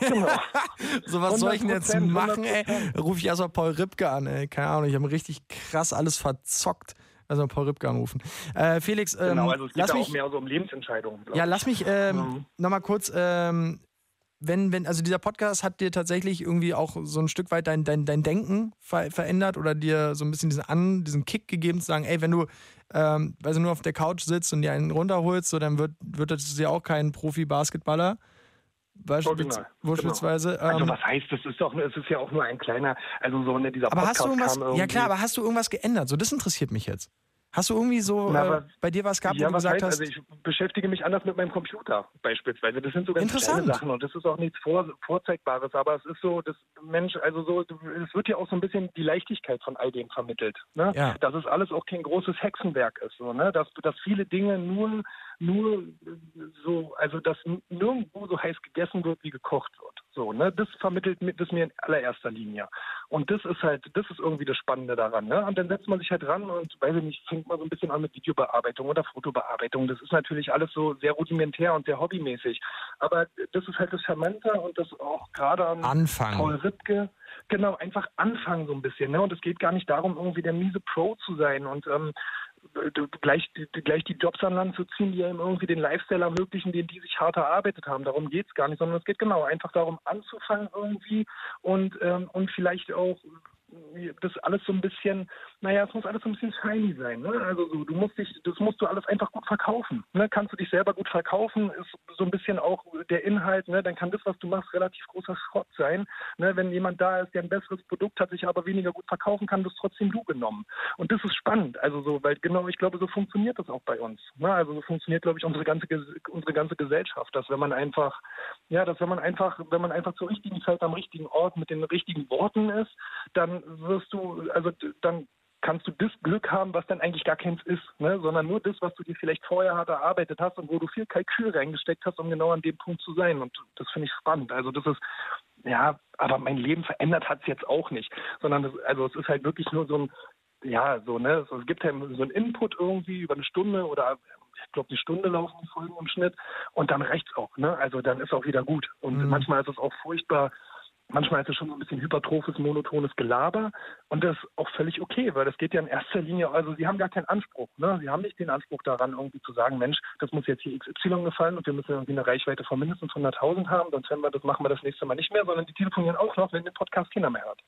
[SPEAKER 4] Genau. so, was soll ich denn jetzt machen, 100%. ey? Ruf ich erstmal Paul Ripke an, ey. Keine Ahnung, ich habe richtig krass alles verzockt. Also Paul Ripke anrufen. Äh, Felix, ähm,
[SPEAKER 9] genau, also es geht
[SPEAKER 4] lass mich,
[SPEAKER 9] auch mehr so um Lebensentscheidungen.
[SPEAKER 4] Ja, lass mich ähm,
[SPEAKER 9] Mhm.
[SPEAKER 4] nochmal kurz ähm, wenn, wenn, also dieser Podcast hat dir tatsächlich irgendwie auch so ein Stück weit dein, dein, dein Denken ver verändert oder dir so ein bisschen diesen An, diesen Kick gegeben zu sagen, ey, wenn du, ähm, weil du nur auf der Couch sitzt und dir einen runterholst, so dann wird, wird das ja auch kein Profi-Basketballer. Beispielsweise.
[SPEAKER 9] Genau. Also
[SPEAKER 4] ähm,
[SPEAKER 9] was heißt, das ist doch, es ist ja auch nur ein kleiner, also so ne, dieser
[SPEAKER 4] aber hast
[SPEAKER 9] Podcast
[SPEAKER 4] du irgendwas,
[SPEAKER 9] kam irgendwie.
[SPEAKER 4] ja klar, aber hast du irgendwas geändert? So, das interessiert mich jetzt. Hast du irgendwie so
[SPEAKER 9] Na,
[SPEAKER 4] äh, bei dir was gehabt,
[SPEAKER 9] ja,
[SPEAKER 4] wo du gesagt
[SPEAKER 9] heißt,
[SPEAKER 4] hast,
[SPEAKER 9] also ich beschäftige mich anders mit meinem Computer beispielsweise. Das sind so ganz kleine Sachen und das ist auch nichts Vor Vorzeigbares, aber es ist so, das Mensch, also so, es wird ja auch so ein bisschen die Leichtigkeit von all dem vermittelt. Ne?
[SPEAKER 4] Ja.
[SPEAKER 9] Dass es alles auch kein großes Hexenwerk ist, so, ne? dass, dass viele Dinge nur, nur so, also dass nirgendwo so heiß gegessen wird, wie gekocht wird. So, ne? Das vermittelt das mir in allererster Linie. Und das ist halt, das ist irgendwie das Spannende daran. Ne? Und dann setzt man sich halt ran und weiß ich nicht, fängt man so ein bisschen an mit Videobearbeitung oder Fotobearbeitung. Das ist natürlich alles so sehr rudimentär und sehr hobbymäßig. Aber das ist halt das Charmante und das auch gerade an
[SPEAKER 4] Anfangen.
[SPEAKER 9] Paul Ripke. Genau, einfach anfangen so ein bisschen. Ne? Und es geht gar nicht darum, irgendwie der miese Pro zu sein und ähm, gleich, d- gleich die Jobs an Land zu ziehen, die einem irgendwie den Lifestyle ermöglichen, den die sich hart erarbeitet haben. Darum geht's gar nicht, sondern es geht genau einfach darum, anzufangen irgendwie und, ähm, und vielleicht auch äh, das alles so ein bisschen, naja, es muss alles ein bisschen shiny sein. Ne? Also so, du musst dich, das musst du alles einfach gut verkaufen. Ne? Kannst du dich selber gut verkaufen, ist so ein bisschen auch der Inhalt, ne? dann kann das, was du machst, relativ großer Schrott sein. Ne? Wenn jemand da ist, der ein besseres Produkt hat, sich aber weniger gut verkaufen kann, wirst trotzdem du genommen. Und das ist spannend. Also so, weil genau, ich glaube, so funktioniert das auch bei uns. Ne? Also so funktioniert, glaube ich, unsere ganze unsere ganze Gesellschaft, dass wenn man einfach, ja, dass wenn man einfach, wenn man einfach zur richtigen Zeit am richtigen Ort mit den richtigen Worten ist, dann wirst du, also dann kannst du das Glück haben, was dann eigentlich gar keins ist, ne? sondern nur das, was du dir vielleicht vorher hart erarbeitet hast und wo du viel Kalkül reingesteckt hast, um genau an dem Punkt zu sein. Und das finde ich spannend. Also das ist, ja, aber mein Leben verändert hat es jetzt auch nicht, sondern das, also es ist halt wirklich nur so ein, ja, so, ne, es gibt ja so einen Input irgendwie über eine Stunde oder ich glaube, eine Stunde laufen die Folgen im Schnitt und dann reicht's auch, ne? Also dann ist auch wieder gut. Und
[SPEAKER 4] Mhm.
[SPEAKER 9] manchmal ist es auch furchtbar, manchmal ist es schon so ein bisschen hypertrophes, monotones Gelaber und das ist auch völlig okay, weil das geht ja in erster Linie, also sie haben gar keinen Anspruch, ne? Sie haben nicht den Anspruch daran, irgendwie zu sagen, Mensch, das muss jetzt hier XY gefallen und wir müssen irgendwie eine Reichweite von mindestens 100.000 haben, sonst wir das machen wir das nächste Mal nicht mehr, sondern die telefonieren auch noch, wenn den Podcast keiner mehr hört.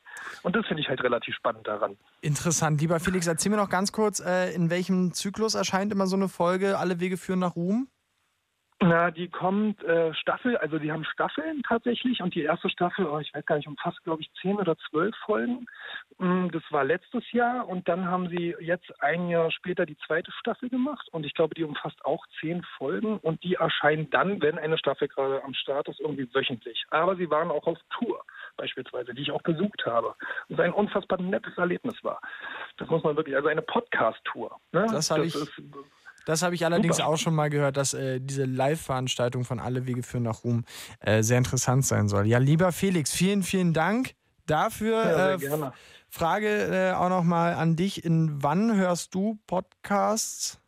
[SPEAKER 9] Und das finde ich halt relativ spannend daran.
[SPEAKER 4] Interessant. Lieber Felix, erzähl mir noch ganz kurz, äh, in welchem Zyklus erscheint immer so eine Folge Alle Wege führen nach Ruhm?
[SPEAKER 9] Na, die kommt äh, Staffel, also die haben Staffeln tatsächlich und die erste Staffel, oh, ich weiß gar nicht, umfasst glaube ich zehn oder zwölf Folgen. Mm, Das war letztes Jahr und dann haben sie jetzt ein Jahr später die zweite Staffel gemacht und ich glaube, die umfasst auch zehn Folgen und die erscheinen dann, wenn eine Staffel gerade am Start ist, irgendwie wöchentlich. Aber sie waren auch auf Tour beispielsweise, die ich auch besucht habe. Und ein unfassbar nettes Erlebnis war. Das muss man wirklich, also eine Podcast-Tour. Ne?
[SPEAKER 4] Das habe ich-
[SPEAKER 9] ist,
[SPEAKER 4] Das habe ich allerdings
[SPEAKER 9] Super.
[SPEAKER 4] auch schon mal gehört, dass äh, diese Live-Veranstaltung von Alle Wege führen nach Ruhm äh, sehr interessant sein soll. Ja, lieber Felix, vielen, vielen Dank dafür.
[SPEAKER 9] Ja, sehr
[SPEAKER 4] äh,
[SPEAKER 9] gerne.
[SPEAKER 4] Frage äh, auch nochmal an dich. In wann hörst du Podcasts?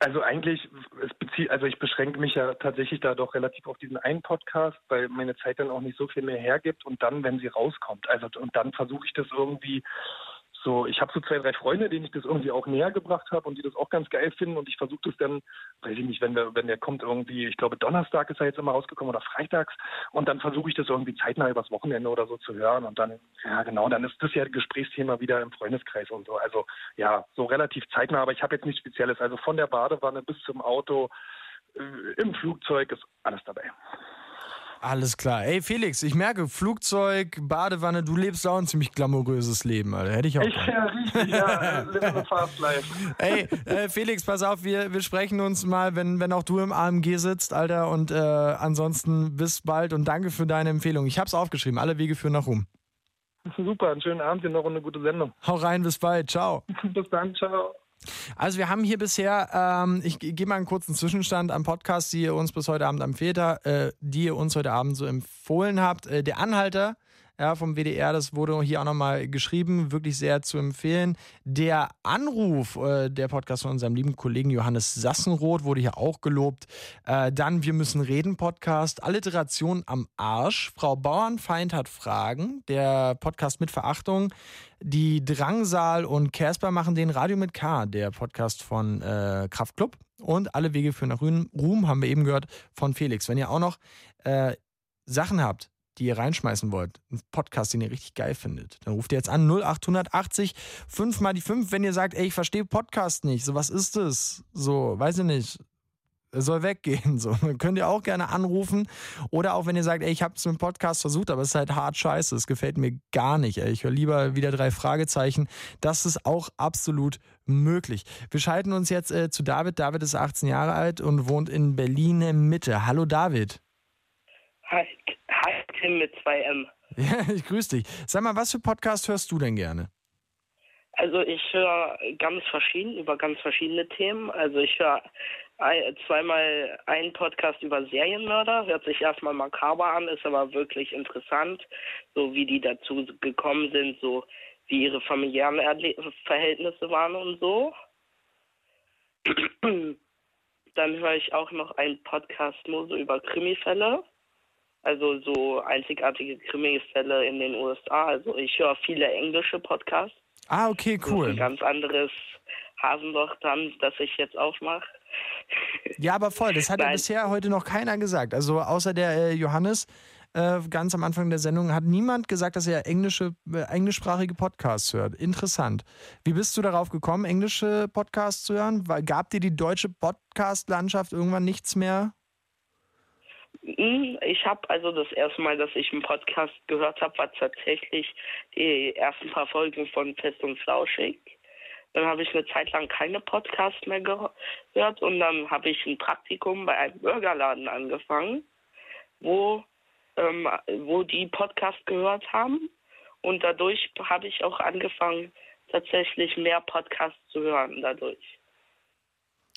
[SPEAKER 9] Also eigentlich, es bezieht, also ich beschränke mich ja tatsächlich da doch relativ auf diesen einen Podcast, weil meine Zeit dann auch nicht so viel mehr hergibt und dann, wenn sie rauskommt, also und dann versuche ich das irgendwie so, ich habe so zwei, drei Freunde, denen ich das irgendwie auch näher gebracht habe und die das auch ganz geil finden und ich versuche das dann, weiß ich nicht, wenn der, wenn der kommt irgendwie, ich glaube Donnerstag ist er jetzt immer rausgekommen oder freitags und dann versuche ich das irgendwie zeitnah übers Wochenende oder so zu hören und dann, ja genau, dann ist das ja Gesprächsthema wieder im Freundeskreis und so. Also ja, so relativ zeitnah, aber ich habe jetzt nichts Spezielles. Also von der Badewanne bis zum Auto, äh, im Flugzeug ist alles dabei.
[SPEAKER 4] Alles klar. Ey, Felix, ich merke, Flugzeug, Badewanne, du lebst auch ein ziemlich glamouröses Leben, Alter. Hätte ich auch.
[SPEAKER 9] Ich, ja, richtig, ja. Live fast life.
[SPEAKER 4] Ey, äh, Felix, pass auf, wir, wir sprechen uns mal, wenn, wenn auch du im AMG sitzt, Alter. Und äh, ansonsten bis bald und danke für deine Empfehlung. Ich hab's aufgeschrieben, alle Wege führen nach Ruhm.
[SPEAKER 9] Super, einen schönen Abend, dir noch eine gute Sendung.
[SPEAKER 4] Hau rein, bis bald, ciao.
[SPEAKER 9] bis dann, ciao.
[SPEAKER 4] Also wir haben hier bisher, ähm, ich gebe mal einen kurzen Zwischenstand am Podcast, die ihr uns bis heute Abend empfehlt, äh, die ihr uns heute Abend so empfohlen habt. Äh, der Anhalter ja, vom WDR, das wurde hier auch nochmal geschrieben, wirklich sehr zu empfehlen. Der Anruf, äh, der Podcast von unserem lieben Kollegen Johannes Sassenroth, wurde hier auch gelobt. Äh, dann Wir müssen reden Podcast, Alliteration am Arsch. Frau Bauernfeind hat Fragen, der Podcast mit Verachtung. Die Drangsal und Casper machen den Radio mit K, der Podcast von äh, Kraftklub. Und alle Wege führen nach Ruhm, haben wir eben gehört, von Felix. Wenn ihr auch noch äh, Sachen habt, die ihr reinschmeißen wollt, einen Podcast, den ihr richtig geil findet, dann ruft ihr jetzt an 0880 5 mal die 5, wenn ihr sagt, ey, ich verstehe Podcast nicht, so was ist das? So, weiß ich nicht. Soll weggehen. So, dann könnt ihr auch gerne anrufen. Oder auch wenn ihr sagt, ey, ich habe es mit dem Podcast versucht, aber es ist halt hart scheiße. Es gefällt mir gar nicht. Ey. Ich höre lieber wieder drei Fragezeichen. Das ist auch absolut möglich. Wir schalten uns jetzt äh, zu David. David ist 18 Jahre alt und wohnt in Berlin Mitte. Hallo David.
[SPEAKER 10] Hi, hi Tim mit 2M.
[SPEAKER 4] Ja, ich grüße dich. Sag mal, was für Podcast hörst du denn gerne?
[SPEAKER 10] Also ich höre ganz verschieden über ganz verschiedene Themen. Also ich höre zweimal einen Podcast über Serienmörder, hört sich erstmal makaber an, ist aber wirklich interessant, so wie die dazu gekommen sind, so wie ihre familiären Erle Verhältnisse waren und so. Dann höre ich auch noch einen Podcast nur so über Krimifälle. Also so einzigartige Krimi-Fälle in den USA. Also ich höre viele englische Podcasts.
[SPEAKER 4] Ah, okay, cool.
[SPEAKER 10] ein ganz anderes Hasenloch dann, das ich jetzt aufmache.
[SPEAKER 4] Ja, aber voll. Das hat ja bisher heute noch keiner gesagt. Also außer der äh, Johannes äh, ganz am Anfang der Sendung hat niemand gesagt, dass er englische, äh, englischsprachige Podcasts hört. Interessant. Wie bist du darauf gekommen, englische Podcasts zu hören? Gab dir die deutsche Podcast-Landschaft irgendwann nichts mehr?
[SPEAKER 10] Hm, ich habe also das erste Mal, dass ich einen Podcast gehört habe, war tatsächlich die ersten paar Folgen von Fest und Flauschig. Dann habe ich eine Zeit lang keine Podcasts mehr gehört und dann habe ich ein Praktikum bei einem Burgerladen angefangen, wo, ähm, wo die Podcasts gehört haben. Und dadurch habe ich auch angefangen, tatsächlich mehr Podcasts zu hören dadurch.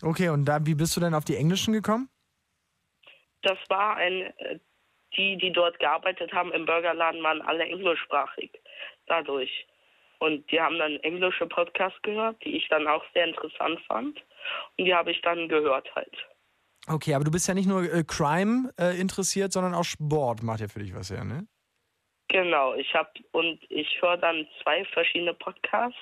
[SPEAKER 4] Okay, und da, wie bist du denn auf die englischen gekommen?
[SPEAKER 10] Das war ein, äh, die, die dort gearbeitet haben im Burgerladen, waren alle englischsprachig dadurch. Und die haben dann englische Podcasts gehört, die ich dann auch sehr interessant fand. Und die habe ich dann gehört halt.
[SPEAKER 4] Okay, aber du bist ja nicht nur äh, Crime äh, interessiert, sondern auch Sport macht ja für dich was her, ne?
[SPEAKER 10] Genau, ich habe und ich höre dann zwei verschiedene Podcasts.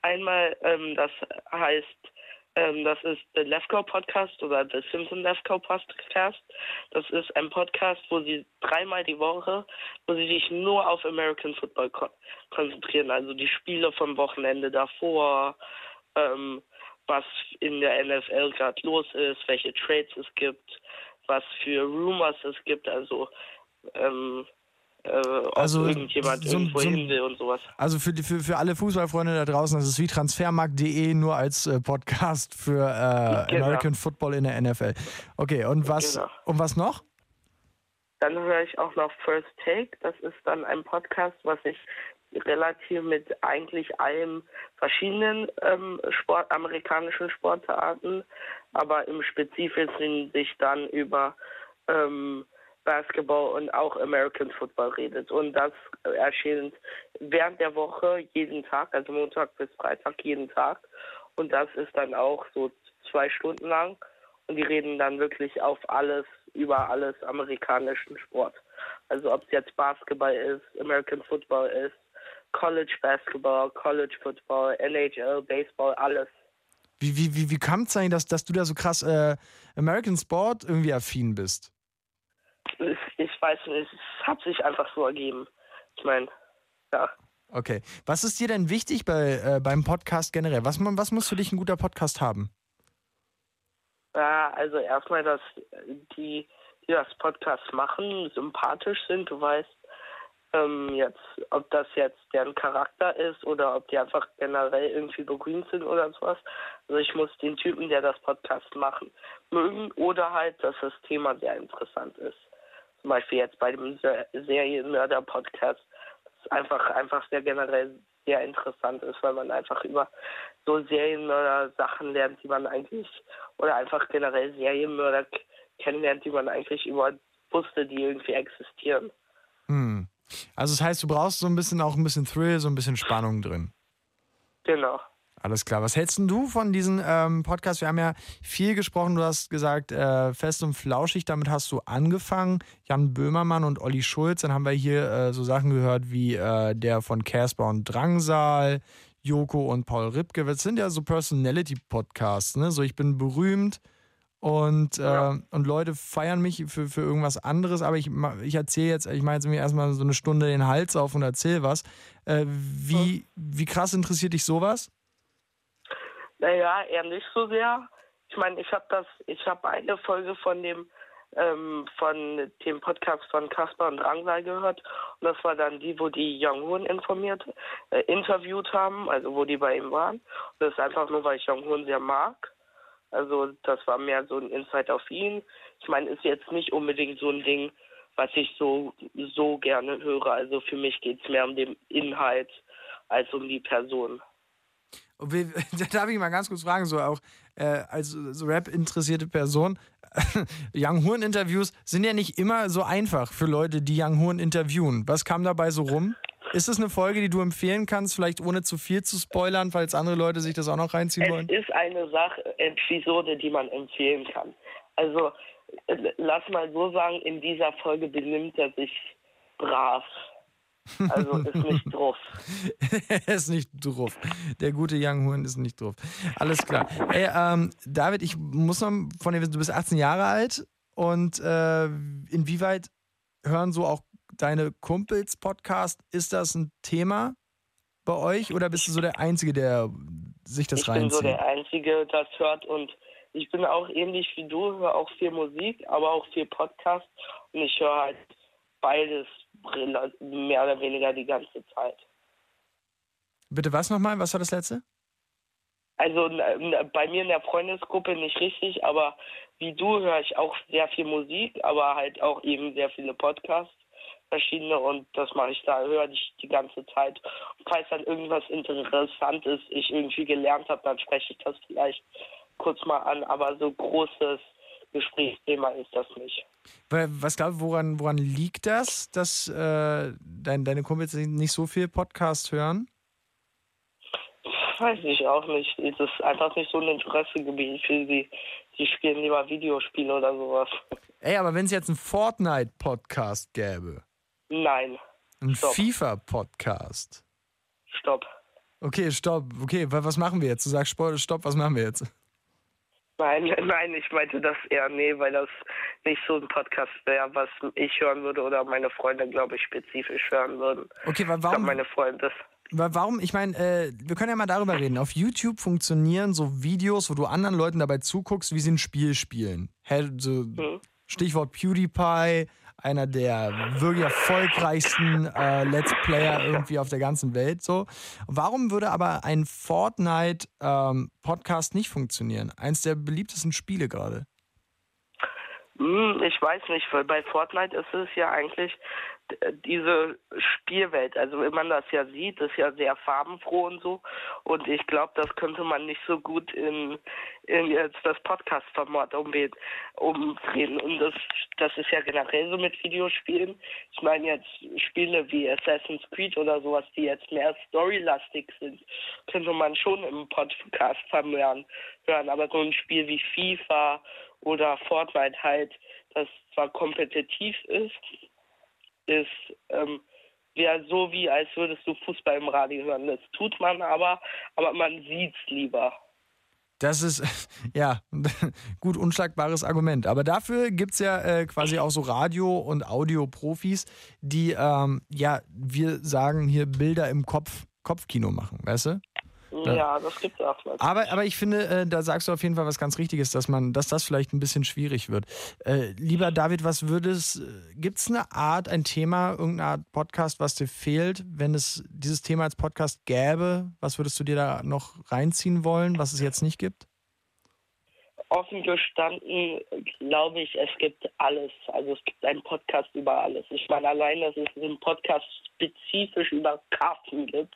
[SPEAKER 10] Einmal, ähm, das heißt ähm, das ist der Lefko Podcast oder der Simpson Lefko Podcast. Das ist ein Podcast, wo sie dreimal die Woche, wo sie sich nur auf American Football ko konzentrieren. Also die Spiele vom Wochenende davor, ähm, was in der NFL gerade los ist, welche Trades es gibt, was für Rumors es gibt. Also ähm, äh, ob also, irgendjemand so, irgendwo so, hin will und sowas.
[SPEAKER 4] Also für, die, für, für alle Fußballfreunde da draußen, das ist wie transfermarkt.de nur als äh, Podcast für äh, genau. American Football in der NFL. Okay, und was, genau. und was noch?
[SPEAKER 10] Dann höre ich auch noch First Take. Das ist dann ein Podcast, was ich relativ mit eigentlich allen verschiedenen ähm, Sport, amerikanischen Sportarten, aber im Spezifischen sich dann über ähm, Basketball und auch American Football redet. Und das erscheint während der Woche jeden Tag, also Montag bis Freitag jeden Tag. Und das ist dann auch so zwei Stunden lang. Und die reden dann wirklich auf alles, über alles amerikanischen Sport. Also ob es jetzt Basketball ist, American Football ist, College Basketball, College Football, NHL, Baseball, alles.
[SPEAKER 4] Wie, wie, wie, wie kam es eigentlich, dass, dass du da so krass äh, American Sport irgendwie affin bist?
[SPEAKER 10] Ich, weiß nicht, es hat sich einfach so ergeben. Ich meine, ja.
[SPEAKER 4] Okay. Was ist dir denn wichtig bei, äh, beim Podcast generell? Was, was muss für dich ein guter Podcast haben?
[SPEAKER 10] Ja, also erstmal, dass die, die das Podcast machen, sympathisch sind. Du weißt ähm, jetzt, ob das jetzt deren Charakter ist oder ob die einfach generell irgendwie berühmt sind oder sowas. Also ich muss den Typen, der das Podcast machen, mögen oder halt, dass das Thema sehr interessant ist. Zum Beispiel jetzt bei dem Serienmörder-Podcast, das einfach, einfach sehr generell sehr interessant ist, weil man einfach über so Serienmörder Sachen lernt, die man eigentlich, oder einfach generell Serienmörder kennenlernt, die man eigentlich über wusste, die irgendwie existieren.
[SPEAKER 4] Hm. Also das heißt, du brauchst so ein bisschen auch ein bisschen Thrill, so ein bisschen Spannung drin.
[SPEAKER 10] Genau.
[SPEAKER 4] Alles klar. Was hältst du von diesem ähm, Podcast? Wir haben ja viel gesprochen. Du hast gesagt, äh, fest und flauschig, damit hast du angefangen. Jan Böhmermann und Olli Schulz. Dann haben wir hier äh, so Sachen gehört wie äh, der von Casper und Drangsal, Joko und Paul Ripke. Das sind ja so Personality-Podcasts. Ne? So, ich bin berühmt und, ja. äh, und Leute feiern mich für, für irgendwas anderes, aber ich, ich erzähle jetzt, ich mache jetzt mir erstmal so eine Stunde den Hals auf und erzähle was. Äh, wie, ja. wie krass interessiert dich sowas?
[SPEAKER 10] Naja, eher nicht so sehr. Ich meine, ich habe das, ich habe eine Folge von dem ähm, von dem Podcast von Kasper und Drangsal gehört und das war dann die, wo die Young Hoon informiert, äh, interviewt haben, also wo die bei ihm waren. Und das ist einfach nur, weil ich Young Hoon sehr mag. Also das war mehr so ein Insight auf ihn. Ich meine, ist jetzt nicht unbedingt so ein Ding, was ich so so gerne höre. Also für mich geht es mehr um den Inhalt als um die Person.
[SPEAKER 4] Da darf ich mal ganz kurz fragen, so auch äh, als so Rap-interessierte Person, Young Horn-Interviews sind ja nicht immer so einfach für Leute, die Young Horn interviewen. Was kam dabei so rum? Ist es eine Folge, die du empfehlen kannst, vielleicht ohne zu viel zu spoilern, falls andere Leute sich das auch noch reinziehen
[SPEAKER 10] es
[SPEAKER 4] wollen?
[SPEAKER 10] Es ist eine Sache, Episode, die man empfehlen kann. Also, lass mal so sagen, in dieser Folge benimmt er sich brav. Also ist nicht drauf.
[SPEAKER 4] er ist nicht drauf. Der gute Young Horn ist nicht drauf. Alles klar. Ey, ähm, David, ich muss noch von dir wissen, du bist 18 Jahre alt und äh, inwieweit hören so auch deine Kumpels Podcast? Ist das ein Thema bei euch oder bist du so der Einzige, der sich das
[SPEAKER 10] ich
[SPEAKER 4] reinzieht?
[SPEAKER 10] Ich bin so der Einzige, das hört und ich bin auch ähnlich wie du, höre auch viel Musik, aber auch viel Podcast und ich höre halt beides mehr oder weniger die ganze Zeit.
[SPEAKER 4] Bitte was nochmal? Was war das letzte?
[SPEAKER 10] Also bei mir in der Freundesgruppe nicht richtig, aber wie du höre ich auch sehr viel Musik, aber halt auch eben sehr viele Podcasts, verschiedene und das mache ich da, höre ich die ganze Zeit. Und falls dann irgendwas Interessantes ich irgendwie gelernt habe, dann spreche ich das vielleicht kurz mal an, aber so großes Gesprächsthema ist das nicht.
[SPEAKER 4] Was glaubst du, woran, woran liegt das, dass äh, dein, deine Kumpels nicht so viel Podcast hören?
[SPEAKER 10] Weiß ich auch nicht. Es ist einfach nicht so ein Interessegebiet für sie. Die spielen lieber Videospiele oder sowas.
[SPEAKER 4] Ey, aber wenn es jetzt einen Fortnite-Podcast gäbe.
[SPEAKER 10] Nein.
[SPEAKER 4] Ein FIFA-Podcast.
[SPEAKER 10] Stopp.
[SPEAKER 4] Okay, stopp. Okay, was machen wir jetzt? Du sagst Stopp, was machen wir jetzt?
[SPEAKER 10] Nein, nein, ich meinte das eher nee, weil das nicht so ein Podcast wäre, was ich hören würde oder meine Freunde, glaube ich, spezifisch hören würden.
[SPEAKER 4] Okay, warum? Ich
[SPEAKER 10] glaub, meine Freunde.
[SPEAKER 4] Warum? Ich meine, äh, wir können ja mal darüber reden. Auf YouTube funktionieren so Videos, wo du anderen Leuten dabei zuguckst, wie sie ein Spiel spielen. So, hm. Stichwort PewDiePie, einer der wirklich erfolgreichsten äh, Let's Player irgendwie auf der ganzen Welt. So. Warum würde aber ein Fortnite-Podcast ähm, nicht funktionieren? Eins der beliebtesten Spiele gerade.
[SPEAKER 10] Hm, ich weiß nicht, weil bei Fortnite ist es ja eigentlich diese Spielwelt, also wenn man das ja sieht, ist ja sehr farbenfroh und so. Und ich glaube, das könnte man nicht so gut in, in jetzt das Podcast-Format umdrehen. Und das, das ist ja generell so mit Videospielen. Ich meine jetzt Spiele wie Assassin's Creed oder sowas, die jetzt mehr storylastig sind, könnte man schon im Podcast vermehren hören. Aber so ein Spiel wie FIFA oder Fortnite halt, das zwar kompetitiv ist, ist, ähm, wäre so wie, als würdest du Fußball im Radio hören. Das tut man aber, aber man sieht's lieber.
[SPEAKER 4] Das ist, ja, gut unschlagbares Argument. Aber dafür gibt es ja äh, quasi auch so Radio- und Audioprofis, die, ähm, ja, wir sagen hier Bilder im Kopf, Kopfkino machen, weißt du?
[SPEAKER 10] Ja, das gibt es auch.
[SPEAKER 4] Aber, aber ich finde, äh, da sagst du auf jeden Fall was ganz Richtiges, dass man, dass das vielleicht ein bisschen schwierig wird. Äh, lieber David, was würdest, äh, gibt es eine Art, ein Thema, irgendeine Art Podcast, was dir fehlt, wenn es dieses Thema als Podcast gäbe? Was würdest du dir da noch reinziehen wollen, was es jetzt nicht gibt?
[SPEAKER 10] Offen gestanden glaube ich, es gibt alles. Also es gibt einen Podcast über alles. Ich meine, allein, dass es einen Podcast spezifisch über Karten gibt,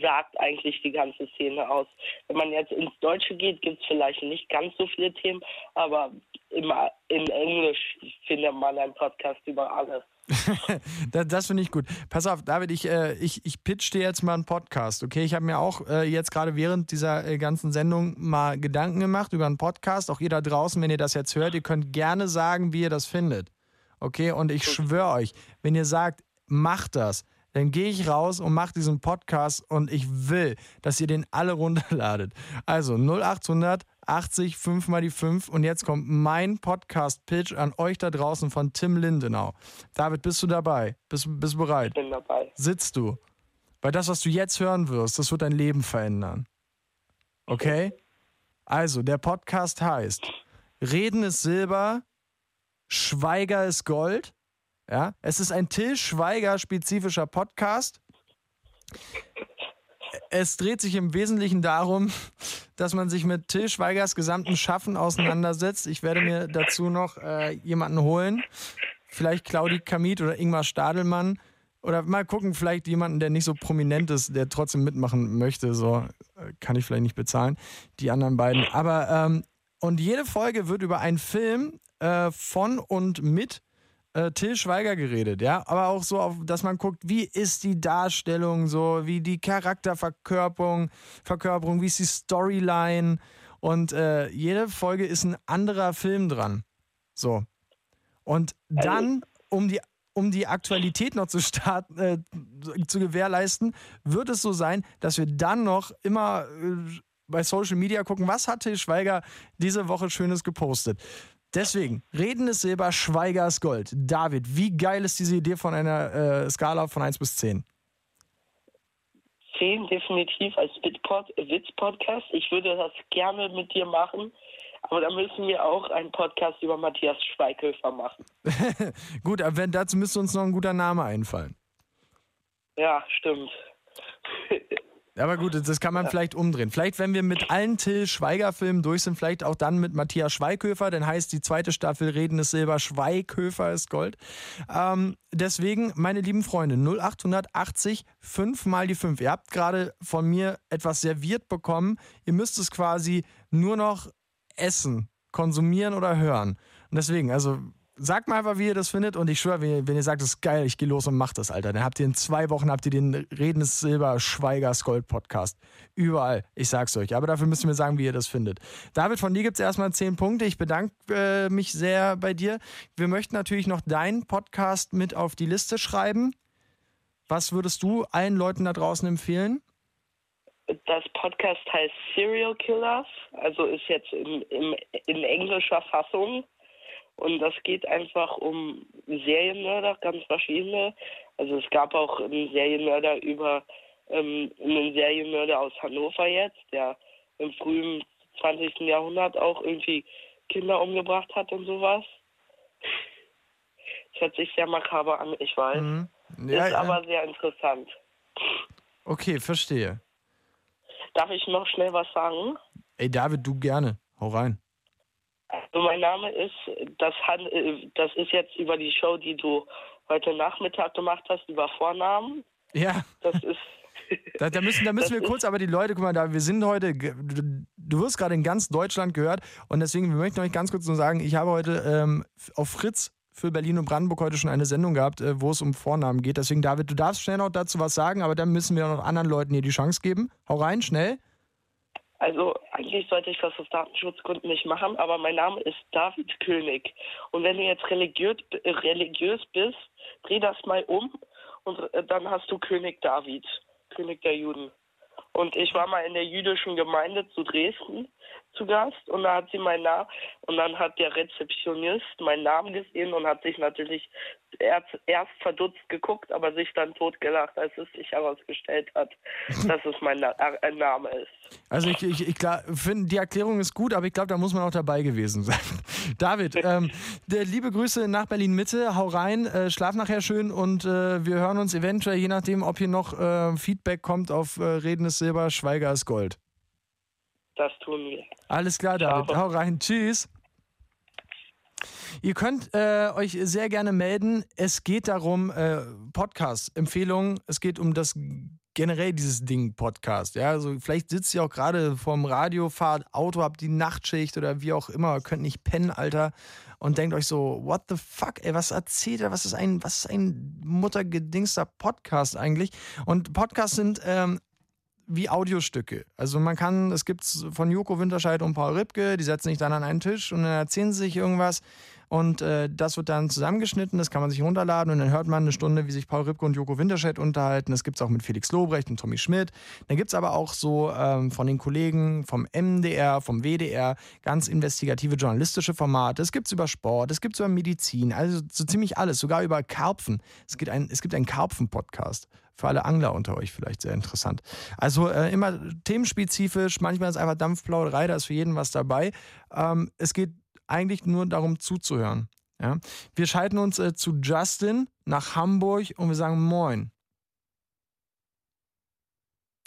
[SPEAKER 10] sagt eigentlich die ganze Szene aus. Wenn man jetzt ins Deutsche geht, gibt es vielleicht nicht ganz so viele Themen, aber immer in Englisch findet man einen Podcast über alles.
[SPEAKER 4] das, das finde ich gut. Pass auf, David, ich, äh, ich, ich pitch dir jetzt mal einen Podcast, okay? Ich habe mir auch äh, jetzt gerade während dieser äh, ganzen Sendung mal Gedanken gemacht über einen Podcast. Auch ihr da draußen, wenn ihr das jetzt hört, ihr könnt gerne sagen, wie ihr das findet. Okay? Und ich schwöre euch, wenn ihr sagt, macht das, dann gehe ich raus und mache diesen Podcast und ich will, dass ihr den alle runterladet. Also 0800 80 5 mal die 5 und jetzt kommt mein Podcast-Pitch an euch da draußen von Tim Lindenau. David, bist du dabei? Bist, bist du bereit?
[SPEAKER 10] Ich bin dabei.
[SPEAKER 4] Sitzt du? Weil das, was du jetzt hören wirst, das wird dein Leben verändern. Okay? Also, der Podcast heißt Reden ist Silber, Schweiger ist Gold. Ja, es ist ein Till Schweiger spezifischer Podcast. Es dreht sich im Wesentlichen darum, dass man sich mit Till Schweigers gesamten Schaffen auseinandersetzt. Ich werde mir dazu noch äh, jemanden holen. Vielleicht Claudi Kamit oder Ingmar Stadelmann. Oder mal gucken, vielleicht jemanden, der nicht so prominent ist, der trotzdem mitmachen möchte. So äh, kann ich vielleicht nicht bezahlen. Die anderen beiden. Aber, ähm, und jede Folge wird über einen Film äh, von und mit äh, Till Schweiger geredet, ja, aber auch so, auf, dass man guckt, wie ist die Darstellung so, wie die Charakterverkörperung, Verkörperung, wie ist die Storyline und äh, jede Folge ist ein anderer Film dran. So. Und dann, um die um die Aktualität noch zu starten, äh, zu gewährleisten, wird es so sein, dass wir dann noch immer äh, bei Social Media gucken, was hat Till Schweiger diese Woche Schönes gepostet. Deswegen, Reden ist Silber, Schweiger ist Gold. David, wie geil ist diese Idee von einer äh, Skala von 1 bis 10?
[SPEAKER 10] 10 definitiv als Witz-Podcast. Ich würde das gerne mit dir machen. Aber da müssen wir auch einen Podcast über Matthias Schweighöfer machen.
[SPEAKER 4] Gut, aber wenn, dazu müsste uns noch ein guter Name einfallen.
[SPEAKER 10] Ja, stimmt.
[SPEAKER 4] Aber gut, das kann man ja. vielleicht umdrehen. Vielleicht, wenn wir mit allen Till Schweiger-Filmen durch sind, vielleicht auch dann mit Matthias Schweighöfer, dann heißt die zweite Staffel Reden ist Silber, Schweighöfer ist Gold. Ähm, deswegen, meine lieben Freunde, 0880 5 mal die 5. Ihr habt gerade von mir etwas serviert bekommen. Ihr müsst es quasi nur noch essen, konsumieren oder hören. Und deswegen, also Sagt mal einfach, wie ihr das findet und ich schwöre, wenn ihr, wenn ihr sagt, das ist geil, ich gehe los und mach das, Alter. Dann habt ihr in zwei Wochen habt ihr den Reden des Silber Schweigers Gold Podcast. Überall. Ich sag's euch. Aber dafür müsst ihr mir sagen, wie ihr das findet. David, von dir gibt's erstmal zehn Punkte. Ich bedanke äh, mich sehr bei dir. Wir möchten natürlich noch deinen Podcast mit auf die Liste schreiben. Was würdest du allen Leuten da draußen empfehlen?
[SPEAKER 10] Das Podcast heißt Serial Killers, also ist jetzt in, in, in englischer Fassung. Und das geht einfach um Serienmörder, ganz verschiedene. Also es gab auch einen Serienmörder über ähm, einen Serienmörder aus Hannover jetzt, der im frühen 20. Jahrhundert auch irgendwie Kinder umgebracht hat und sowas. Das hört sich sehr makaber an, ich weiß. Mhm. Ja, ist ja. aber sehr interessant.
[SPEAKER 4] Okay, verstehe.
[SPEAKER 10] Darf ich noch schnell was sagen?
[SPEAKER 4] Ey, David, du gerne. Hau rein.
[SPEAKER 10] Also mein Name ist, das, hat, das ist jetzt über die Show, die du heute Nachmittag gemacht hast, über Vornamen.
[SPEAKER 4] Ja.
[SPEAKER 10] Das ist.
[SPEAKER 4] Da, da, müssen, da müssen wir kurz, aber die Leute, guck mal, da, wir sind heute, du, du wirst gerade in ganz Deutschland gehört und deswegen, wir möchten euch ganz kurz nur sagen, ich habe heute ähm, auf Fritz für Berlin und Brandenburg heute schon eine Sendung gehabt, äh, wo es um Vornamen geht. Deswegen, David, du darfst schnell noch dazu was sagen, aber dann müssen wir noch anderen Leuten hier die Chance geben. Hau rein, schnell.
[SPEAKER 10] Also eigentlich sollte ich das aus Datenschutzgründen nicht machen, aber mein Name ist David König. Und wenn du jetzt religiös, religiös bist, dreh das mal um und äh, dann hast du König David, König der Juden. Und ich war mal in der jüdischen Gemeinde zu Dresden zu Gast und da hat sie meinen Namen und dann hat der Rezeptionist meinen Namen gesehen und hat sich natürlich erst, erst verdutzt geguckt, aber sich dann totgelacht, als es sich herausgestellt hat, dass es mein Na äh, Name ist.
[SPEAKER 4] Also ich, ich, ich finde, die Erklärung ist gut, aber ich glaube, da muss man auch dabei gewesen sein. David, ähm, der, liebe Grüße nach Berlin-Mitte, hau rein, äh, schlaf nachher schön und äh, wir hören uns eventuell, je nachdem, ob hier noch äh, Feedback kommt auf äh, Reden ist Silber, Schweiger ist Gold.
[SPEAKER 10] Das tun wir.
[SPEAKER 4] Alles klar, David. Ciao. Hau rein. Tschüss. Ihr könnt äh, euch sehr gerne melden. Es geht darum, äh, Podcast, Empfehlungen. Es geht um das generell dieses Ding Podcast. Ja, also vielleicht sitzt ihr auch gerade vorm Radio, fahrt Auto, habt die Nachtschicht oder wie auch immer, könnt nicht pennen, Alter, und denkt euch so, what the fuck, ey, was erzählt er? Was ist ein, was ist ein muttergedingster Podcast eigentlich? Und Podcasts sind ähm, wie Audiostücke. Also man kann, es gibt von Joko Winterscheid und Paul Ripke, die setzen sich dann an einen Tisch und dann erzählen sie sich irgendwas und äh, das wird dann zusammengeschnitten, das kann man sich runterladen und dann hört man eine Stunde, wie sich Paul Ripke und Joko Winterscheid unterhalten. Das gibt es auch mit Felix Lobrecht und Tommy Schmidt. Dann gibt es aber auch so ähm, von den Kollegen vom MDR, vom WDR ganz investigative journalistische Formate. Es gibt es über Sport, es gibt es über Medizin, also so ziemlich alles, sogar über Karpfen. Es gibt, ein, es gibt einen Karpfen-Podcast für alle Angler unter euch vielleicht sehr interessant. Also äh, immer themenspezifisch, manchmal ist einfach Dampfplauderei, da ist für jeden was dabei. Ähm, es geht eigentlich nur darum zuzuhören. Ja? Wir schalten uns äh, zu Justin nach Hamburg und wir sagen Moin.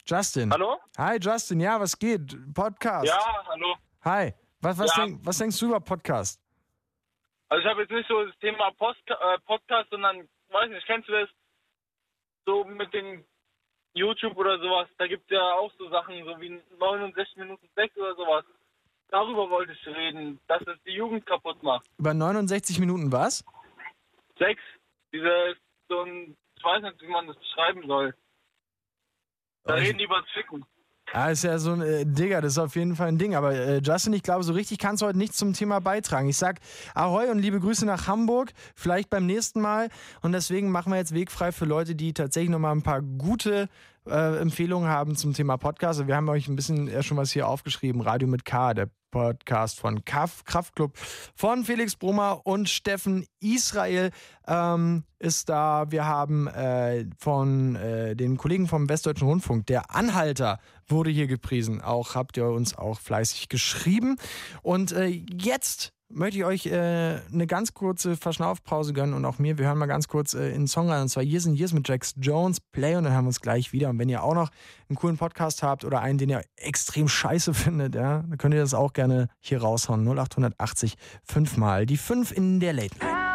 [SPEAKER 4] Justin.
[SPEAKER 11] Hallo?
[SPEAKER 4] Hi Justin, ja, was geht? Podcast.
[SPEAKER 11] Ja, hallo.
[SPEAKER 4] Hi. Was, was,
[SPEAKER 11] Ja.
[SPEAKER 4] Denk, was denkst du über Podcast?
[SPEAKER 11] Also ich habe jetzt nicht so das Thema Post, äh, Podcast, sondern, weiß nicht, kennst du das? So mit den YouTube oder sowas, da gibt es ja auch so Sachen, so wie 69 Minuten Sex oder sowas. Darüber wollte ich reden, dass es die Jugend kaputt macht.
[SPEAKER 4] Über 69 Minuten was?
[SPEAKER 11] Sex, diese, so ein, ich weiß nicht, wie man das beschreiben soll. Da
[SPEAKER 4] Oh,
[SPEAKER 11] reden die über Ficken.
[SPEAKER 4] Ah, ist ja so ein äh, Digga, das ist auf jeden Fall ein Ding. Aber äh, Justin, ich glaube, so richtig kannst du heute nichts zum Thema beitragen. Ich sag Ahoi und liebe Grüße nach Hamburg, vielleicht beim nächsten Mal. Und deswegen machen wir jetzt wegfrei für Leute, die tatsächlich nochmal ein paar gute äh, Empfehlungen haben zum Thema Podcast. Wir haben euch ein bisschen ja, schon was hier aufgeschrieben. Radio mit K, der Podcast von Kaff, Kraftclub von Felix Brummer und Steffen Israel ähm, ist da. Wir haben äh, von äh, den Kollegen vom Westdeutschen Rundfunk, der Anhalter wurde hier gepriesen. Auch habt ihr uns auch fleißig geschrieben. Und äh, jetzt möchte ich euch äh, eine ganz kurze Verschnaufpause gönnen und auch mir. Wir hören mal ganz kurz äh, in den Song rein und zwar Years and Years mit Jax Jones Play und dann hören wir uns gleich wieder. Und wenn ihr auch noch einen coolen Podcast habt oder einen, den ihr extrem scheiße findet, ja, dann könnt ihr das auch gerne hier raushauen. 0880 fünfmal. Die fünf in der Late Night.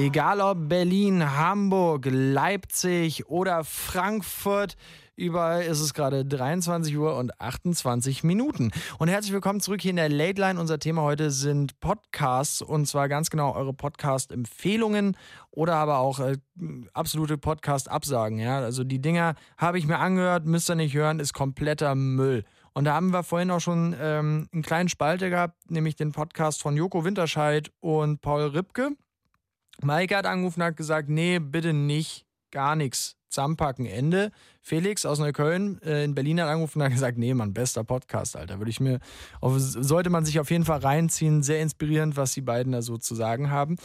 [SPEAKER 4] Egal ob Berlin, Hamburg, Leipzig oder Frankfurt, überall ist es gerade 23 Uhr und 28 Minuten. Und herzlich willkommen zurück hier in der Late Line. Unser Thema heute sind Podcasts und zwar ganz genau eure Podcast-Empfehlungen oder aber auch äh, absolute Podcast-Absagen. Ja? Also die Dinger habe ich mir angehört, müsst ihr nicht hören, ist kompletter Müll. Und da haben wir vorhin auch schon ähm, einen kleinen Spalte gehabt, nämlich den Podcast von Joko Winterscheid und Paul Ripke. Maike hat angerufen und hat gesagt, nee, bitte nicht, gar nichts. Zusammenpacken, Ende. Felix aus Neukölln äh, in Berlin hat angerufen und hat gesagt, nee, Mann, bester Podcast, Alter. Würde ich mir, auf, sollte man sich auf jeden Fall reinziehen. Sehr inspirierend, was die beiden da so zu sagen haben.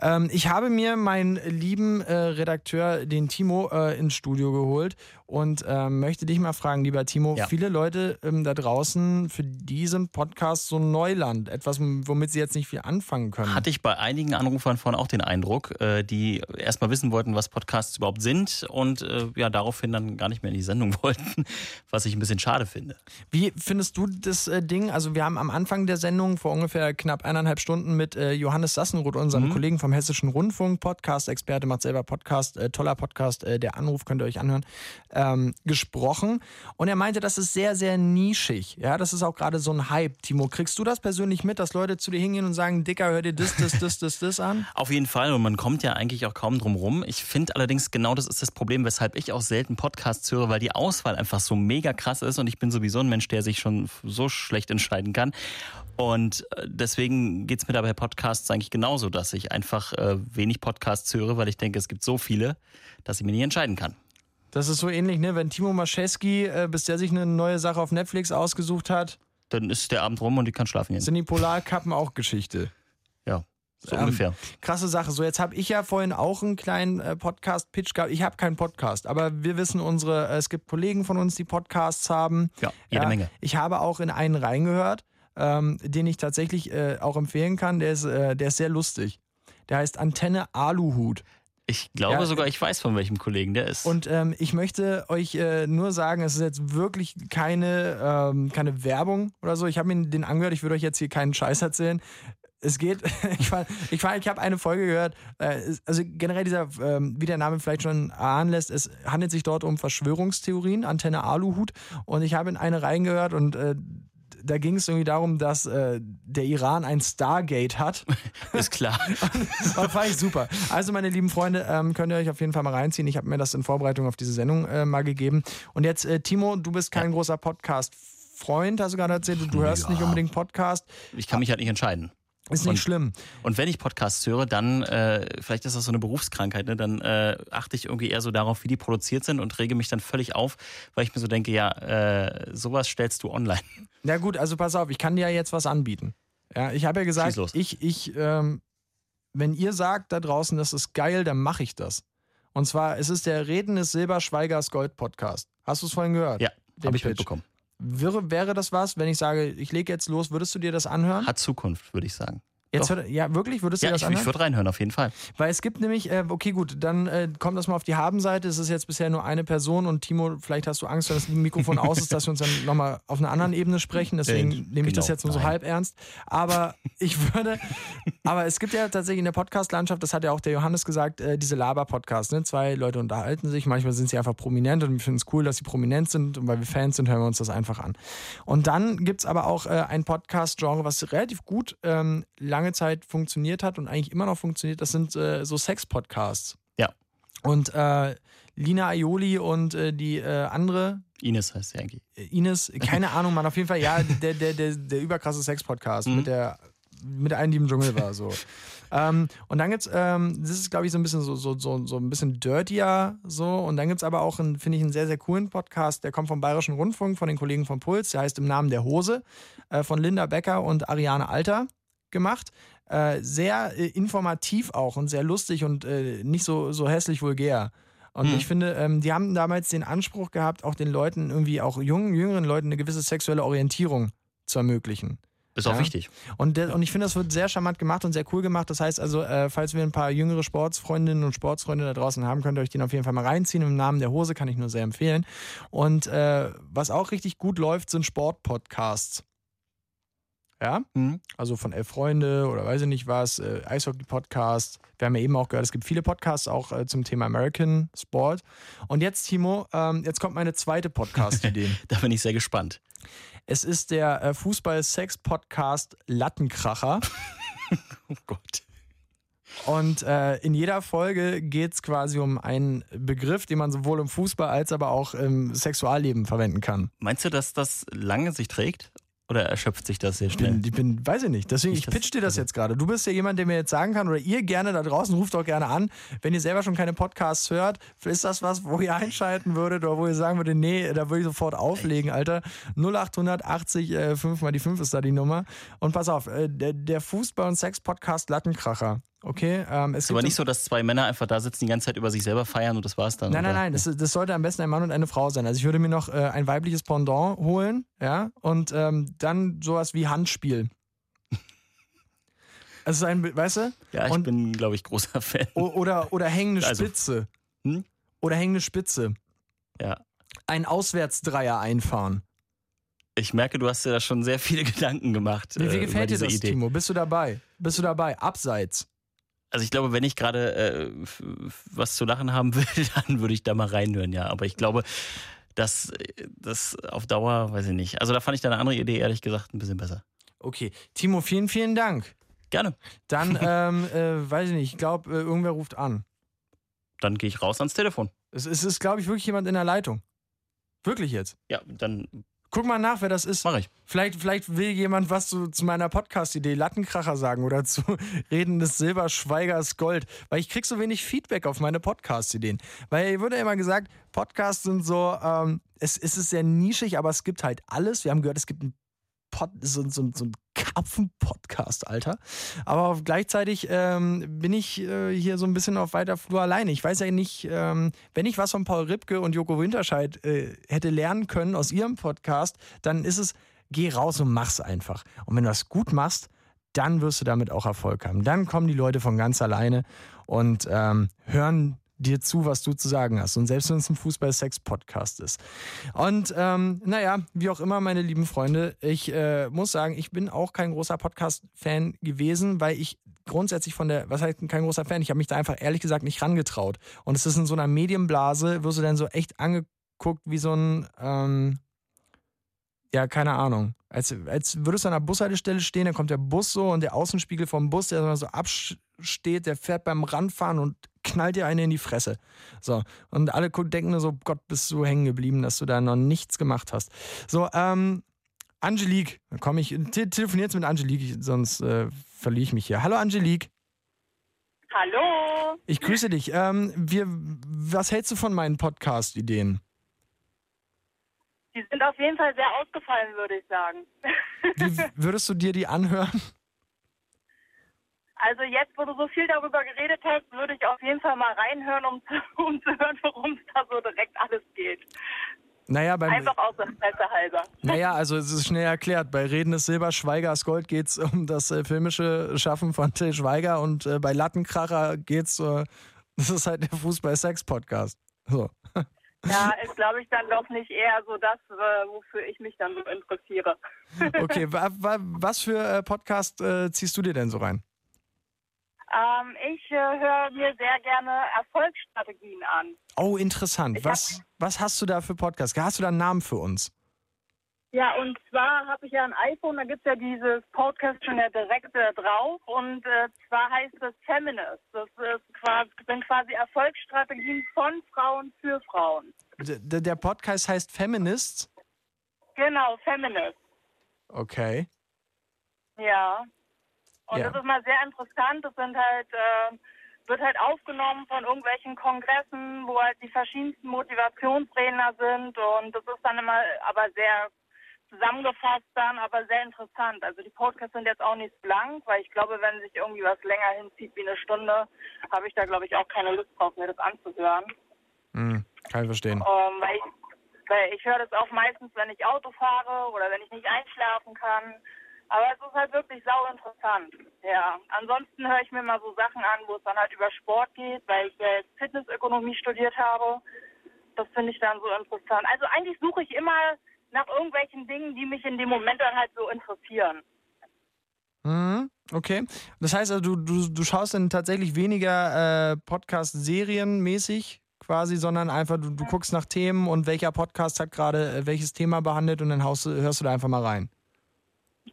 [SPEAKER 4] Ähm, ich habe mir meinen lieben äh, Redakteur, den Timo, äh, ins Studio geholt und ähm, möchte dich mal fragen, lieber Timo,
[SPEAKER 12] Ja.
[SPEAKER 4] viele Leute ähm, da draußen, für diesen Podcast so Neuland, etwas, womit sie jetzt nicht viel anfangen können.
[SPEAKER 12] Hatte ich bei einigen Anrufern vorhin auch den Eindruck, äh, die erstmal wissen wollten, was Podcasts überhaupt sind und äh, ja, daraufhin dann gar nicht mehr in die Sendung wollten, was ich ein bisschen schade finde.
[SPEAKER 4] Wie findest du das äh, Ding? Also wir haben am Anfang der Sendung vor ungefähr knapp eineinhalb Stunden mit äh, Johannes Sassenroth, unserem
[SPEAKER 12] Mhm.
[SPEAKER 4] Kollegen vom Hessischen Rundfunk, Podcast-Experte, macht selber Podcast, äh, toller Podcast, äh, der Anruf könnt ihr euch anhören, ähm, gesprochen. Und er meinte, das ist sehr, sehr nischig. Ja, das ist auch gerade so ein Hype. Timo, kriegst du das persönlich mit, dass Leute zu dir hingehen und sagen, Dicker, hör dir das, das, das, das, das an?
[SPEAKER 12] Auf jeden Fall und man kommt ja eigentlich auch kaum drum rum. Ich finde allerdings genau das ist das Problem Problem, weshalb ich auch selten Podcasts höre, weil die Auswahl einfach so mega krass ist und ich bin sowieso ein Mensch, der sich schon so schlecht entscheiden kann. Und äh, deswegen geht's mir da bei Podcasts eigentlich genauso, dass ich einfach äh, wenig Podcasts höre, weil ich denke, es gibt so viele, dass ich mir nicht entscheiden kann.
[SPEAKER 4] Das ist so ähnlich, ne? Wenn Timo Maschewski, äh, bis der sich eine neue Sache auf Netflix ausgesucht hat,
[SPEAKER 12] Dann ist der Abend rum und ich kann schlafen gehen.
[SPEAKER 4] sind die Polarkappen auch Geschichte.
[SPEAKER 12] So
[SPEAKER 4] Ähm,
[SPEAKER 12] ungefähr.
[SPEAKER 4] Krasse Sache. So, jetzt habe ich ja vorhin auch einen kleinen äh, Podcast-Pitch gehabt. Ich habe keinen Podcast, aber wir wissen unsere, äh, es gibt Kollegen von uns, die Podcasts haben.
[SPEAKER 12] Ja, jede Menge.
[SPEAKER 4] Ich habe auch in einen reingehört, ähm, den ich tatsächlich äh, auch empfehlen kann. Der ist, äh, der ist sehr lustig. Der heißt Antenne Aluhut.
[SPEAKER 12] Ich glaube
[SPEAKER 4] Ja,
[SPEAKER 12] sogar, ich weiß, von welchem Kollegen der ist.
[SPEAKER 4] Und ähm, ich möchte euch äh, nur sagen, es ist jetzt wirklich keine, ähm, keine Werbung oder so. Ich habe mir den angehört, ich würde euch jetzt hier keinen Scheiß erzählen. Es geht, ich war, ich, war, ich habe eine Folge gehört, äh, also generell dieser, ähm, wie der Name vielleicht schon ahnen lässt, es handelt sich dort um Verschwörungstheorien, Antenne Aluhut. Und ich habe in eine reingehört und äh, da ging es irgendwie darum, dass äh, der Iran ein Stargate hat.
[SPEAKER 12] Ist klar.
[SPEAKER 4] Das fand ich super. Also, meine lieben Freunde, ähm, könnt ihr euch auf jeden Fall mal reinziehen. Ich habe mir das in Vorbereitung auf diese Sendung äh, mal gegeben. Und jetzt, äh, Timo, du bist kein großer Podcast-Freund, hast du gerade erzählt. Du, du hörst
[SPEAKER 12] Ja.
[SPEAKER 4] nicht unbedingt Podcast.
[SPEAKER 12] Ich kann mich halt nicht entscheiden.
[SPEAKER 4] Ist nicht
[SPEAKER 12] Und-
[SPEAKER 4] schlimm.
[SPEAKER 12] Und wenn ich Podcasts höre, dann, äh, vielleicht ist das so eine Berufskrankheit, ne, dann äh, achte ich irgendwie eher so darauf, wie die produziert sind und rege mich dann völlig auf, weil ich mir so denke, ja, äh, sowas stellst du online.
[SPEAKER 4] Na gut, also pass auf, ich kann dir ja jetzt was anbieten. Ja, ich habe ja gesagt, ich, ich, ähm, wenn ihr sagt da draußen, das ist geil, dann mache ich das. Und zwar, es ist der Reden des Silberschweigers Gold Podcast. Hast du es vorhin gehört?
[SPEAKER 12] Ja, habe ich
[SPEAKER 4] Pitch.
[SPEAKER 12] mitbekommen.
[SPEAKER 4] Wäre, wäre das was, wenn ich sage, ich lege jetzt los, würdest du dir das anhören?
[SPEAKER 12] Hat Zukunft, würde ich sagen.
[SPEAKER 4] Jetzt hört, ja, wirklich? Würdest du
[SPEAKER 12] Ja, ich,
[SPEAKER 4] das
[SPEAKER 12] ich
[SPEAKER 4] anhören?
[SPEAKER 12] würde reinhören, auf jeden Fall.
[SPEAKER 4] Weil es gibt nämlich, äh, okay, gut, dann äh, kommt das mal auf die Habenseite. Es ist jetzt bisher nur eine Person und Timo, vielleicht hast du Angst, wenn das Mikrofon aus ist, dass wir uns dann nochmal auf einer anderen Ebene sprechen. Deswegen
[SPEAKER 12] Äh,
[SPEAKER 4] nehme ich das
[SPEAKER 12] genau,
[SPEAKER 4] jetzt nur so
[SPEAKER 12] nein.
[SPEAKER 4] halb ernst. Aber ich würde, aber es gibt ja tatsächlich in der Podcast-Landschaft, das hat ja auch der Johannes gesagt, äh, diese Laber-Podcasts. Ne? Zwei Leute unterhalten sich, manchmal sind sie einfach prominent und wir finden es cool, dass sie prominent sind und weil wir Fans sind, hören wir uns das einfach an. Und dann gibt es aber auch äh, ein Podcast-Genre, was relativ gut ähm, lange Zeit funktioniert hat und eigentlich immer noch funktioniert. Das sind äh, so Sex-Podcasts.
[SPEAKER 12] Ja.
[SPEAKER 4] Und äh, Lina Aioli und äh, die äh, andere,
[SPEAKER 12] Ines heißt sie eigentlich.
[SPEAKER 4] äh, Ines, keine Ahnung, Mann, auf jeden Fall, ja, der, der, der, der überkrasse Sex-Podcast
[SPEAKER 12] Mhm.
[SPEAKER 4] mit der mit der einen, die im Dschungel war, so. ähm, und dann gibt's, ähm, das ist, glaube ich, so ein bisschen so, so, so, so ein bisschen dirtier, so. Und dann gibt's aber auch, finde ich, einen sehr, sehr coolen Podcast, der kommt vom Bayerischen Rundfunk, von den Kollegen von Puls, der heißt Im Namen der Hose, äh, von Linda Becker und Ariane Alter gemacht. Äh, sehr äh, informativ auch und sehr lustig und äh, nicht so, so hässlich vulgär. Und
[SPEAKER 12] Mhm.
[SPEAKER 4] ich finde, ähm, die haben damals den Anspruch gehabt, auch den Leuten irgendwie, auch jungen, jüngeren Leuten eine gewisse sexuelle Orientierung zu ermöglichen.
[SPEAKER 12] Ist auch wichtig.
[SPEAKER 4] Und, der, und ich finde, das wird sehr charmant gemacht und sehr cool gemacht. Das heißt also, äh, falls wir ein paar jüngere Sportsfreundinnen und Sportsfreunde da draußen haben, könnt ihr euch den auf jeden Fall mal reinziehen. Im Namen der Hose kann ich nur sehr empfehlen. Und äh, was auch richtig gut läuft, sind Sportpodcasts. Ja?
[SPEAKER 12] Mhm.
[SPEAKER 4] Also von Elf Freunde oder weiß ich nicht was, äh, Eishockey-Podcast. Wir haben ja eben auch gehört, es gibt viele Podcasts auch äh, zum Thema American Sport. Und jetzt, Timo, ähm, jetzt kommt meine zweite Podcast-Idee.
[SPEAKER 12] Da bin ich sehr gespannt.
[SPEAKER 4] Es ist der äh, Fußball-Sex-Podcast Lattenkracher.
[SPEAKER 12] oh Gott.
[SPEAKER 4] Und äh, in jeder Folge geht es quasi um einen Begriff, den man sowohl im Fußball als aber auch im Sexualleben verwenden kann.
[SPEAKER 12] Meinst du, dass das lange sich trägt? Oder erschöpft sich das sehr
[SPEAKER 4] Ich
[SPEAKER 12] schnell?
[SPEAKER 4] bin, ich bin, weiß ich nicht. Deswegen, ich
[SPEAKER 12] dass-
[SPEAKER 4] pitch dir das jetzt gerade. Du bist ja jemand, der mir jetzt sagen kann, oder ihr gerne da draußen, ruft auch gerne an, wenn ihr selber schon keine Podcasts hört, ist das was, wo ihr einschalten würdet oder wo ihr sagen würdet, nee, da würde ich sofort auflegen, Alter. 0880 äh, 5 mal die 5 ist da die Nummer. Und pass auf, äh, der, der Fußball- und Sex-Podcast Lattenkracher. Okay, ähm, es
[SPEAKER 12] ist aber nicht so, dass zwei Männer einfach da sitzen, die ganze Zeit über sich selber feiern und das war's dann.
[SPEAKER 4] Nein, nein,
[SPEAKER 12] oder?
[SPEAKER 4] nein, das, das sollte am besten ein Mann und eine Frau sein. Also ich würde mir noch äh, ein weibliches Pendant holen, ja, und ähm, dann sowas wie Handspiel. Es ist ein, weißt du?
[SPEAKER 12] Ja, ich
[SPEAKER 4] und,
[SPEAKER 12] bin, glaube ich, großer Fan.
[SPEAKER 4] oder, oder hängende
[SPEAKER 12] Also,
[SPEAKER 4] Spitze.
[SPEAKER 12] hm?
[SPEAKER 4] Oder hängende Spitze.
[SPEAKER 12] Ja.
[SPEAKER 4] Ein Auswärtsdreier einfahren.
[SPEAKER 12] Ich merke, du hast dir da schon sehr viele Gedanken gemacht.
[SPEAKER 4] Wie,
[SPEAKER 12] äh,
[SPEAKER 4] wie
[SPEAKER 12] über
[SPEAKER 4] gefällt dir
[SPEAKER 12] diese
[SPEAKER 4] das,
[SPEAKER 12] Idee.
[SPEAKER 4] Timo? Bist du dabei? Bist du dabei? Abseits.
[SPEAKER 12] Also ich glaube, wenn ich gerade äh, was zu lachen haben will, dann würde ich da mal reinhören, ja. Aber ich glaube, dass das auf Dauer, weiß ich nicht. Also da fand ich deine andere Idee ehrlich gesagt ein bisschen besser.
[SPEAKER 4] Okay. Timo, vielen, vielen Dank.
[SPEAKER 12] Gerne.
[SPEAKER 4] Dann, ähm, äh, weiß ich nicht, ich glaube, äh, irgendwer ruft an.
[SPEAKER 12] Dann gehe ich raus ans Telefon.
[SPEAKER 4] Es, es ist, glaube ich, wirklich jemand in der Leitung. Wirklich jetzt.
[SPEAKER 12] Ja, dann.
[SPEAKER 4] Guck mal nach, wer das ist.
[SPEAKER 12] Mach ich.
[SPEAKER 4] Vielleicht, vielleicht will jemand was zu, zu meiner Podcast-Idee Lattenkracher sagen oder zu Redendes Silber, Schweigers Gold. Weil ich krieg so wenig Feedback auf meine Podcast-Ideen. Weil hier wurde immer gesagt, Podcasts sind so, ähm, es, es ist sehr nischig, aber es gibt halt alles. Wir haben gehört, es gibt einen Pod, so, so, so ein Karpfen-Podcast, Alter. Aber gleichzeitig ähm, bin ich äh, hier so ein bisschen auf weiter Flur alleine. Ich weiß ja nicht, ähm, wenn ich was von Paul Ripke und Joko Winterscheid äh, hätte lernen können aus ihrem Podcast, dann ist es, geh raus und mach's einfach. Und wenn du das gut machst, dann wirst du damit auch Erfolg haben. Dann kommen die Leute von ganz alleine und ähm, hören dir zu, was du zu sagen hast. Und selbst wenn es ein Fußball-Sex-Podcast ist. Und ähm, naja, wie auch immer, meine lieben Freunde, ich äh, muss sagen, ich bin auch kein großer Podcast-Fan gewesen, weil ich grundsätzlich von der, was heißt kein großer Fan, ich habe mich da einfach ehrlich gesagt nicht rangetraut. Und es ist in so einer Medienblase, wirst du dann so echt angeguckt wie so ein, ähm, ja, keine Ahnung. Als, als würdest du an einer Bushaltestelle stehen, dann kommt der Bus so und der Außenspiegel vom Bus, der so absteht, der fährt beim Ranfahren und knallt dir eine in die Fresse. So. Und alle denken nur so, Gott, bist du hängen geblieben, dass du da noch nichts gemacht hast. So, ähm, Angelique, dann komme ich, te telefonier jetzt mit Angelique, sonst äh, verliere ich mich hier. Hallo Angelique,
[SPEAKER 13] Hallo.
[SPEAKER 4] ich grüße dich. Ähm, wir, was hältst du von meinen Podcast-Ideen?
[SPEAKER 13] Die sind auf jeden Fall sehr ausgefallen, würde ich sagen.
[SPEAKER 4] Wie würdest du dir die anhören?
[SPEAKER 13] Also jetzt, wo du so viel darüber geredet hast, würde ich auf jeden Fall mal reinhören, um zu, um zu hören, worum es da so direkt alles geht.
[SPEAKER 4] Naja, beim,
[SPEAKER 13] Einfach aus Interesse halber.
[SPEAKER 4] Naja, also es ist schnell erklärt. Bei Reden ist Silber, Schweigers Gold geht es um das äh, filmische Schaffen von Till Schweiger und äh, bei Lattenkracher geht's, äh, das ist halt der Fußball-Sex-Podcast. So.
[SPEAKER 13] Ja, ist glaube ich dann doch nicht eher so das, äh, wofür ich mich dann so interessiere.
[SPEAKER 4] Okay, wa, wa, was für äh, Podcast äh, ziehst du dir denn so rein?
[SPEAKER 13] Ähm, ich äh, höre mir sehr gerne Erfolgsstrategien an.
[SPEAKER 4] Oh, interessant.
[SPEAKER 13] Ich hab-
[SPEAKER 4] Was, was hast du da für Podcast? Hast du da einen Namen für uns?
[SPEAKER 13] Ja, und zwar habe ich ja ein iPhone, da gibt es ja dieses Podcast schon ja direkt äh, drauf und äh, zwar heißt es Feminist. Das ist quasi, sind quasi Erfolgsstrategien von Frauen für Frauen.
[SPEAKER 4] D der Podcast heißt Feminists.
[SPEAKER 13] Genau, Feminist.
[SPEAKER 4] Okay.
[SPEAKER 13] Ja. Und
[SPEAKER 4] Ja.
[SPEAKER 13] das ist mal sehr interessant. Das sind halt, äh, wird halt aufgenommen von irgendwelchen Kongressen, wo halt die verschiedensten Motivationsredner sind und das ist dann immer aber sehr zusammengefasst dann, aber sehr interessant. Also die Podcasts sind jetzt auch nicht lang, weil ich glaube, wenn sich irgendwie was länger hinzieht wie eine Stunde, habe ich da glaube ich auch keine Lust drauf, mir das anzuhören.
[SPEAKER 4] Hm, kann ich verstehen.
[SPEAKER 13] Ähm, weil ich, weil ich höre das auch meistens, wenn ich Auto fahre oder wenn ich nicht einschlafen kann. Aber es ist halt wirklich sau interessant. Ja. Ansonsten höre ich mir mal so Sachen an, wo es dann halt über Sport geht, weil ich ja jetzt Fitnessökonomie studiert habe. Das finde ich dann so interessant. Also eigentlich suche ich immer nach irgendwelchen Dingen, die mich in dem Moment dann halt so interessieren.
[SPEAKER 4] Mhm, okay. Das heißt also, du, du, du schaust dann tatsächlich weniger äh, Podcast-Serien mäßig quasi, sondern einfach, du, du guckst nach Themen und welcher Podcast hat gerade äh, welches Thema behandelt und dann haust, hörst du da einfach mal rein.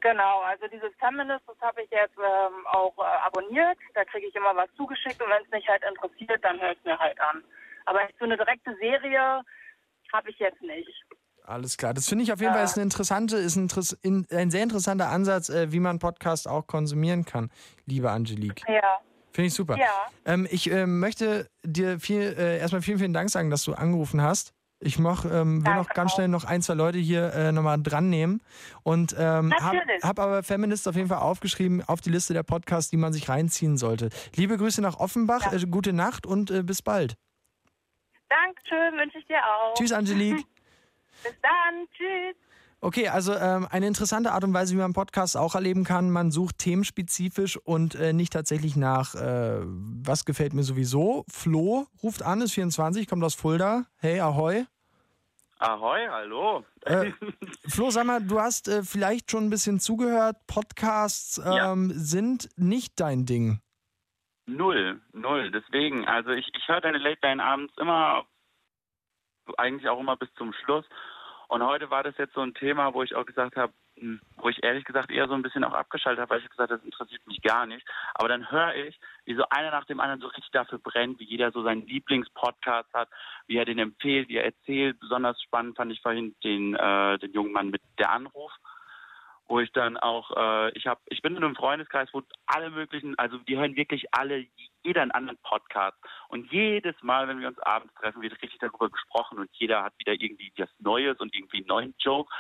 [SPEAKER 13] Genau, also dieses Feminist, das habe ich jetzt ähm, auch äh, abonniert. Da kriege ich immer was zugeschickt und wenn es mich halt interessiert, dann höre ich mir halt an. Aber so eine direkte Serie habe ich jetzt nicht.
[SPEAKER 4] Alles klar. Das finde ich auf jeden Fall ist eine interessante, ist ein, ein sehr interessanter Ansatz, äh, wie man Podcast auch konsumieren kann, liebe Angelique.
[SPEAKER 13] Ja.
[SPEAKER 4] Finde ich super.
[SPEAKER 13] Ja.
[SPEAKER 4] Ähm, ich ähm, möchte dir viel, äh, erstmal vielen, vielen Dank sagen, dass du angerufen hast. Ich mach, ähm, will noch ganz schnell noch ein, zwei Leute hier äh, nochmal dran nehmen. Und ähm, habe hab aber Feminist auf jeden Fall aufgeschrieben auf die Liste der Podcasts, die man sich reinziehen sollte. Liebe Grüße nach Offenbach, äh, gute Nacht und äh, bis bald.
[SPEAKER 13] Dankeschön, wünsche ich dir auch.
[SPEAKER 4] Tschüss, Angelique.
[SPEAKER 13] Bis dann, tschüss.
[SPEAKER 4] Okay, also ähm, eine interessante Art und Weise, wie man Podcasts auch erleben kann. Man sucht themenspezifisch und äh, nicht tatsächlich nach, äh, was gefällt mir sowieso. Flo ruft an, ist 24, kommt aus Fulda. Hey, ahoi.
[SPEAKER 14] Ahoi, hallo.
[SPEAKER 4] Äh, Flo, sag mal, du hast äh, vielleicht schon ein bisschen zugehört. Podcasts ähm, sind nicht dein Ding.
[SPEAKER 14] Null, null. Deswegen, also ich, ich höre deine Late Line abends immer, eigentlich auch immer bis zum Schluss. Und heute war das jetzt so ein Thema, wo ich auch gesagt habe, hm, wo ich ehrlich gesagt eher so ein bisschen auch abgeschaltet habe, weil ich gesagt habe, das interessiert mich gar nicht. Aber dann höre ich, wie so einer nach dem anderen so richtig dafür brennt, wie jeder so seinen Lieblingspodcast hat, wie er den empfiehlt, wie er erzählt. Besonders spannend fand ich vorhin den, äh, den jungen Mann mit der Anruf wo ich dann auch, äh, ich habe, ich bin in einem Freundeskreis, wo alle möglichen, also die hören wirklich alle jeder einen anderen Podcast. Und jedes Mal, wenn wir uns abends treffen, wird richtig darüber gesprochen und jeder hat wieder irgendwie was Neues und irgendwie einen neuen Joke.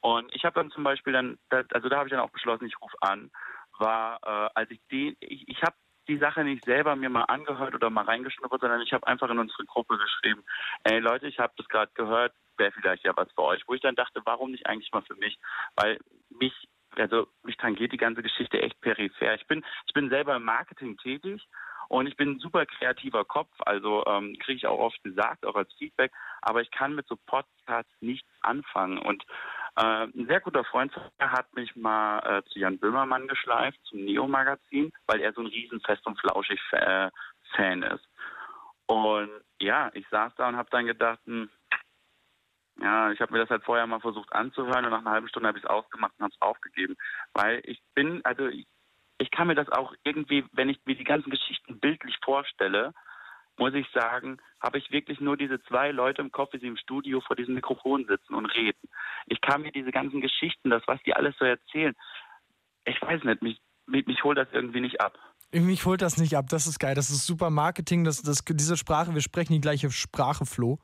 [SPEAKER 14] Und ich habe dann zum Beispiel dann, also da habe ich dann auch beschlossen, ich rufe an, war, äh, als ich den, ich, ich habe die Sache nicht selber mir mal angehört oder mal reingeschnuppert, sondern ich habe einfach in unsere Gruppe geschrieben, ey Leute, ich habe das gerade gehört, wäre vielleicht ja was für euch. Wo ich dann dachte, warum nicht eigentlich mal für mich? Weil mich, also mich tangiert die ganze Geschichte echt peripher. Ich bin, ich bin selber im Marketing tätig und ich bin ein super kreativer Kopf, also ähm, kriege ich auch oft gesagt, auch als Feedback, aber ich kann mit so Podcasts nichts anfangen. Und äh, ein sehr guter Freund hat mich mal äh, zu Jan Böhmermann geschleift, zum Neo-Magazin, weil er so ein riesen Fest und Flauschig äh, Fan ist. Und ja, ich saß da und habe dann gedacht, hm, ja, ich habe mir das halt vorher mal versucht anzuhören und nach einer halben Stunde habe ich es ausgemacht und habe es aufgegeben. Weil ich bin, also ich, ich kann mir das auch irgendwie, wenn ich mir die ganzen Geschichten bildlich vorstelle, muss ich sagen, habe ich wirklich nur diese zwei Leute im Kopf, wie sie im Studio vor diesem Mikrofon sitzen und reden. Ich kann mir diese ganzen Geschichten, das, was die alles so erzählen, ich weiß nicht, mich, mich, mich holt das irgendwie nicht ab.
[SPEAKER 4] Mich holt das nicht ab, das ist geil. Das ist super Marketing, das, das, diese Sprache, wir sprechen die gleiche Sprache, Flo.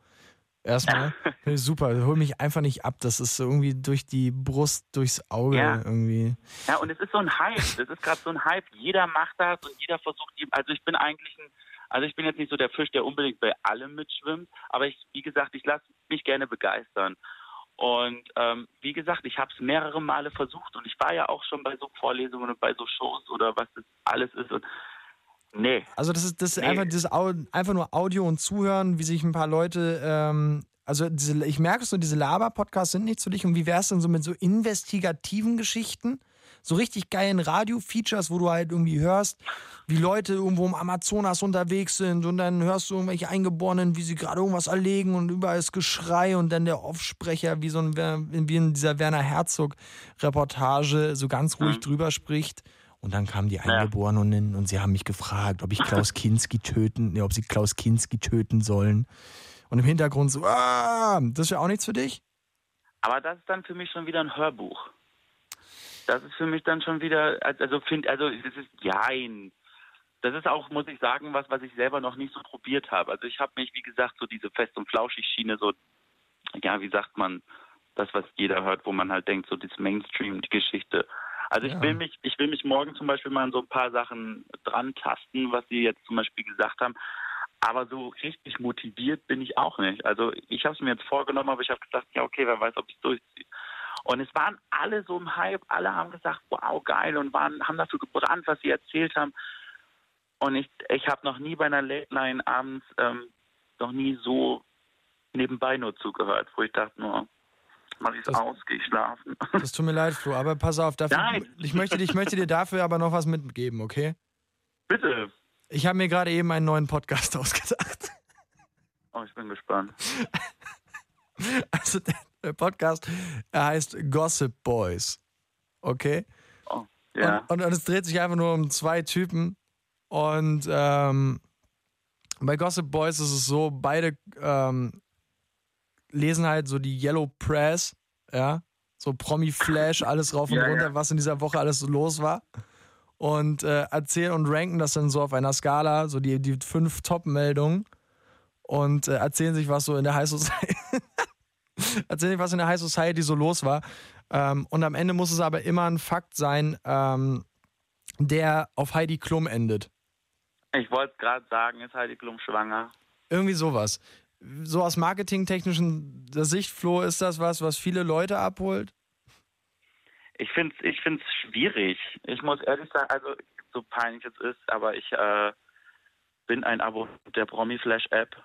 [SPEAKER 4] Erstmal. Ich super. Hol mich einfach nicht ab. Das ist irgendwie durch die Brust, durchs Auge
[SPEAKER 14] Ja.
[SPEAKER 4] irgendwie.
[SPEAKER 14] Ja, und es ist so ein Hype. Das ist gerade so ein Hype. Jeder macht das und jeder versucht, also ich bin eigentlich ein, also ich bin jetzt nicht so der Fisch, der unbedingt bei allem mitschwimmt, aber ich, wie gesagt, ich lasse mich gerne begeistern. Und ähm, wie gesagt, ich habe es mehrere Male versucht und ich war ja auch schon bei so Vorlesungen und bei so Shows oder was das alles ist und nee.
[SPEAKER 4] Also das ist, das
[SPEAKER 14] Nee.
[SPEAKER 4] einfach, dieses einfach nur Audio und Zuhören, wie sich ein paar Leute, ähm, also diese, ich merke so, diese Laber-Podcasts sind nichts für dich. Und wie wär's denn so mit so investigativen Geschichten? So richtig geilen Radio-Features, wo du halt irgendwie hörst, wie Leute irgendwo im Amazonas unterwegs sind und dann hörst du irgendwelche Eingeborenen, wie sie gerade irgendwas erlegen und überall ist Geschrei und dann der Offsprecher, wie so ein, wie in dieser Werner Herzog-Reportage, so ganz ruhig drüber spricht. Und dann kamen die Eingeborenen und sie haben mich gefragt, ob ich Klaus Kinski töten, nee, ob sie Klaus Kinski töten sollen. Und im Hintergrund so, ah, das ist ja auch nichts für dich?
[SPEAKER 14] Aber das ist dann für mich schon wieder ein Hörbuch. Das ist für mich dann schon wieder, also find, also das ist jein. Das ist auch, muss ich sagen, was, was ich selber noch nicht so probiert habe. Also ich habe mich, wie gesagt, so diese fest und flauschig Schiene, so, ja, wie sagt man, das, was jeder hört, wo man halt denkt, so das Mainstream, die Geschichte. Also ich
[SPEAKER 15] Ja.
[SPEAKER 14] will mich, ich will mich morgen zum Beispiel mal an so ein paar Sachen dran tasten, was Sie jetzt zum Beispiel gesagt haben. Aber so richtig motiviert bin ich auch nicht. Also ich habe es mir jetzt vorgenommen, aber ich habe gedacht, ja okay, wer weiß, ob ich es durchziehe. Und es waren alle so im Hype, alle haben gesagt, wow, geil und waren, haben dafür gebrannt, was sie erzählt haben. Und ich, ich habe noch nie bei einer Late Line abends ähm, noch nie so nebenbei nur zugehört, wo ich dachte, nur mach ich's aus, gehe ich schlafen.
[SPEAKER 4] Das tut mir leid, Flo, aber pass auf, dafür,
[SPEAKER 14] Nein.
[SPEAKER 4] ich, möchte, ich möchte dir dafür aber noch was mitgeben, okay?
[SPEAKER 14] Bitte.
[SPEAKER 4] Ich habe mir gerade eben einen neuen Podcast ausgedacht.
[SPEAKER 14] Oh, ich bin gespannt.
[SPEAKER 4] Also der, der Podcast er heißt Gossip Boys. Okay?
[SPEAKER 14] ja.
[SPEAKER 4] Und, und, und es dreht sich einfach nur um zwei Typen. Und ähm, bei Gossip Boys ist es so, beide ähm, lesen halt so die Yellow Press, ja, so Promi-Flash, alles rauf und
[SPEAKER 15] Ja, ja.
[SPEAKER 4] runter, was in dieser Woche alles so los war. Und äh, erzählen und ranken das dann so auf einer Skala, so die, die fünf Top-Meldungen und äh, erzählen sich, was so in der High Society erzählen sich, was in der High Society so los war. Ähm, und am Ende muss es aber immer ein Fakt sein, ähm, der auf Heidi Klum endet.
[SPEAKER 14] Ich wollte gerade sagen, ist Heidi Klum schwanger?
[SPEAKER 4] Irgendwie sowas. So aus marketingtechnischen Sicht, Flo, ist das was, was viele Leute abholt?
[SPEAKER 14] Ich finde es ich find's schwierig. Ich muss ehrlich sagen, also so peinlich es ist, aber ich äh, bin ein Abo der Promi Flash App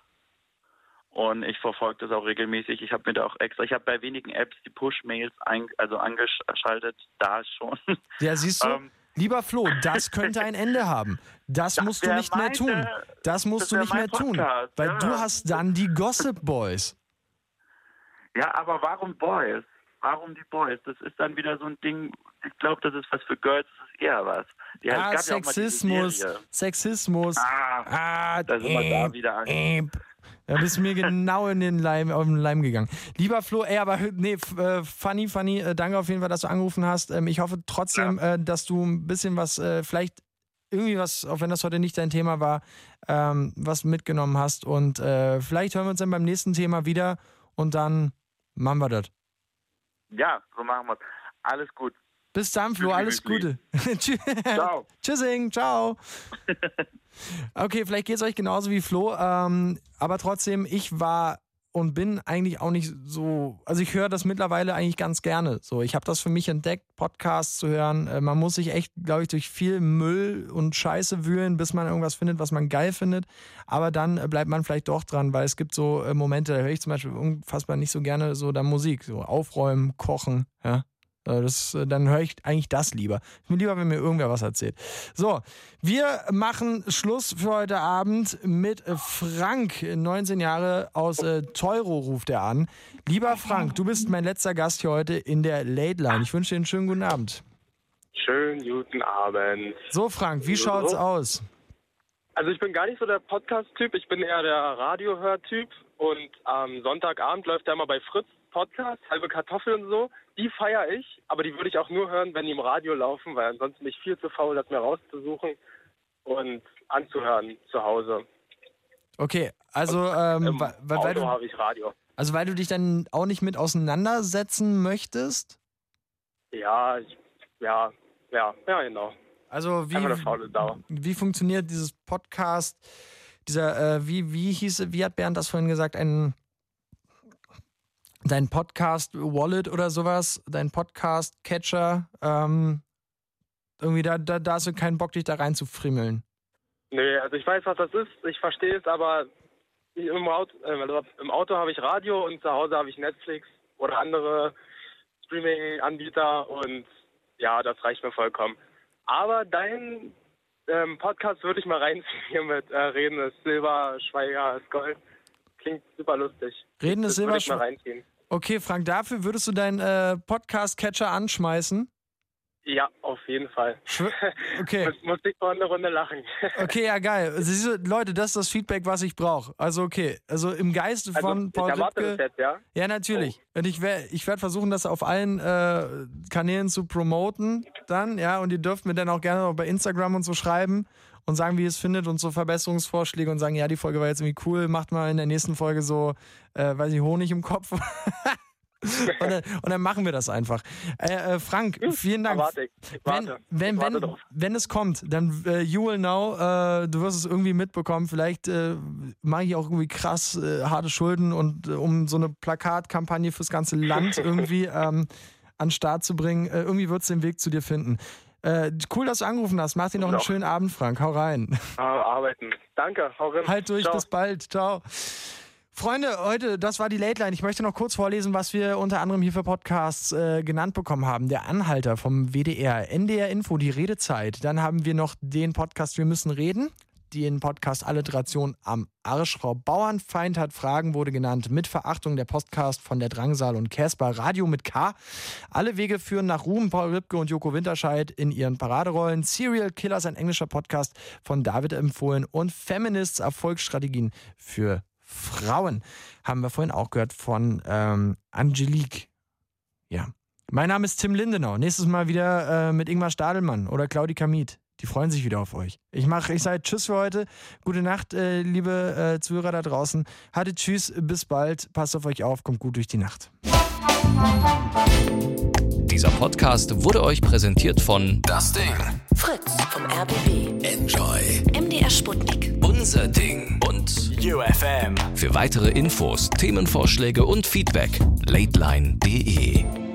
[SPEAKER 14] und ich verfolge das auch regelmäßig. Ich habe mir da auch extra, ich habe bei wenigen Apps die Push-Mails ein, also angeschaltet, da schon.
[SPEAKER 4] Ja, siehst du?
[SPEAKER 14] Ähm,
[SPEAKER 4] Lieber Flo, das könnte ein Ende haben. Das, musst du nicht mehr
[SPEAKER 14] meine-
[SPEAKER 4] tun. Das musst
[SPEAKER 14] das
[SPEAKER 4] du nicht mehr tun.
[SPEAKER 14] Podcast,
[SPEAKER 4] Weil
[SPEAKER 14] ja.
[SPEAKER 4] du hast dann die Gossip Boys.
[SPEAKER 14] Ja, aber warum Boys? Warum die Boys? Das ist dann wieder so ein Ding, ich glaube, das ist was für Girls, das ist eher was. Ja, es
[SPEAKER 4] ah,
[SPEAKER 14] gab ja
[SPEAKER 4] Sexismus. Sexismus. Ah,
[SPEAKER 14] da sind wir da wieder an.
[SPEAKER 4] Da bist du mir genau in den Leim, auf den Leim gegangen. Lieber Flo, ey, aber nee, f- äh, funny, funny, äh, danke auf jeden Fall, dass du angerufen hast. Ähm, ich hoffe trotzdem, äh, dass du ein bisschen was, vielleicht irgendwie was, auch wenn das heute nicht dein Thema war, ähm, was mitgenommen hast. Und vielleicht hören wir uns dann beim nächsten Thema wieder und dann machen wir das.
[SPEAKER 14] Ja, so machen wir's. Alles gut.
[SPEAKER 4] Bis dann, Flo, alles Gute.
[SPEAKER 14] Ciao.
[SPEAKER 4] Tschüssing, ciao. Okay, vielleicht geht es euch genauso wie Flo, ähm, aber trotzdem, ich war und bin eigentlich auch nicht so, also ich höre das mittlerweile eigentlich ganz gerne. So, ich habe das für mich entdeckt, Podcasts zu hören. Äh, man muss sich echt, glaube ich, durch viel Müll und Scheiße wühlen, bis man irgendwas findet, was man geil findet. Aber dann äh, bleibt man vielleicht doch dran, weil es gibt so äh, Momente, da höre ich zum Beispiel unfassbar nicht so gerne so da Musik, so aufräumen, kochen, ja. Äh, Das, äh, dann höre ich eigentlich das lieber. Ist mir lieber, wenn mir irgendwer was erzählt. So, wir machen Schluss für heute Abend mit Frank, 19 Jahre aus äh, Teuro ruft er an. Lieber Frank, du bist mein letzter Gast hier heute in der Late Line. Ich wünsche dir einen schönen guten Abend.
[SPEAKER 15] Schönen guten Abend.
[SPEAKER 4] So, Frank, wie schaut's aus?
[SPEAKER 15] Also ich bin gar nicht so der Podcast-Typ, ich bin eher der Radiohör-Typ und am Sonntagabend läuft ja immer bei Fritz Podcast, halbe Kartoffel und so. Die feiere ich, aber die würde ich auch nur hören, wenn die im Radio laufen, weil ansonsten bin ich viel zu faul, das mir rauszusuchen und anzuhören zu Hause.
[SPEAKER 4] Okay, also, ähm,
[SPEAKER 15] Im
[SPEAKER 4] weil, weil, du,
[SPEAKER 15] habe ich Radio.
[SPEAKER 4] also weil du dich dann auch nicht mit auseinandersetzen möchtest?
[SPEAKER 15] Ja, ich, ja, ja, ja, genau.
[SPEAKER 4] Also wie, wie funktioniert dieses Podcast, dieser, äh, wie, wie hieß, wie hat Bernd das vorhin gesagt, ein dein Podcast-Wallet oder sowas, dein Podcast-Catcher, ähm, irgendwie da, da, da hast du keinen Bock, dich da rein zu frimmeln.
[SPEAKER 15] Nee, also ich weiß, was das ist, ich verstehe es, aber im Auto, äh, also im Auto habe ich Radio und zu Hause habe ich Netflix oder andere Streaming-Anbieter und ja, das reicht mir vollkommen. Aber dein ähm, Podcast würde ich mal reinziehen hier mit äh, Reden ist Silber, Schweiger ist Gold. Klingt super lustig.
[SPEAKER 4] Reden ist Silber. Okay, Frank, dafür würdest du deinen äh, Podcast-Catcher anschmeißen?
[SPEAKER 15] Ja, auf jeden Fall.
[SPEAKER 4] Okay.
[SPEAKER 15] Muss, muss ich mal eine Runde lachen.
[SPEAKER 4] Okay, ja, geil. Du, Leute, das ist das Feedback, was ich brauche. Also, okay. Also im Geiste
[SPEAKER 15] Also,
[SPEAKER 4] von
[SPEAKER 15] ich
[SPEAKER 4] Paul
[SPEAKER 15] erwarte
[SPEAKER 4] Ripke.
[SPEAKER 15] das jetzt, ja?
[SPEAKER 4] Ja, natürlich. Und ich werde ich werd versuchen, das auf allen äh, Kanälen zu promoten dann, ja. Und ihr dürft mir dann auch gerne noch bei Instagram und so schreiben und sagen, wie ihr es findet und so Verbesserungsvorschläge und sagen, ja, die Folge war jetzt irgendwie cool, macht mal in der nächsten Folge so, äh, weiß ich, Honig im Kopf. und, dann, und dann machen wir das einfach. Äh, äh, Frank, vielen Dank.
[SPEAKER 15] Warte,
[SPEAKER 4] Wenn,
[SPEAKER 15] warte.
[SPEAKER 4] wenn, wenn,
[SPEAKER 15] drauf.
[SPEAKER 4] wenn es kommt, dann äh, you will know, äh, du wirst es irgendwie mitbekommen. Vielleicht äh, mache ich auch irgendwie krass äh, harte Schulden und äh, um so eine Plakatkampagne fürs ganze Land irgendwie ähm, an den Start zu bringen. Irgendwie wird es den Weg zu dir finden. Äh, cool, dass du angerufen hast. Mach dir noch einen
[SPEAKER 15] Genau.
[SPEAKER 4] schönen Abend, Frank. Hau rein.
[SPEAKER 15] Ah, arbeiten. Danke, hau rein.
[SPEAKER 4] Halt durch,
[SPEAKER 15] Ciao.
[SPEAKER 4] bis bald. Ciao. Freunde, heute, das war die Late Line. Ich möchte noch kurz vorlesen, was wir unter anderem hier für Podcasts äh, genannt bekommen haben. Der Anhalter vom WDR, NDR Info, die Redezeit. Dann haben wir noch den Podcast Wir müssen reden. Den Podcast Alliteration am Arsch. Frau Bauernfeind hat Fragen, wurde genannt. Mit Verachtung der Podcast von der Drangsal und Casper. Radio mit K. Alle Wege führen nach Ruhm. Paul Ripke und Joko Winterscheid in ihren Paraderollen. Serial Killers, ein englischer Podcast von David empfohlen. Und Feminists, Erfolgsstrategien für Frauen. Haben wir vorhin auch gehört von ähm, Angelique. Ja. Mein Name ist Tim Lindenau. Nächstes Mal wieder äh, mit Ingmar Stadelmann oder Claudi Kamit. Die freuen sich wieder auf euch. Ich mache, ich sage Tschüss für heute. Gute Nacht, äh, liebe äh, Zuhörer da draußen. Hatte Tschüss, bis bald. Passt auf euch auf, kommt gut durch die Nacht.
[SPEAKER 1] Dieser Podcast wurde euch präsentiert von Das Ding.
[SPEAKER 3] Fritz vom RBB.
[SPEAKER 1] Enjoy.
[SPEAKER 3] MDR Sputnik.
[SPEAKER 1] Unser Ding. Und UFM. Für weitere Infos, Themenvorschläge und Feedback, lateline.de.